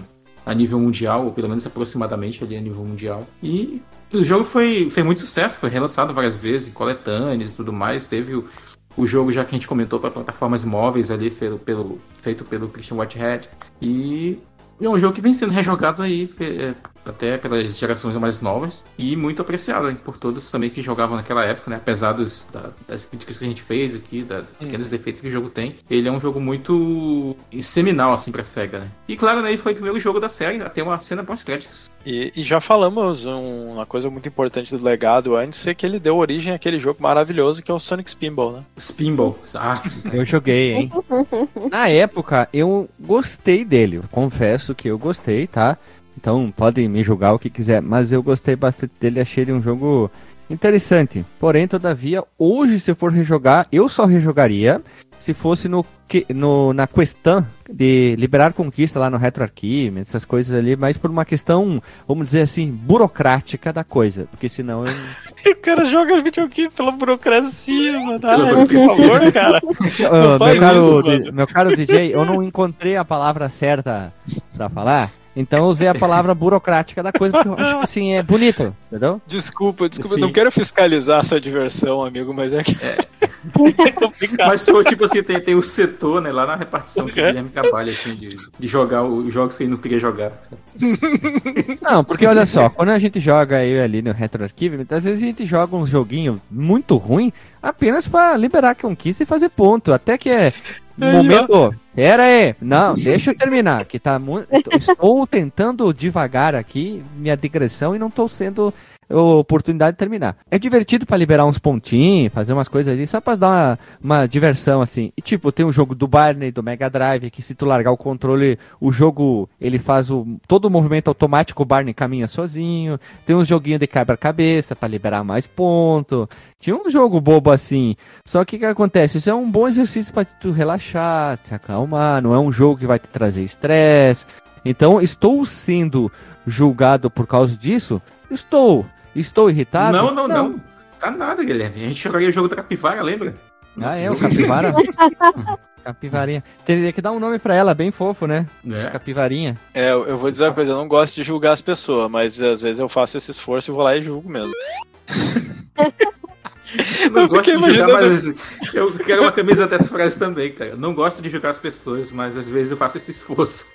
Speaker 4: a nível mundial, ou pelo menos aproximadamente ali a nível mundial. E o jogo foi, foi muito sucesso, foi relançado várias vezes em coletâneas e tudo mais, teve o o jogo já que a gente comentou para plataformas móveis ali pelo, pelo- feito pelo Christian Whitehead e é um jogo que vem sendo rejogado aí é, até pelas gerações mais novas e muito apreciado hein, por todos também que jogavam naquela época, né? Apesar dos, da- das críticas que a gente fez aqui, da, pequenos defeitos que o jogo tem, ele é um jogo muito seminal assim para Sega. Né? E claro, né, ele foi o primeiro jogo da série a ter uma cena pós-créditos.
Speaker 3: E, e já falamos um- uma coisa muito importante do legado antes, é que ele deu origem àquele jogo maravilhoso que é o Sonic Spinball, né?
Speaker 4: Os pinballs. Ah,
Speaker 1: Eu joguei, hein? Na época, eu gostei dele. Eu confesso que eu gostei, tá? Então podem me julgar o que quiser, mas eu gostei bastante dele. Achei ele um jogo interessante. Porém, todavia, hoje, se for rejogar, eu só rejogaria se fosse no, no na questão de liberar conquista lá no RetroArchive, essas coisas ali, mas por uma questão, vamos dizer assim, burocrática da coisa. Porque senão eu.
Speaker 3: o cara joga videogame pela burocracia, mano.
Speaker 4: Pela
Speaker 3: Ai, por
Speaker 4: burocracia.
Speaker 3: favor, cara. Faz
Speaker 1: meu, caro,
Speaker 3: isso,
Speaker 1: meu caro DJ, eu não encontrei a palavra certa pra falar, então eu usei a palavra burocrática da coisa, porque eu acho que assim é bonito, entendeu?
Speaker 3: Desculpa, desculpa,
Speaker 4: Sim.
Speaker 3: não quero fiscalizar a sua diversão, amigo, mas é que é complicado.
Speaker 4: Mas sou tipo assim, tem, tem o setor, né, lá na repartição que o
Speaker 3: É.
Speaker 4: Guilherme trabalha, assim, de, de jogar os jogos que ele não queria jogar.
Speaker 1: Não, porque olha só, quando a gente joga eu ali no RetroArchive, muitas vezes a gente joga uns joguinhos muito ruim apenas pra liberar conquista e fazer ponto, até que é Momento. Pera aí. Não, deixa eu terminar. Que tá muito. Estou tentando devagar aqui minha digressão e não estou sendo oportunidade de terminar. É divertido para liberar uns pontinhos, fazer umas coisas ali, só pra dar uma, uma, diversão, assim. E tipo, tem um jogo do Barney, do Mega Drive, que se tu largar o controle, o jogo, ele faz o, todo o movimento automático, o Barney caminha sozinho. Tem um joguinho de quebra-cabeça para liberar mais ponto. Tinha um jogo bobo assim. Só que o que acontece? Isso é um bom exercício para tu relaxar, se acalmar. Não é um jogo que vai te trazer estresse. Então, estou sendo julgado por causa disso? Estou. Estou irritado?
Speaker 4: Não, não, não. não. Tá nada, Guilherme. A gente jogaria o jogo da capivara, lembra?
Speaker 1: Ah, é, o capivara? Capivarinha. Teria que dar um nome pra ela, bem fofo, né? É. Capivarinha.
Speaker 3: É, eu vou dizer uma coisa, eu não gosto de julgar as pessoas, mas às vezes eu faço esse esforço e vou lá e julgo mesmo.
Speaker 4: não gosto de julgar, mas eu quero uma camisa dessa frase também, cara. Não gosto de julgar as pessoas, mas às vezes eu faço esse esforço.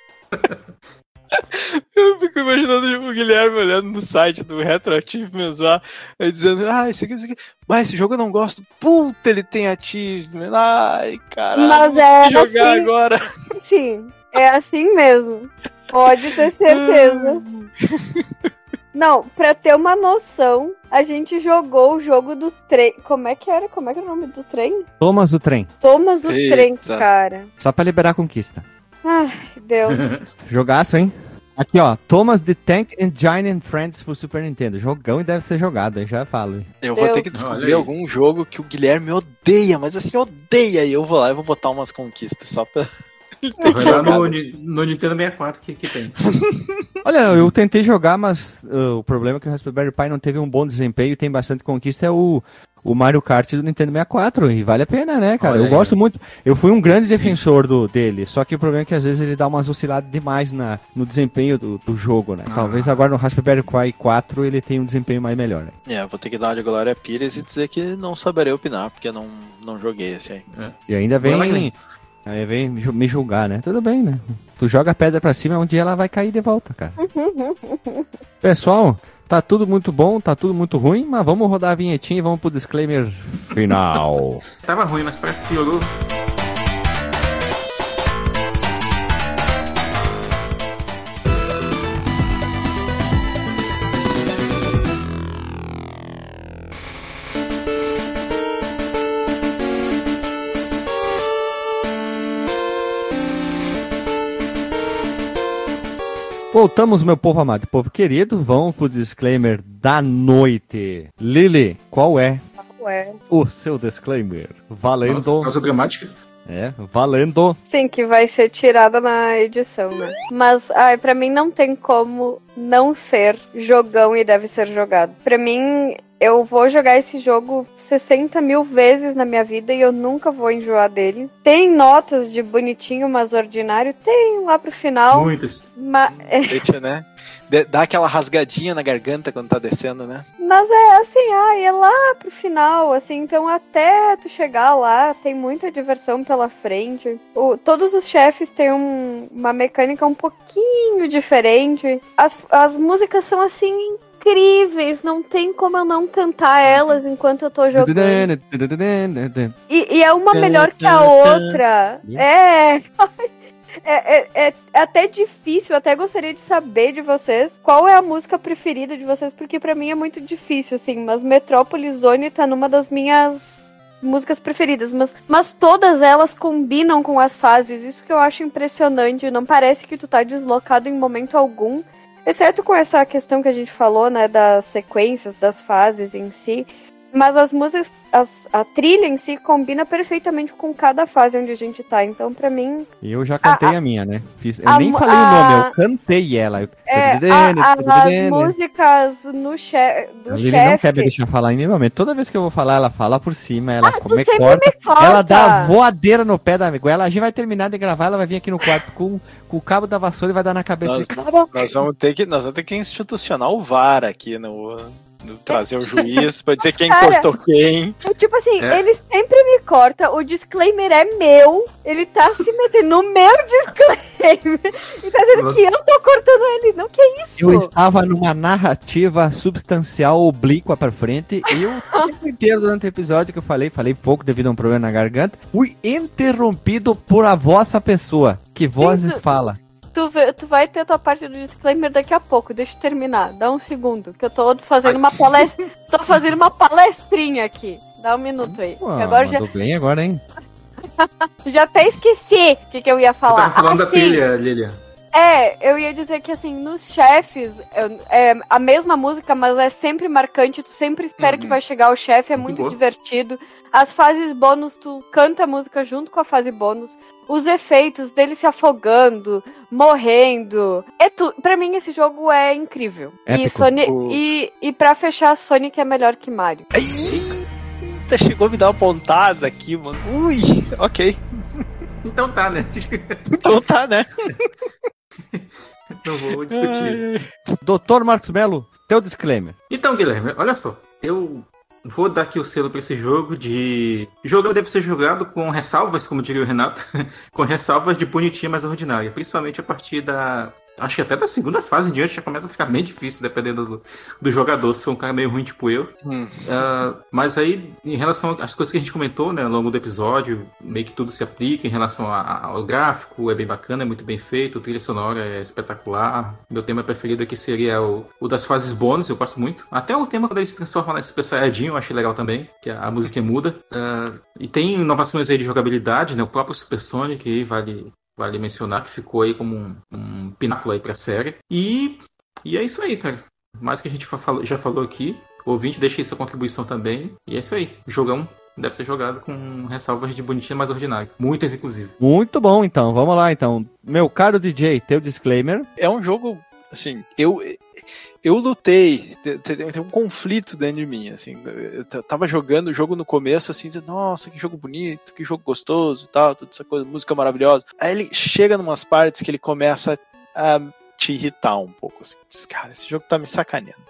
Speaker 3: Eu fico imaginando o Guilherme olhando no site do Retroachievements lá, dizendo, ah, isso aqui, isso aqui. Mas esse jogo eu não gosto. Puta, ele tem achievement. Ai, caralho.
Speaker 2: Mas é
Speaker 3: jogar
Speaker 2: assim,
Speaker 3: agora.
Speaker 2: Sim, é assim mesmo. Pode ter certeza. Não, pra ter uma noção, a gente jogou o jogo do trem. Como é que era? Como é que era o nome do trem?
Speaker 1: Thomas o trem.
Speaker 2: Thomas o Eita. trem, cara.
Speaker 1: Só pra liberar a conquista.
Speaker 2: Ai, Deus.
Speaker 1: Jogaço, hein? Aqui, ó, Thomas the Tank and Giant Friends pro Super Nintendo. Jogão e deve ser jogado, eu já falo.
Speaker 3: Eu vou ter que descobrir algum jogo que o Guilherme odeia, mas assim, odeia. E eu vou lá e vou botar umas conquistas só pra.
Speaker 4: Vai lá no, no, Nintendo 64 que, que tem.
Speaker 1: Olha, eu tentei jogar, mas uh, o problema é que o Raspberry Pi não teve um bom desempenho, tem bastante conquista, é o o Mario Kart do Nintendo 64 e vale a pena, né, cara? Olha eu aí, gosto muito. Eu fui um grande Sim. defensor do dele, só que o problema é que às vezes ele dá umas osciladas demais na, no desempenho do, do jogo, né? Ah. Talvez agora no Raspberry Pi 4 ele tenha um desempenho mais melhor. Né?
Speaker 3: É, vou ter que dar uma de Glória Pires e dizer que não saberei opinar, porque não, não joguei esse aí. É.
Speaker 1: E ainda vem. Aí vem me julgar, né? Tudo bem, né? Tu joga a pedra pra cima, um dia ela vai cair de volta, cara. Pessoal, Tá tudo muito bom, tá tudo muito ruim, mas vamos rodar a vinhetinha e vamos pro disclaimer final.
Speaker 4: Tava ruim, mas parece que piorou.
Speaker 1: Voltamos, meu povo amado, povo querido. Vamos pro disclaimer da noite. Lili, qual é,
Speaker 2: qual é?
Speaker 1: o seu disclaimer? Valendo. Nossa,
Speaker 4: causa dramática?
Speaker 1: É, valendo.
Speaker 2: Sim, que vai ser tirada na edição, né? Mas, ai, pra mim não tem como não ser jogão e deve ser jogado. Pra mim, eu vou jogar esse jogo 60 mil vezes na minha vida e eu nunca vou enjoar dele. Tem notas de bonitinho, mas ordinário? Tem lá pro final.
Speaker 4: Muitas.
Speaker 2: Mas...
Speaker 3: Deixa, né? Dá aquela rasgadinha na garganta quando tá descendo, né?
Speaker 2: Mas é assim, ah, é lá pro final, assim, então até tu chegar lá, tem muita diversão pela frente. O, todos os chefes têm um, uma mecânica um pouquinho diferente. As, as músicas são assim incríveis, não tem como eu não cantar elas enquanto eu tô jogando. E, e é uma melhor que a outra. É. É, é, é, até difícil, até gostaria de saber de vocês qual é a música preferida de vocês, porque para mim é muito difícil, assim, mas Metrópolis Zone tá numa das minhas músicas preferidas, mas, mas todas elas combinam com as fases, isso que eu acho impressionante, não parece que tu tá deslocado em momento algum, Exceto com essa questão que a gente falou, né, das sequências, das fases em si. Mas as músicas, as, a trilha em si combina perfeitamente com cada fase onde a gente tá. Então, pra mim.
Speaker 1: Eu já cantei a, a minha, né? Fiz, eu a, nem falei a, o nome, eu cantei ela.
Speaker 2: É, as músicas no che do chefe.
Speaker 1: não quer me deixar falar em nenhum momento. Toda vez que eu vou falar, ela fala por cima, ela ah, come, corta, corta, Ela dá voadeira no pé da amigo. Ela a gente vai terminar de gravar, ela vai vir aqui no quarto com o cabo da vassoura e vai dar na cabeça.
Speaker 3: Nós, nós vamos ter que, nós vamos ter que institucionar o VAR aqui no. trazer o juiz pra dizer quem
Speaker 2: Cara,
Speaker 3: cortou quem.
Speaker 2: É, Tipo assim,
Speaker 4: É.
Speaker 2: ele sempre me corta, o disclaimer é meu, ele tá se metendo no meu disclaimer e tá dizendo que eu tô cortando ele. Não, que isso?
Speaker 1: Eu estava numa narrativa substancial oblíqua pra frente e eu, o tempo inteiro durante o episódio que eu falei, falei pouco devido a um problema na garganta, fui interrompido por a vossa pessoa. Que vozes
Speaker 2: Isso.
Speaker 1: fala?
Speaker 2: Tu, tu vai ter tua parte do disclaimer daqui a pouco, deixa eu terminar. Dá um segundo, que eu tô fazendo uma palestra. tô fazendo uma palestrinha aqui. Dá um minuto aí. Que agora já,
Speaker 1: bem agora, hein?
Speaker 2: já até esqueci o que, que eu ia
Speaker 4: Você
Speaker 2: falar.
Speaker 4: tava falando da
Speaker 2: Ah, sim.
Speaker 4: trilha, Lilian.
Speaker 2: É, eu ia dizer que assim, nos chefes, é a mesma música, mas é sempre marcante, tu sempre espera
Speaker 4: Uhum.
Speaker 2: que vai chegar o chefe, é
Speaker 4: Muito
Speaker 2: muito divertido. As fases bônus, tu canta a música junto com a fase bônus. Os efeitos dele se afogando, morrendo. É tu... Pra mim, esse jogo é incrível. E. Sonic...
Speaker 3: O-
Speaker 2: e, e pra fechar, Sonic é melhor que Mario.
Speaker 3: Eita, chegou a me dar uma pontada aqui, mano. Ui, ok.
Speaker 4: Então tá, né?
Speaker 3: Então tá, né?
Speaker 4: Não vou discutir.
Speaker 1: Doutor Marcos Melo, teu disclaimer.
Speaker 4: Então, Guilherme, olha só. Eu vou dar aqui o selo pra esse jogo de. O jogo deve ser jogado com ressalvas, como diria o Renato, com ressalvas de bonitinha mais ordinária. Principalmente a partir da. Acho que até da segunda fase em diante já começa a ficar bem difícil, dependendo do, do jogador, se for um cara meio ruim tipo eu.
Speaker 3: Hum.
Speaker 4: Ah, mas aí, em relação às coisas que a gente comentou né, ao longo do episódio, meio que tudo se aplica em relação a- a- ao gráfico, é bem bacana, é muito bem feito, a trilha sonora é espetacular. Meu tema preferido aqui seria o, o das fases bônus, eu gosto muito. Até o tema quando ele se transforma na Super Saiyajin, eu achei legal também, que a, a música muda. Ah, e tem inovações aí de jogabilidade, né? O próprio Super Sonic aí vale, vale mencionar que ficou aí como um, um pináculo aí pra série. E, e é isso aí, cara. Mais que a gente já falou aqui. O ouvinte deixa aí sua contribuição também. E é isso aí. Jogão deve ser jogado com ressalvas de bonitinha mais ordinário. Muitas, inclusive.
Speaker 1: Muito bom, então. Vamos lá, então. Meu caro DJ, teu disclaimer.
Speaker 3: É um jogo, assim, eu eu lutei, te- te- tem um conflito dentro de mim, assim, eu tava jogando o jogo no começo, assim, dizendo, nossa, que jogo bonito, que jogo gostoso, tal, toda essa coisa, música maravilhosa. Aí ele chega numas partes que ele começa a te irritar um pouco, assim, diz, cara, esse jogo tá me sacaneando.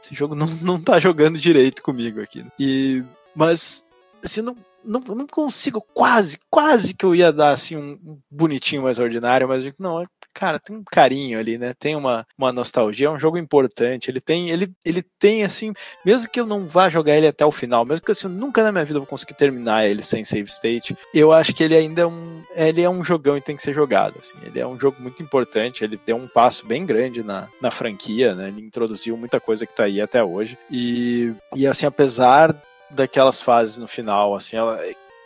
Speaker 3: Esse jogo não, não tá jogando direito comigo aqui. E, mas, assim, não, não, não consigo, quase, quase que eu ia dar, assim, um, bonitinho mais ordinário, mas não, é cara, tem um carinho ali, né? Tem uma, uma nostalgia, é um jogo importante. Ele tem, ele, ele tem assim, mesmo que eu não vá jogar ele até o final, mesmo que assim, eu nunca na minha vida vou conseguir terminar ele sem save state, eu acho que ele ainda é um, ele é um jogão e tem que ser jogado. Assim. Ele é um jogo muito importante. Ele deu um passo bem grande na, na franquia, né? Ele introduziu muita coisa que tá aí até hoje. E, e assim, apesar daquelas fases no final, assim, ela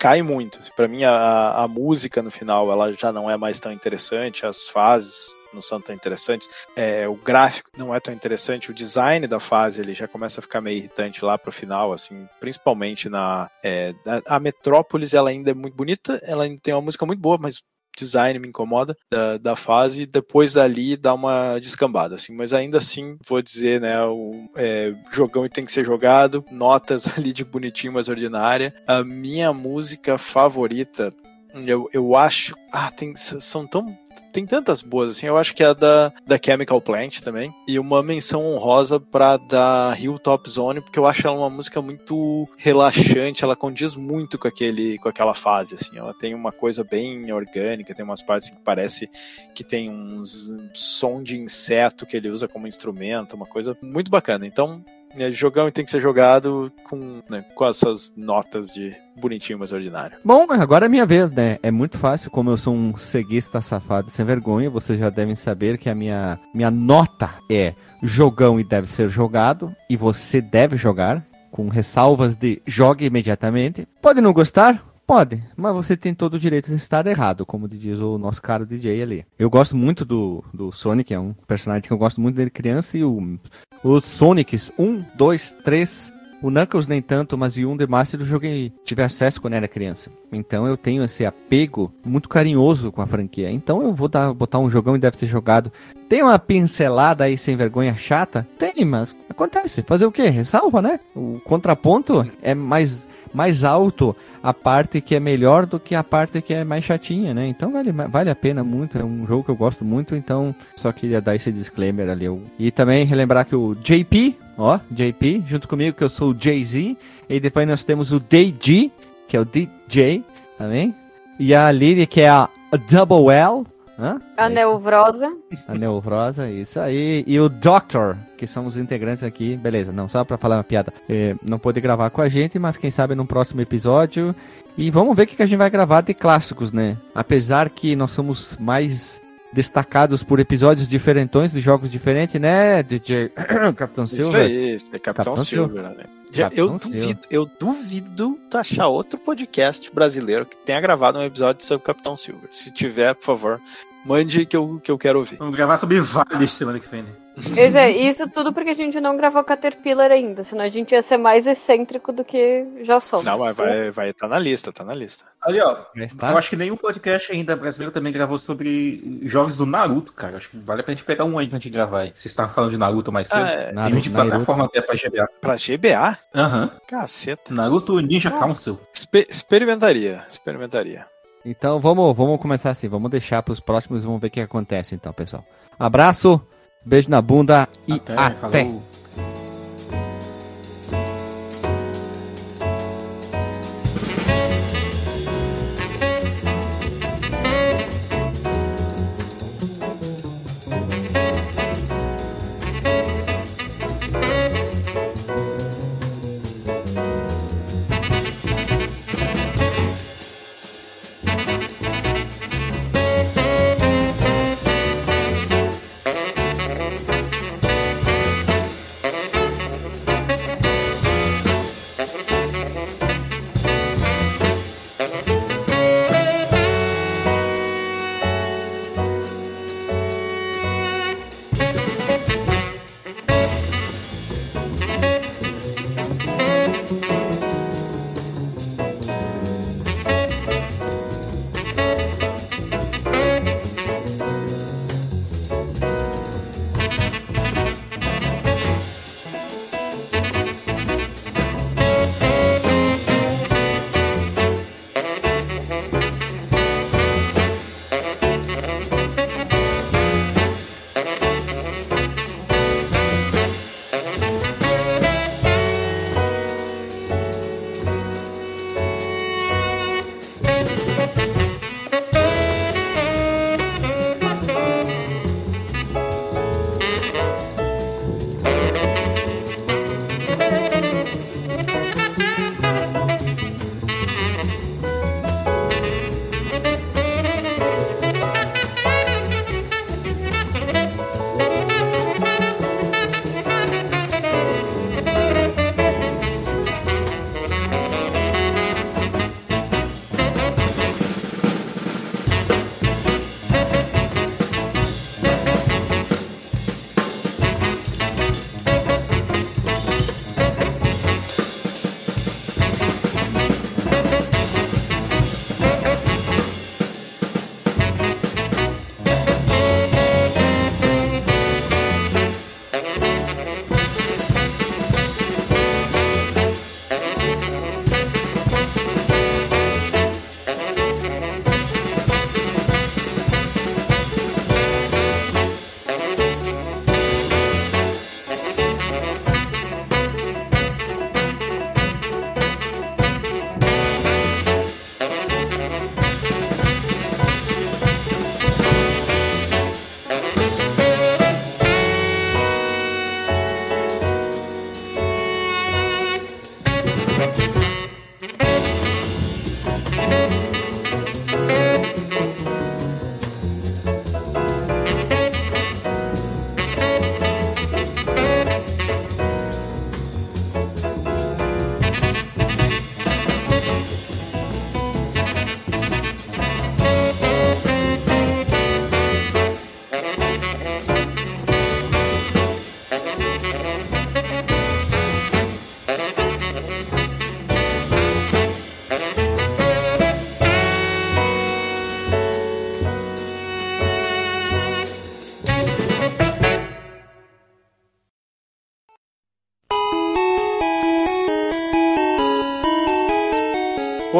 Speaker 3: cai muito. Para mim, a, a música no final ela já não é mais tão interessante, as fases não são tão interessantes, é, o gráfico não é tão interessante, o design da fase ele já começa a ficar meio irritante lá pro final, assim, principalmente na é, a, a Metrópolis ela ainda é muito bonita, ela ainda tem uma música muito boa, mas design me incomoda da, da fase depois dali dá uma descambada, assim, mas ainda assim vou dizer, né, o é, jogão tem que ser jogado, notas ali de bonitinho, mas ordinária. A minha música favorita, eu, eu acho, ah, tem, são tão tem tantas boas, assim, eu acho que é a da, da Chemical Plant também, e uma menção honrosa pra da Hilltop Zone, porque eu acho ela uma música muito relaxante, ela condiz muito com, aquele, com aquela fase, assim, ela tem uma coisa bem orgânica, tem umas partes que parece que tem uns um som de inseto que ele usa como instrumento, uma coisa muito bacana, então é, jogão tem que ser jogado com, né, com essas notas de bonitinho, mas ordinário.
Speaker 1: Bom, agora é minha vez, né? É muito fácil, como eu sou um ceguista safado sem vergonha, vocês já devem saber que a minha, minha nota é jogão e deve ser jogado, e você deve jogar, com ressalvas de jogue imediatamente. Pode não gostar? Pode, mas você tem todo o direito de estar errado, como diz o nosso caro DJ ali. Eu gosto muito do, do Sonic, é um personagem que eu gosto muito dele criança, e o, os Sonics 1, 2, 3, o Knuckles nem tanto, mas o 1 The Master eu joguei, tive acesso quando era criança. Então eu tenho esse apego muito carinhoso com a franquia. Então eu vou dar, botar um jogão e deve ser jogado. Tem uma pincelada aí sem vergonha chata? Tem, mas acontece. Fazer o quê? Ressalva, né? O contraponto é mais mais alto a parte que é melhor do que a parte que é mais chatinha, né? Então vale, vale a pena muito, é um jogo que eu gosto muito, então só queria dar esse disclaimer ali. E também relembrar que o JP, ó, JP, junto comigo, que eu sou o Jay-Z. E depois nós temos o DJ, que é o DJ, também. E a Lily, que é a Double L. Hã?
Speaker 2: A Neurosa.
Speaker 1: A Neurosa, isso aí. E o Doctor, que são os integrantes aqui. Beleza, não, só pra falar uma piada. É, não pôde gravar com a gente, mas quem sabe no próximo episódio. E vamos ver o que, que a gente vai gravar de clássicos, né? Apesar que nós somos mais destacados por episódios diferentões de jogos diferentes, né, DJ Capitão
Speaker 3: Isso
Speaker 1: Silva?
Speaker 3: aí, é Capitão,
Speaker 1: Capitão
Speaker 3: Silver, né? Já, eu duvido, eu duvido tu achar outro podcast brasileiro que tenha gravado um episódio sobre Capitão Silver. Se tiver, por favor, mande que eu, que eu quero ouvir.
Speaker 4: Vamos gravar sobre Vale semana que vem, né?
Speaker 2: Pois é, isso tudo porque a gente não gravou Caterpillar ainda, senão a gente ia ser mais excêntrico do que já somos.
Speaker 3: Não, mas vai, vai tá na lista, tá na lista.
Speaker 4: Ali, ó.
Speaker 1: Tá.
Speaker 4: Eu acho que nenhum podcast ainda brasileiro também gravou sobre jogos do Naruto, cara. Acho que vale a pena a gente pegar um aí pra gente gravar aí. Vocês estavam falando de Naruto mais cedo.
Speaker 3: Ah, é,
Speaker 4: Tem
Speaker 1: Naruto,
Speaker 4: de plataforma até pra GBA.
Speaker 3: pra GBA?
Speaker 4: Aham.
Speaker 3: Caceta.
Speaker 4: Naruto Ninja Council.
Speaker 3: Exper- experimentaria, experimentaria.
Speaker 1: Então vamos, vamos começar assim, vamos deixar pros próximos e vamos ver o que acontece então, pessoal. Abraço, beijo na bunda e até.
Speaker 4: falou.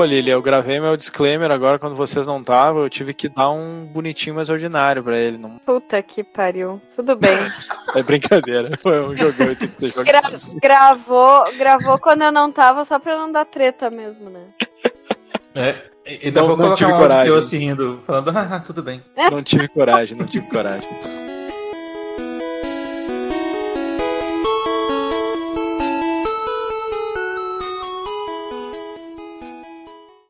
Speaker 3: Lili, eu gravei meu disclaimer agora quando vocês não estavam, eu tive que dar um bonitinho mais ordinário pra ele. Não...
Speaker 2: Puta que pariu. Tudo bem.
Speaker 3: É brincadeira, foi um jogão. eu ter
Speaker 2: Gra- gravou, gravou quando eu não tava, só pra não dar treta mesmo, né?
Speaker 4: É, e ainda
Speaker 3: Não-
Speaker 4: vou
Speaker 3: não
Speaker 4: colocar
Speaker 3: tive
Speaker 4: um áudio
Speaker 3: coragem.
Speaker 4: teu assim rindo, falando, ah, tudo bem.
Speaker 3: Não tive coragem, não tive coragem.